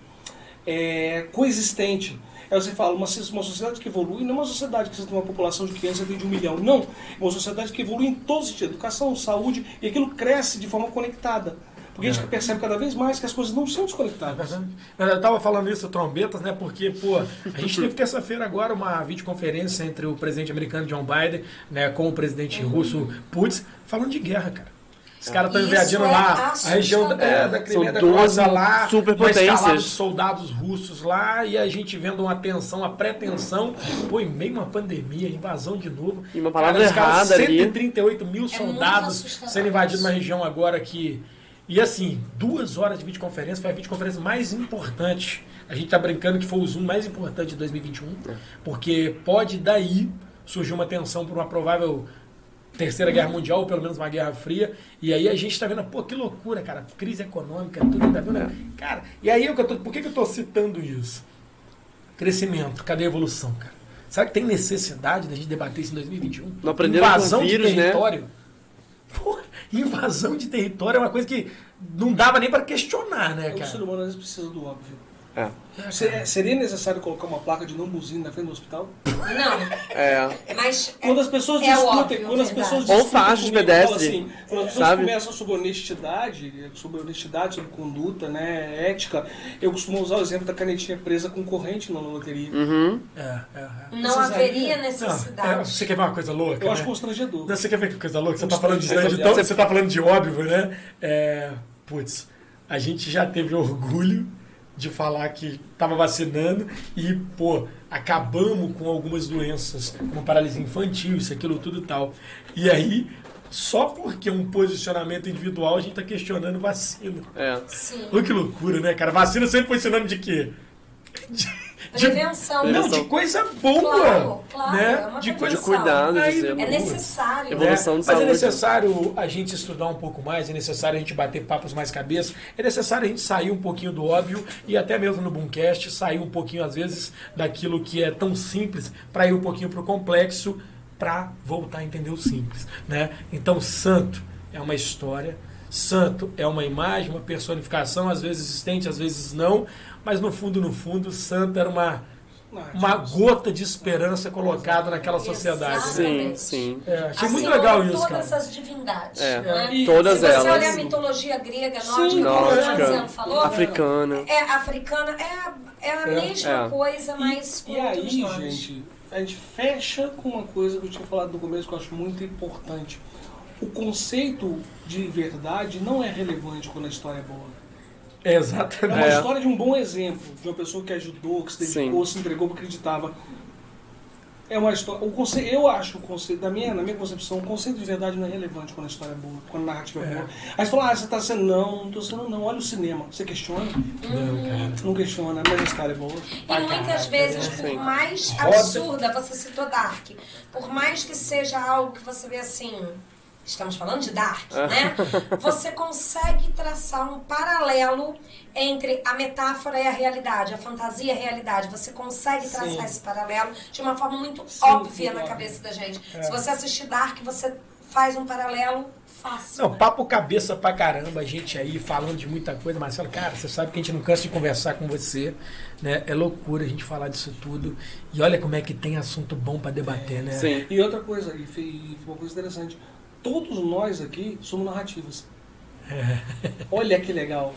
é, coexistente. Aí você fala, uma, uma sociedade que evolui não é uma sociedade que você tem uma população de crianças de um milhão. Não. É uma sociedade que evolui em todos os sentidos. Educação, saúde, e aquilo cresce de forma conectada. Porque a gente percebe cada vez mais que as coisas não são desconectadas. Eu estava falando isso, trombetas, né? Porque, pô, a gente teve terça-feira agora uma videoconferência entre o presidente americano John Biden né, com o presidente russo Putin, falando de guerra, cara. Os caras estão invadindo é lá a região da, é, da Crimeia São da Croácia lá, superpotências. soldados russos lá, e a gente vendo uma tensão, uma pré-tensão, pô, em meio a uma pandemia, invasão de novo. E uma palavra Cara, caras, errada ali. 138 mil muito soldados assustador sendo invadidos numa região agora que. E assim, duas horas de videoconferência foi a videoconferência mais importante. A gente tá brincando que foi o Zoom mais importante de 2021, porque pode daí surgir uma tensão por uma provável terceira guerra mundial, ou pelo menos uma guerra fria. E aí a gente tá vendo, pô, que loucura, cara. Crise econômica, tudo tá vendo? Cara, e aí eu que eu tô, por que, que eu tô citando isso? Crescimento, cadê a evolução, cara? Será que tem necessidade da gente debater isso em 2021? Não aprenderam com o Invasão vírus, de né? território. Pô, invasão de território é uma coisa que não dava nem para questionar, né, O ser cara? humano às vezes precisa do óbvio. É. Se- Seria necessário colocar uma placa de não buzina na frente do hospital? Não, É. mas. Quando as pessoas é discutem, óbvio, quando as pessoas Ou discutem faixa de comigo, pedestre, assim, quando as pessoas sabe? começam sobre honestidade, sobre honestidade, sobre conduta, né, ética, eu costumo usar o exemplo da canetinha presa com corrente na loteria. Uhum. É, é, é. Não haveria necessidade. Não, é, você quer ver uma coisa louca? Eu acho né? constrangeador. Não, você quer ver que coisa louca? Você tá Gostei falando de, de, tão- você tá falando de óbvio, né? É, putz, a gente já teve orgulho de falar que tava vacinando e, pô, acabamos com algumas doenças, como paralisia infantil, isso, aquilo, tudo e tal. E aí, só porque é um posicionamento individual, a gente tá questionando vacina. É. Sim. Olha que loucura, né, cara? Vacina sempre foi sinônimo de quê? De- de- Prevenção. Não, de coisa boa. Claro, claro, né? é de coisa De cuidado, Aí, É necessário. Evolu- Evolução de Mas é saúde. necessário a gente estudar um pouco mais, é necessário a gente bater papos mais cabeça, é necessário a gente sair um pouquinho do óbvio e até mesmo no Boomcast sair um pouquinho, às vezes, daquilo que é tão simples para ir um pouquinho para o complexo para voltar a entender o simples, né? Então, santo é uma história, santo é uma imagem, uma personificação, às vezes existente, às vezes não, mas no fundo, no fundo, santo era uma uma gota de esperança colocada naquela sociedade. Sim, Né? sim. É, achei Assim muito legal isso, todas cara. as divindades. É, né? e todas Se você elas. olhar a mitologia grega, nórdica, como o Nórdica, falou, africana. é africana, é, a- é a É. mesma É. coisa, mas com E outros aí, gente, a gente fecha com uma coisa que eu tinha falado no começo que eu acho muito importante. O conceito de verdade não é relevante quando a história é boa. É, É exatamente. uma É. história de um bom exemplo, de uma pessoa que ajudou, que se dedicou, se entregou, porque acreditava. É uma história. O conce, eu acho o conceito, da minha, na minha concepção, o conceito de verdade não é relevante quando a história é boa, quando a narrativa é, É. boa. Aí você fala, ah, você está sendo. Não, não estou sendo, não. Olha o cinema. Você questiona? Não, cara. Não questiona, mas a história é boa. E muitas vezes, por Sim. mais absurda, você citou Dark, por mais que seja algo que você vê assim, estamos falando de Dark, né? Você consegue traçar um paralelo entre a metáfora e a realidade, a fantasia e a realidade. Você consegue traçar Sim. esse paralelo de uma forma muito Sim, óbvia na cabeça da gente. Se você assistir Dark, você faz um paralelo fácil. Não, papo cabeça pra caramba, a gente aí falando de muita coisa, Marcelo, cara, você sabe que a gente não cansa de conversar com você, né? É loucura a gente falar disso tudo. E olha como é que tem assunto bom pra debater, né? Sim. E outra coisa, e e uma coisa interessante, todos nós aqui somos narrativas. Olha que legal.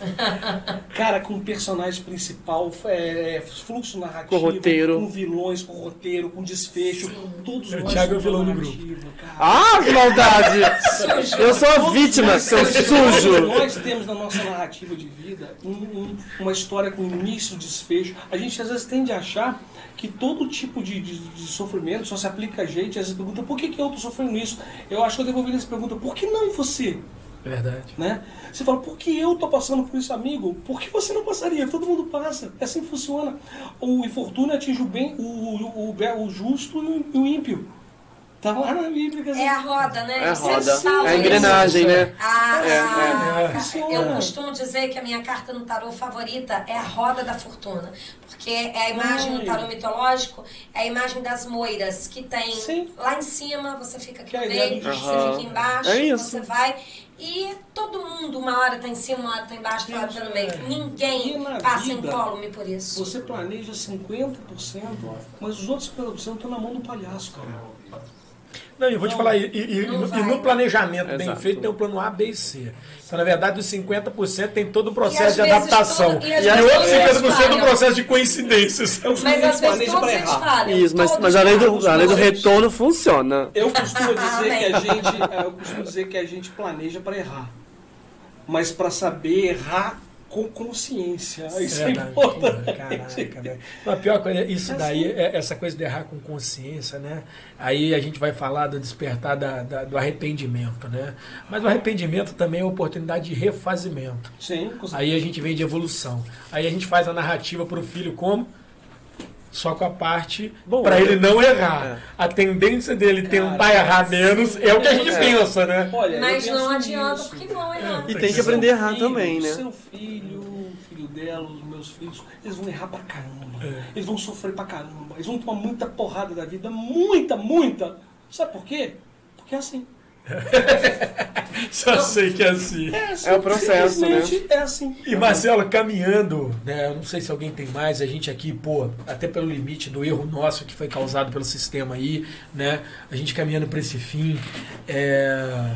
Cara, com personagem principal, é, é, fluxo narrativo, Com roteiro. com vilões, com roteiro, com desfecho. Todos O nós Thiago é o vilão do narrativa, cara. Ah, que maldade! Eu sou a vítima, seu sujo! Nós temos na nossa narrativa de vida um- um- uma história com início, desfecho. A gente às vezes tende a achar que todo tipo de, de- de sofrimento só se aplica a gente. Às vezes pergunta, por que, que eu estou sofrendo isso? Eu acho que eu devo ouvir essa pergunta, por que não você? Verdade. Né? Você fala, por que eu tô passando por isso, amigo? Por que você não passaria? Todo mundo passa. É assim que funciona. O infortúnio atinge o bem, o, o, o, o justo e o, ímpio. Tá lá na Bíblia. dizer, É a roda, né? É a roda. falo É a isso. engrenagem, né? Ah, É, é. eu costumo dizer que a minha carta no tarô favorita é a roda da fortuna. Porque é a imagem no Ai. tarô mitológico, é a imagem das moiras, que tem Sim. lá em cima, você fica aqui é no meio, você fica embaixo, É você vai. E todo mundo, uma hora tá em cima, uma hora tá embaixo, outra hora tá no meio. Ninguém E na passa vida, incólume por isso. Você planeja 50%, mas os outros 50% estão na mão do palhaço, cara. Não, e eu vou te falar, e, e- e- Não no- planejamento bem Exato. feito tem o plano A, B e C. Então, na verdade, os 50% tem todo o processo de adaptação. todo- e E, o outro todos 50% do processo de coincidências. Mas às vezes planeja todos eles errar. falham. Isso, mas, mas a lei do, falham. a lei do retorno funciona. Eu costumo dizer que a gente, eu costumo dizer que a gente planeja para errar, mas para saber errar com consciência. Isso é, Verdade, importante. porra, Caraca, velho. A pior coisa, isso daí, é essa coisa de errar com consciência, né? Aí a gente vai falar do despertar da- da- do arrependimento, né? Mas o arrependimento também é uma oportunidade de refazimento. Sim, com certeza. Aí a gente vem de evolução. Aí a gente faz a narrativa para o filho como? Só com a parte para ele não errar. A tendência dele tentar errar menos é o que a gente É. pensa, né? Olha, Mas não adianta, nisso. porque vão errar. E tem que aprender a errar Filho, também, né? Seu filho, o filho dela, os meus filhos, eles vão errar pra caramba. É. Eles vão sofrer pra caramba. Eles vão tomar muita porrada da vida. Muita, muita. Sabe por quê? Porque é assim. Só sei que é assim. É, assim, É o processo, né? É assim. E Marcelo, caminhando, né? Eu não sei se alguém tem mais, a gente aqui, pô, até pelo limite do erro nosso que foi causado pelo sistema aí, né? A gente caminhando para esse fim. é,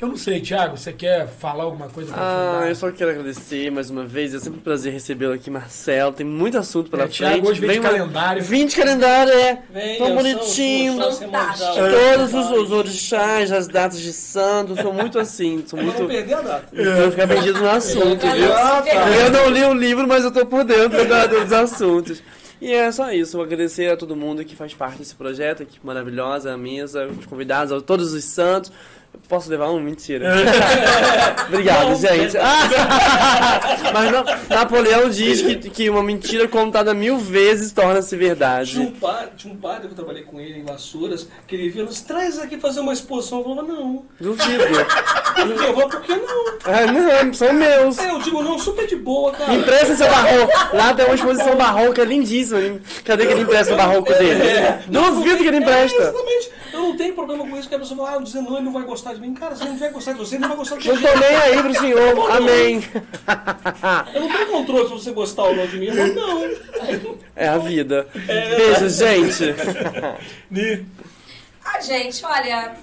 Eu não sei, Thiago, você quer falar alguma coisa pra Ah, fundar? eu só quero agradecer mais uma vez. É sempre um prazer recebê-lo aqui, Marcelo. Tem muito assunto pela É, Thiago, frente. hoje vem de uma- calendário. Vem de calendário, é. Venham, Tão bonitinho. Fantástico. semanais. Todos os, os orixás, as datas de santo, são muito assim. São Pra não muito. perder a data. Eu ficar perdido no assunto, viu? Ah, tá. Eu não li o livro, mas eu tô por dentro da- dos assuntos. E é só isso, eu agradecer a todo mundo que faz parte desse projeto, a equipe maravilhosa, a mesa, os convidados, a todos os santos. Posso levar um? Mentira. Obrigado, gente. Ah! Mas não, Napoleão diz que, que uma mentira contada mil vezes torna-se Tinha verdade. um, padre, tinha um padre que eu trabalhei com ele em Vassouras, que ele viu, nos traz aqui fazer uma exposição. Eu falava, não. Duvido. Eu falava, por que não? Ah, não, são meus. Aí eu digo, não, super de boa, cara. Empresta seu barroco. Lá tem uma exposição barroca lindíssima. Cadê que ele empresta o barroco dele? Duvido que ele É, empresta. exatamente. Eu não tenho problema com isso, que a pessoa fala, ah, o Zenon não vai gostar de mim. Cara, se ele não vai gostar de você, ele não vai gostar de Não mim. tô nem aí pro senhor. Amém. Eu não tenho controle se você gostar ou não de mim. Eu falo, não. É a vida. Beijo, gente. Ni. Ah, gente, olha.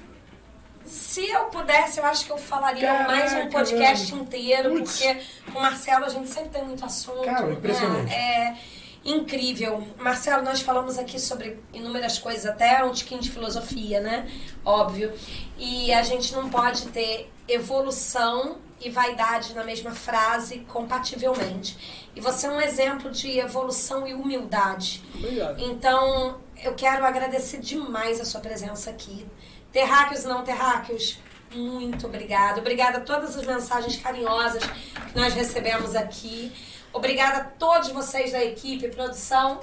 Se eu pudesse, eu acho que eu falaria Caraca, mais um podcast inteiro, porque com o Marcelo a gente sempre tem muito assunto. Cara, impressionante. né? É incrível. Marcelo, nós falamos aqui sobre inúmeras coisas, até um tiquinho de filosofia, né? Óbvio. E a gente não pode ter evolução e vaidade na mesma frase compativelmente. E você é um exemplo de evolução e humildade. Obrigado. Então, eu quero agradecer demais a sua presença aqui. Terráqueos e não terráqueos, muito obrigada. Obrigada a todas as mensagens carinhosas que nós recebemos aqui. Obrigada a todos vocês da equipe, produção.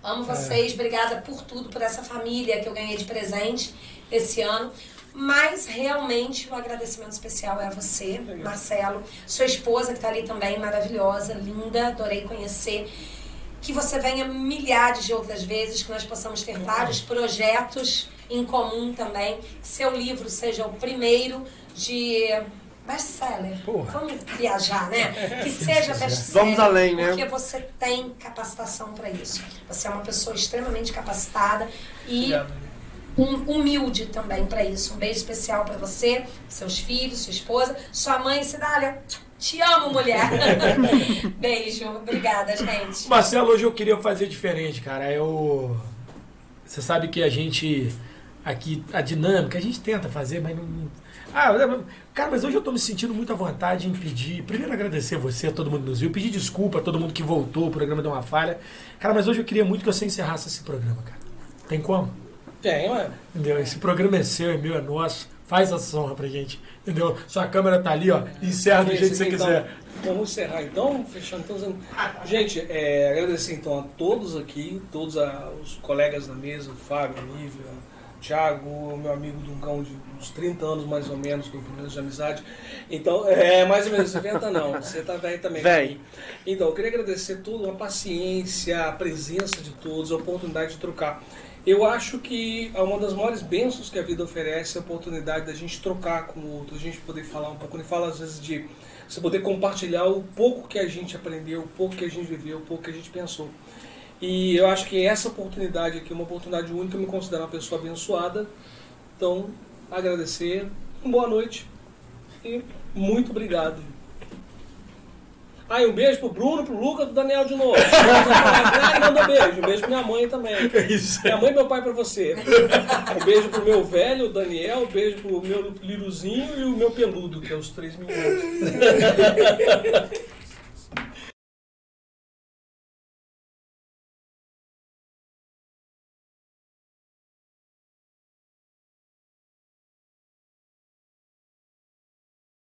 Amo vocês. Obrigada por tudo, por essa família que eu ganhei de presente esse ano. Mas realmente o agradecimento especial é a você, Marcelo, sua esposa que está ali também, maravilhosa, linda, adorei conhecer. Que você venha milhares de outras vezes, que nós possamos ter vários projetos em comum também, que seu livro seja o primeiro de best-seller. Vamos viajar, né? Que seja best-seller. Vamos além, né? Porque você tem capacitação para isso. Você é uma pessoa extremamente capacitada e hum- humilde também para isso. Um beijo especial para você, seus filhos, sua esposa, sua mãe, Cidália. Te amo, mulher. beijo. Obrigada, gente. Marcelo, hoje eu queria fazer diferente, cara. Eu. Você sabe que a gente. Aqui, a dinâmica, a gente tenta fazer, mas não. Ah, cara, mas hoje eu tô me sentindo muito à vontade em pedir. Primeiro, agradecer você, a todo mundo que nos viu. Pedir desculpa a todo mundo que voltou, o programa deu uma falha. Cara, mas hoje eu queria muito que você encerrasse esse programa, cara. Tem como? Tem, mas Entendeu? Esse programa é seu, é meu, é nosso. Faz a honra pra gente. Entendeu? Sua câmera tá ali, ó. Encerra do jeito que você então, quiser. Vamos encerrar então, fechando então. dizendo- Gente, é, agradecer então a todos aqui, todos a- os colegas da mesa, o Fábio, a Nívia, Thiago, meu amigo Duncão de uns 30 anos mais ou menos, companheiros de amizade. Então, é mais ou menos 90 não, você tá velho também. Véi. Então, eu queria agradecer tudo, a paciência, a presença de todos, a oportunidade de trocar. Eu acho que é uma das maiores bênçãos que a vida oferece é a oportunidade da gente trocar com o outro, a gente poder falar um pouco. Quando fala às vezes de você poder compartilhar o pouco que a gente aprendeu, o pouco que a gente viveu, o pouco que a gente pensou. E eu acho que essa oportunidade aqui é uma oportunidade única, eu me considero uma pessoa abençoada. Então, agradecer, boa noite e muito obrigado. Ah, e um beijo pro Bruno, pro Lucas, pro Daniel de novo. Manda beijo. Um beijo pra minha mãe também. Isso. Minha mãe e meu pai pra você. Um beijo pro meu velho, o Daniel, um beijo pro meu liruzinho e o meu peludo, que é os três meninos.